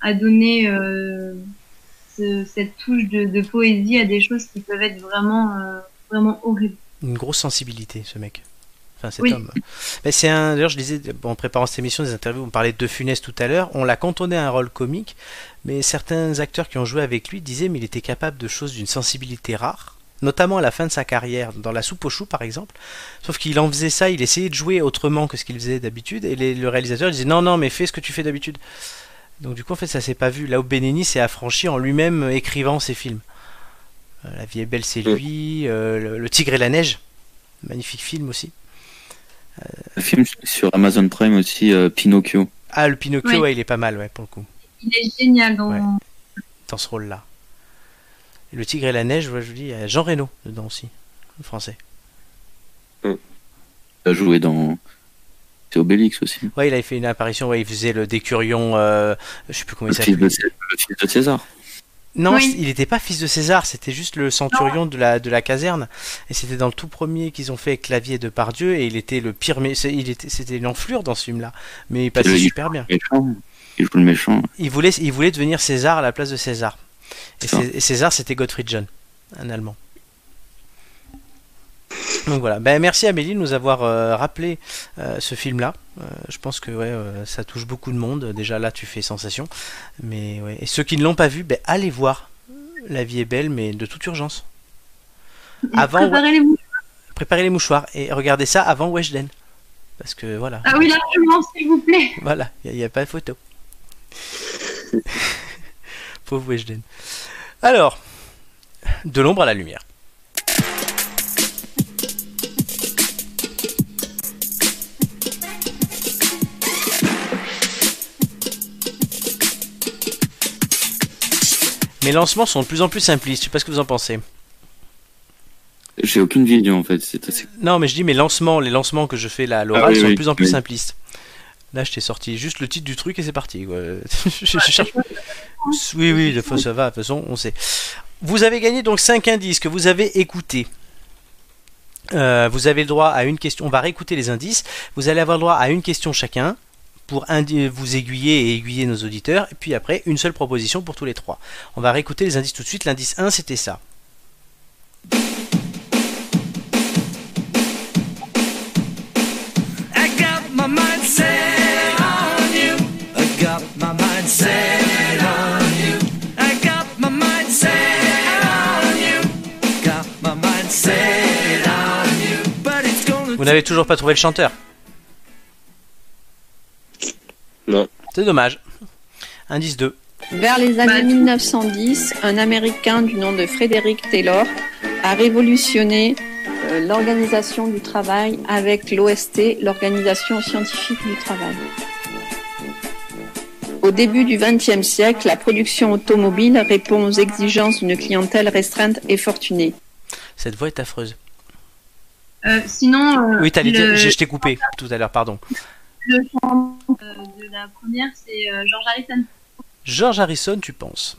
à donner euh, ce- cette touche de, de poésie à des choses qui peuvent être vraiment vraiment horribles. Une grosse sensibilité, ce mec. Enfin, cet Oui. homme. Mais c'est un. D'ailleurs, je disais bon, en préparant cette émission, des interviews, on parlait de Funès tout à l'heure. On l'a cantonné à un rôle comique, mais certains acteurs qui ont joué avec lui disaient, mais il était capable de choses d'une sensibilité rare, notamment à la fin de sa carrière, dans La Soupe aux choux, par exemple. Sauf qu'il en faisait ça, il essayait de jouer autrement que ce qu'il faisait d'habitude, et les- le réalisateur disait, non, non, mais fais ce que tu fais d'habitude. Donc du coup, en fait, ça s'est pas vu. Là où Benigni s'est affranchi en lui-même euh, écrivant ses films. Euh, la vie est belle, c'est lui. euh, le, Le Tigre et la neige, magnifique film aussi. Un film sur Amazon Prime aussi, euh, Pinocchio. Ah, le Pinocchio, Oui. ouais, il est pas mal, ouais, pour le coup, Il est génial dans Ouais. dans ce rôle-là. Et le Tigre et la neige, ouais, je vous dis, il y a Jean Reno dedans aussi, le français. Il a joué dans. C'est Obélix aussi. Ouais, il avait fait une apparition, ouais, il faisait le décurion, euh, je sais plus comment Le il Cé- le fils de César. Non, Oui. il n'était pas fils de César, c'était juste le centurion de la, de la caserne. Et c'était dans le tout premier qu'ils ont fait avec Clavier de Pardieu, et il était le pire, mais il était, c'était une enflure dans ce film-là. Mais il passait le- super bien. Méchant. Il joue le méchant. Il voulait, il voulait devenir César à la place de César. Et César, c'était Gottfried John, un Allemand. Donc voilà. Ben, merci Amélie de nous avoir euh, rappelé euh, ce film-là. Euh, je pense que ouais, ça touche beaucoup de monde. Déjà là, tu fais sensation. Mais ouais. Et ceux qui ne l'ont pas vu, ben, allez voir. La vie est belle, mais de toute urgence. Avant, Préparez les mouches. Préparez les mouchoirs et regardez ça avant Weshden. Parce que voilà. Ah oui, largement, s'il vous plaît. Voilà, il n'y a, pas de photo. Pauvre Weshden. Alors, de l'ombre à la lumière. Mes lancements sont de plus en plus simplistes, je sais pas ce que vous en pensez. J'ai aucune vision en fait. Assez... Non, mais je dis mes lancements, les lancements que je fais là à l'oral Ah oui, sont de plus en plus oui. simplistes. Là, je t'ai sorti juste le titre du truc et c'est parti. quoi. je, je cherche. Oui, oui, de fois ça va, de toute façon, on sait. Vous avez gagné donc 5 indices que vous avez écoutés. Euh, vous avez le droit à une question. On va réécouter les indices. Vous allez avoir le droit à une question chacun pour vous aiguiller et aiguiller nos auditeurs. Et puis après, une seule proposition pour tous les trois. On va réécouter les indices tout de suite. L'indice 1, c'était ça. Vous n'avez toujours pas trouvé le chanteur Non. C'est dommage. Indice 2. Vers les années Bah, 1910, un Américain du nom de Frédéric Taylor a révolutionné euh, l'organisation du travail avec l'OST, l'Organisation scientifique du travail. Au début du XXe siècle, la production automobile répond aux exigences d'une clientèle restreinte et fortunée. Cette voix est affreuse. Euh, sinon, euh, Oui, t'allais le, je t'ai coupé tout à l'heure, pardon. Le chant euh, de la première, c'est euh, George Harrison. George Harrison, tu penses?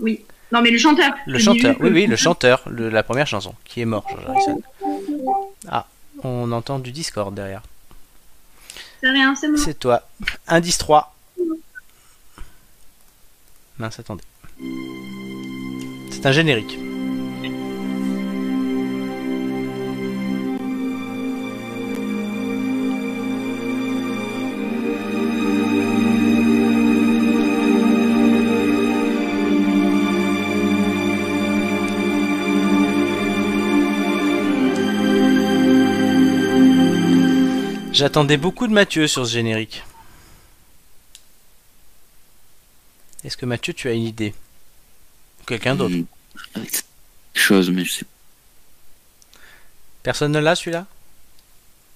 Oui. Non, mais le chanteur. Le chanteur, oui, oui, le chanteur, le- la première chanson, qui est mort, George Harrison. Ah, on entend du Discord derrière. C'est rien, c'est moi. C'est toi. Indice 3. Mince, attendez. C'est un générique. J'attendais beaucoup de Mathieu sur ce générique. Est-ce que Mathieu, tu as une idée Quelqu'un d'autre. Avec quelque chose, mais je sais Personne ne l'a celui-là?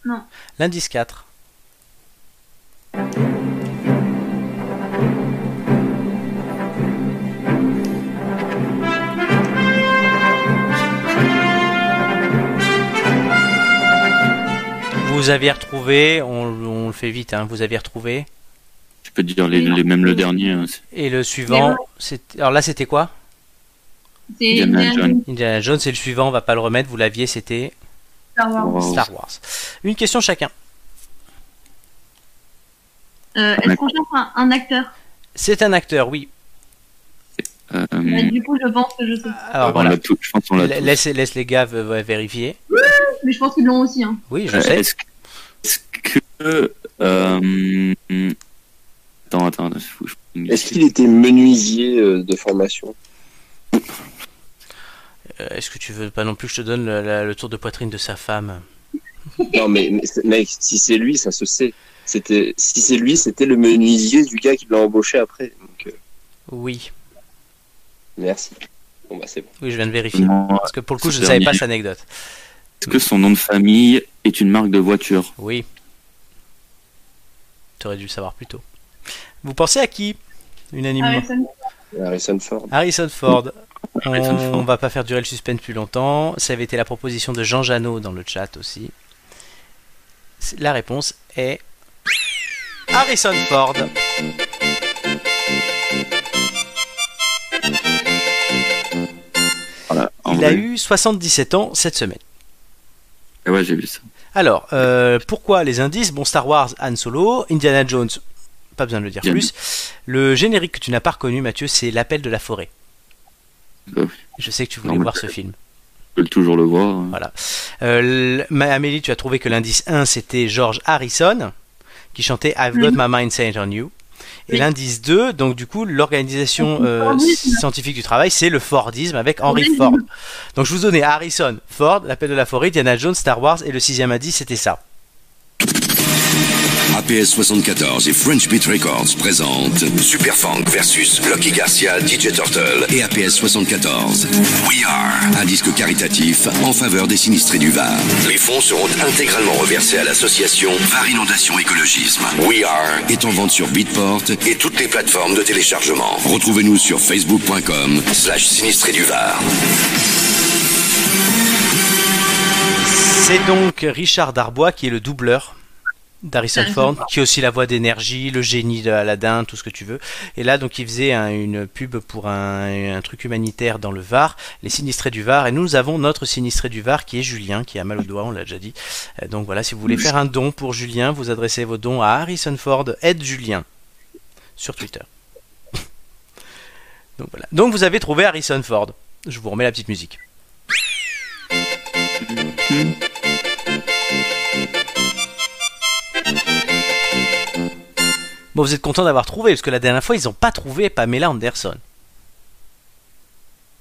Non. L'indice 4. Vous aviez retrouvé, on, on le fait vite, hein, vous aviez retrouvé. Je peux te dire les, les- même le dernier. hein, Et le suivant, alors là c'était quoi C'est Indiana Indiana Jones. Indiana Jones, c'est le suivant, on va pas le remettre, vous l'aviez, c'était Star Wars. Star Wars. Une question chacun. Euh, Est-ce qu'on cherche un, un acteur? C'est un acteur, oui. Euh, Bah, Du coup, je pense que je sais. Alors voilà, l'a tout- je pense qu'on l'a La- tous. laisse, laisse les gars v- vérifier. Mais je pense qu'ils l'ont aussi. Hein. Oui, je Euh, sais. Est-ce que euh, attends, attends, faut que je- Est-ce qu'il était menuisier euh, de formation? Euh, Est-ce que tu veux pas non plus que je te donne le, la- le tour de poitrine de sa femme? Non, mais, mais mec, si c'est lui, ça se sait. C'était, si c'est lui, c'était le menuisier du gars qui l'a embauché après. Donc, euh, Oui, merci. Bon bah c'est bon. oui, je viens de vérifier. Parce que pour le coup, je ne savais pas cette anecdote. Est-ce que son nom de famille est une marque de voiture? Oui. Tu aurais dû le savoir plus tôt. Vous pensez à qui Unanimement. Harrison. Harrison Ford. Harrison Ford. On Ford. va pas faire durer le suspense plus longtemps. Ça avait été la proposition de Jean Janot dans le chat aussi. La réponse est Harrison Ford. Voilà. Il a eu 77 ans cette semaine. Ah ouais, j'ai vu ça. Alors, euh, pourquoi les indices? Bon, Star Wars, Han Solo, Indiana Jones, pas besoin de le dire Bien plus. Le générique que tu n'as pas reconnu, Mathieu, c'est L'appel de la forêt. Oui. Je sais que tu voulais Non, voir ce film. Je peux toujours le voir. hein. Voilà. Euh, Amélie, tu as trouvé que l'indice 1, c'était George Harrison, qui chantait I've got my mind set on you. Et Oui. l'indice 2, donc du coup, l'organisation euh, scientifique du travail, c'est le Fordisme avec Henry. Ford. Donc je vous donnais Harrison, Ford, l'appel de la forêt, Diana Jones, Star Wars, et le sixième indice, c'était ça. APS 74 et French Beat Records présentent Superfunk versus Lucky Garcia, DJ Turtle et APS 74. We Are, un disque caritatif en faveur des sinistrés du Var. Les fonds seront intégralement reversés à l'association Var Inondation Écologisme. We Are est en vente sur Beatport et toutes les plateformes de téléchargement. Retrouvez-nous sur facebook.com slash sinistrés du Var. C'est donc Richard Darbois qui est le doubleur d'Harrison Harrison Ford, Ford. qui est aussi la voix d'énergie, le génie de Aladdin, tout ce que tu veux. Et là, donc, il faisait un- une pub pour un, un truc humanitaire dans le Var, les sinistrés du Var. Et nous avons notre sinistré du Var qui est Julien, qui a mal au doigt, on l'a déjà dit. Euh, Donc voilà, si vous voulez faire un don pour Julien, vous adressez vos dons à Harrison Ford, aide Julien, sur Twitter. Donc voilà. Donc vous avez trouvé Harrison Ford. Je vous remets la petite musique. Bon, vous êtes content d'avoir trouvé, parce que la dernière fois, ils n'ont pas trouvé Pamela Anderson.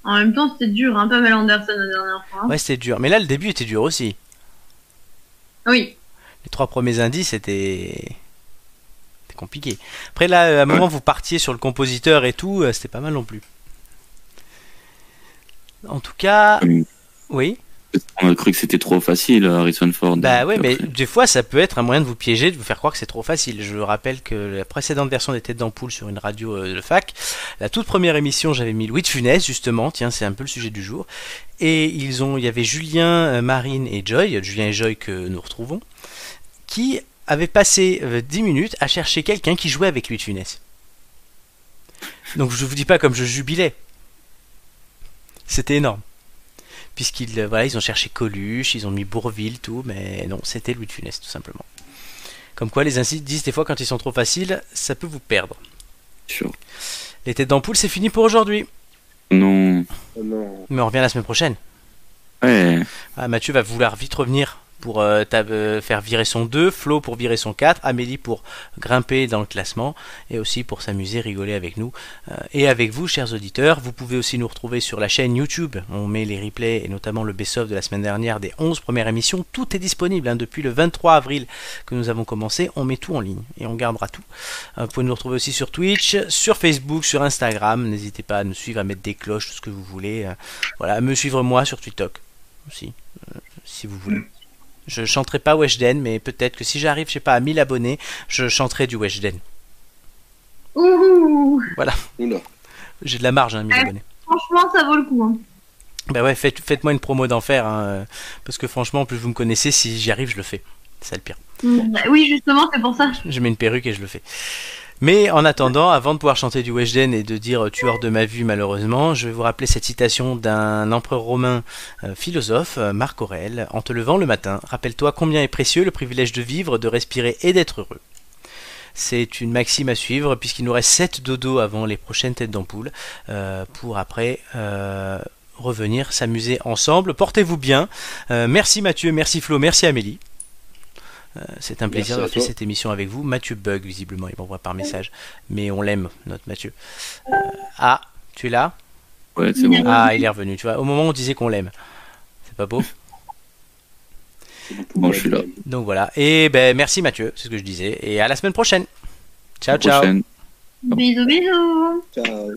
En même temps, c'était dur, un peu Mel Anderson la dernière fois. hein. Ouais, c'était dur. Mais là, le début était dur aussi. Oui. Les trois premiers indices étaient. C'était compliqué. Après, là, à un moment, vous partiez sur le compositeur et tout, euh, c'était pas mal non plus. En tout cas. Oui. On a cru que c'était trop facile, Harrison Ford. Bah ouais, mais des fois, ça peut être un moyen de vous piéger, de vous faire croire que c'est trop facile. Je rappelle que la précédente version des Têtes d'Ampoule sur une radio euh, de fac, la toute première émission, j'avais mis Louis de Funès, justement, tiens, c'est un peu le sujet du jour. Et ils ont, il y avait Julien, euh, Marine et Joy, Julien et Joy que nous retrouvons, qui avaient passé euh, 10 minutes à chercher quelqu'un qui jouait avec Louis de Funès. Donc je vous dis pas comme je jubilais. C'était énorme. Puisqu'ils euh, voilà, ils ont cherché Coluche, ils ont mis Bourville, tout, mais non, c'était Louis de Funès, tout simplement. Comme quoi, les indices, des fois, quand ils sont trop faciles, ça peut vous perdre. Sûr. Les têtes d'ampoule, c'est fini pour aujourd'hui. Non. Non. Mais on revient la semaine prochaine. Ouais. Ah, Mathieu va vouloir vite revenir pour euh, euh, faire virer son 2, Flo pour virer son 4, Amélie pour grimper dans le classement et aussi pour s'amuser, rigoler avec nous euh, et avec vous, chers auditeurs. Vous pouvez aussi nous retrouver sur la chaîne YouTube. On met les replays et notamment le best-of de la semaine dernière des 11 premières émissions. Tout est disponible hein, depuis le 23 avril que nous avons commencé. On met tout en ligne et on gardera tout. Vous pouvez nous retrouver aussi sur Twitch, sur Facebook, sur Instagram. N'hésitez pas à nous suivre, à mettre des cloches, tout ce que vous voulez. Voilà, à me suivre moi sur TikTok aussi, si vous voulez. Je chanterai pas Weshden, mais peut-être que si j'arrive, je sais pas, à 1000 abonnés, je chanterai du Weshden. Ouh, Oula. J'ai de la marge, hein, 1000 Ouais. abonnés. franchement, ça vaut le coup. hein. Bah ouais, faites, faites-moi une promo d'enfer, hein, euh, parce que franchement, plus vous me connaissez, si j'y arrive, je le fais. C'est ça le pire. Mm, bah oui, justement, c'est pour ça. Je mets une perruque et je le fais. Mais en attendant, avant de pouvoir chanter du Weshden et de dire euh, tueur de ma vue malheureusement, je vais vous rappeler cette citation d'un empereur romain euh, philosophe, euh, Marc Aurèle. En te levant le matin, rappelle-toi combien est précieux le privilège de vivre, de respirer et d'être heureux. C'est une maxime à suivre puisqu'il nous reste 7 dodos avant les prochaines têtes d'ampoule pour après revenir s'amuser ensemble. Portez-vous bien. Merci Mathieu, merci Flo, merci Amélie. Euh, c'est un plaisir fait toi. cette émission avec vous. Mathieu bug visiblement, il m'envoie par message, mais on l'aime notre Mathieu. Euh, ah, tu es là? Ouais, c'est bon. Ah, il est revenu. Tu vois, au moment où on disait qu'on l'aime, c'est pas beau? Bon, je suis là. Donc voilà. Et ben merci Mathieu, c'est ce que je disais. Et à la semaine prochaine. Ciao ciao. Prochaine. Bisous, bisous. Ciao.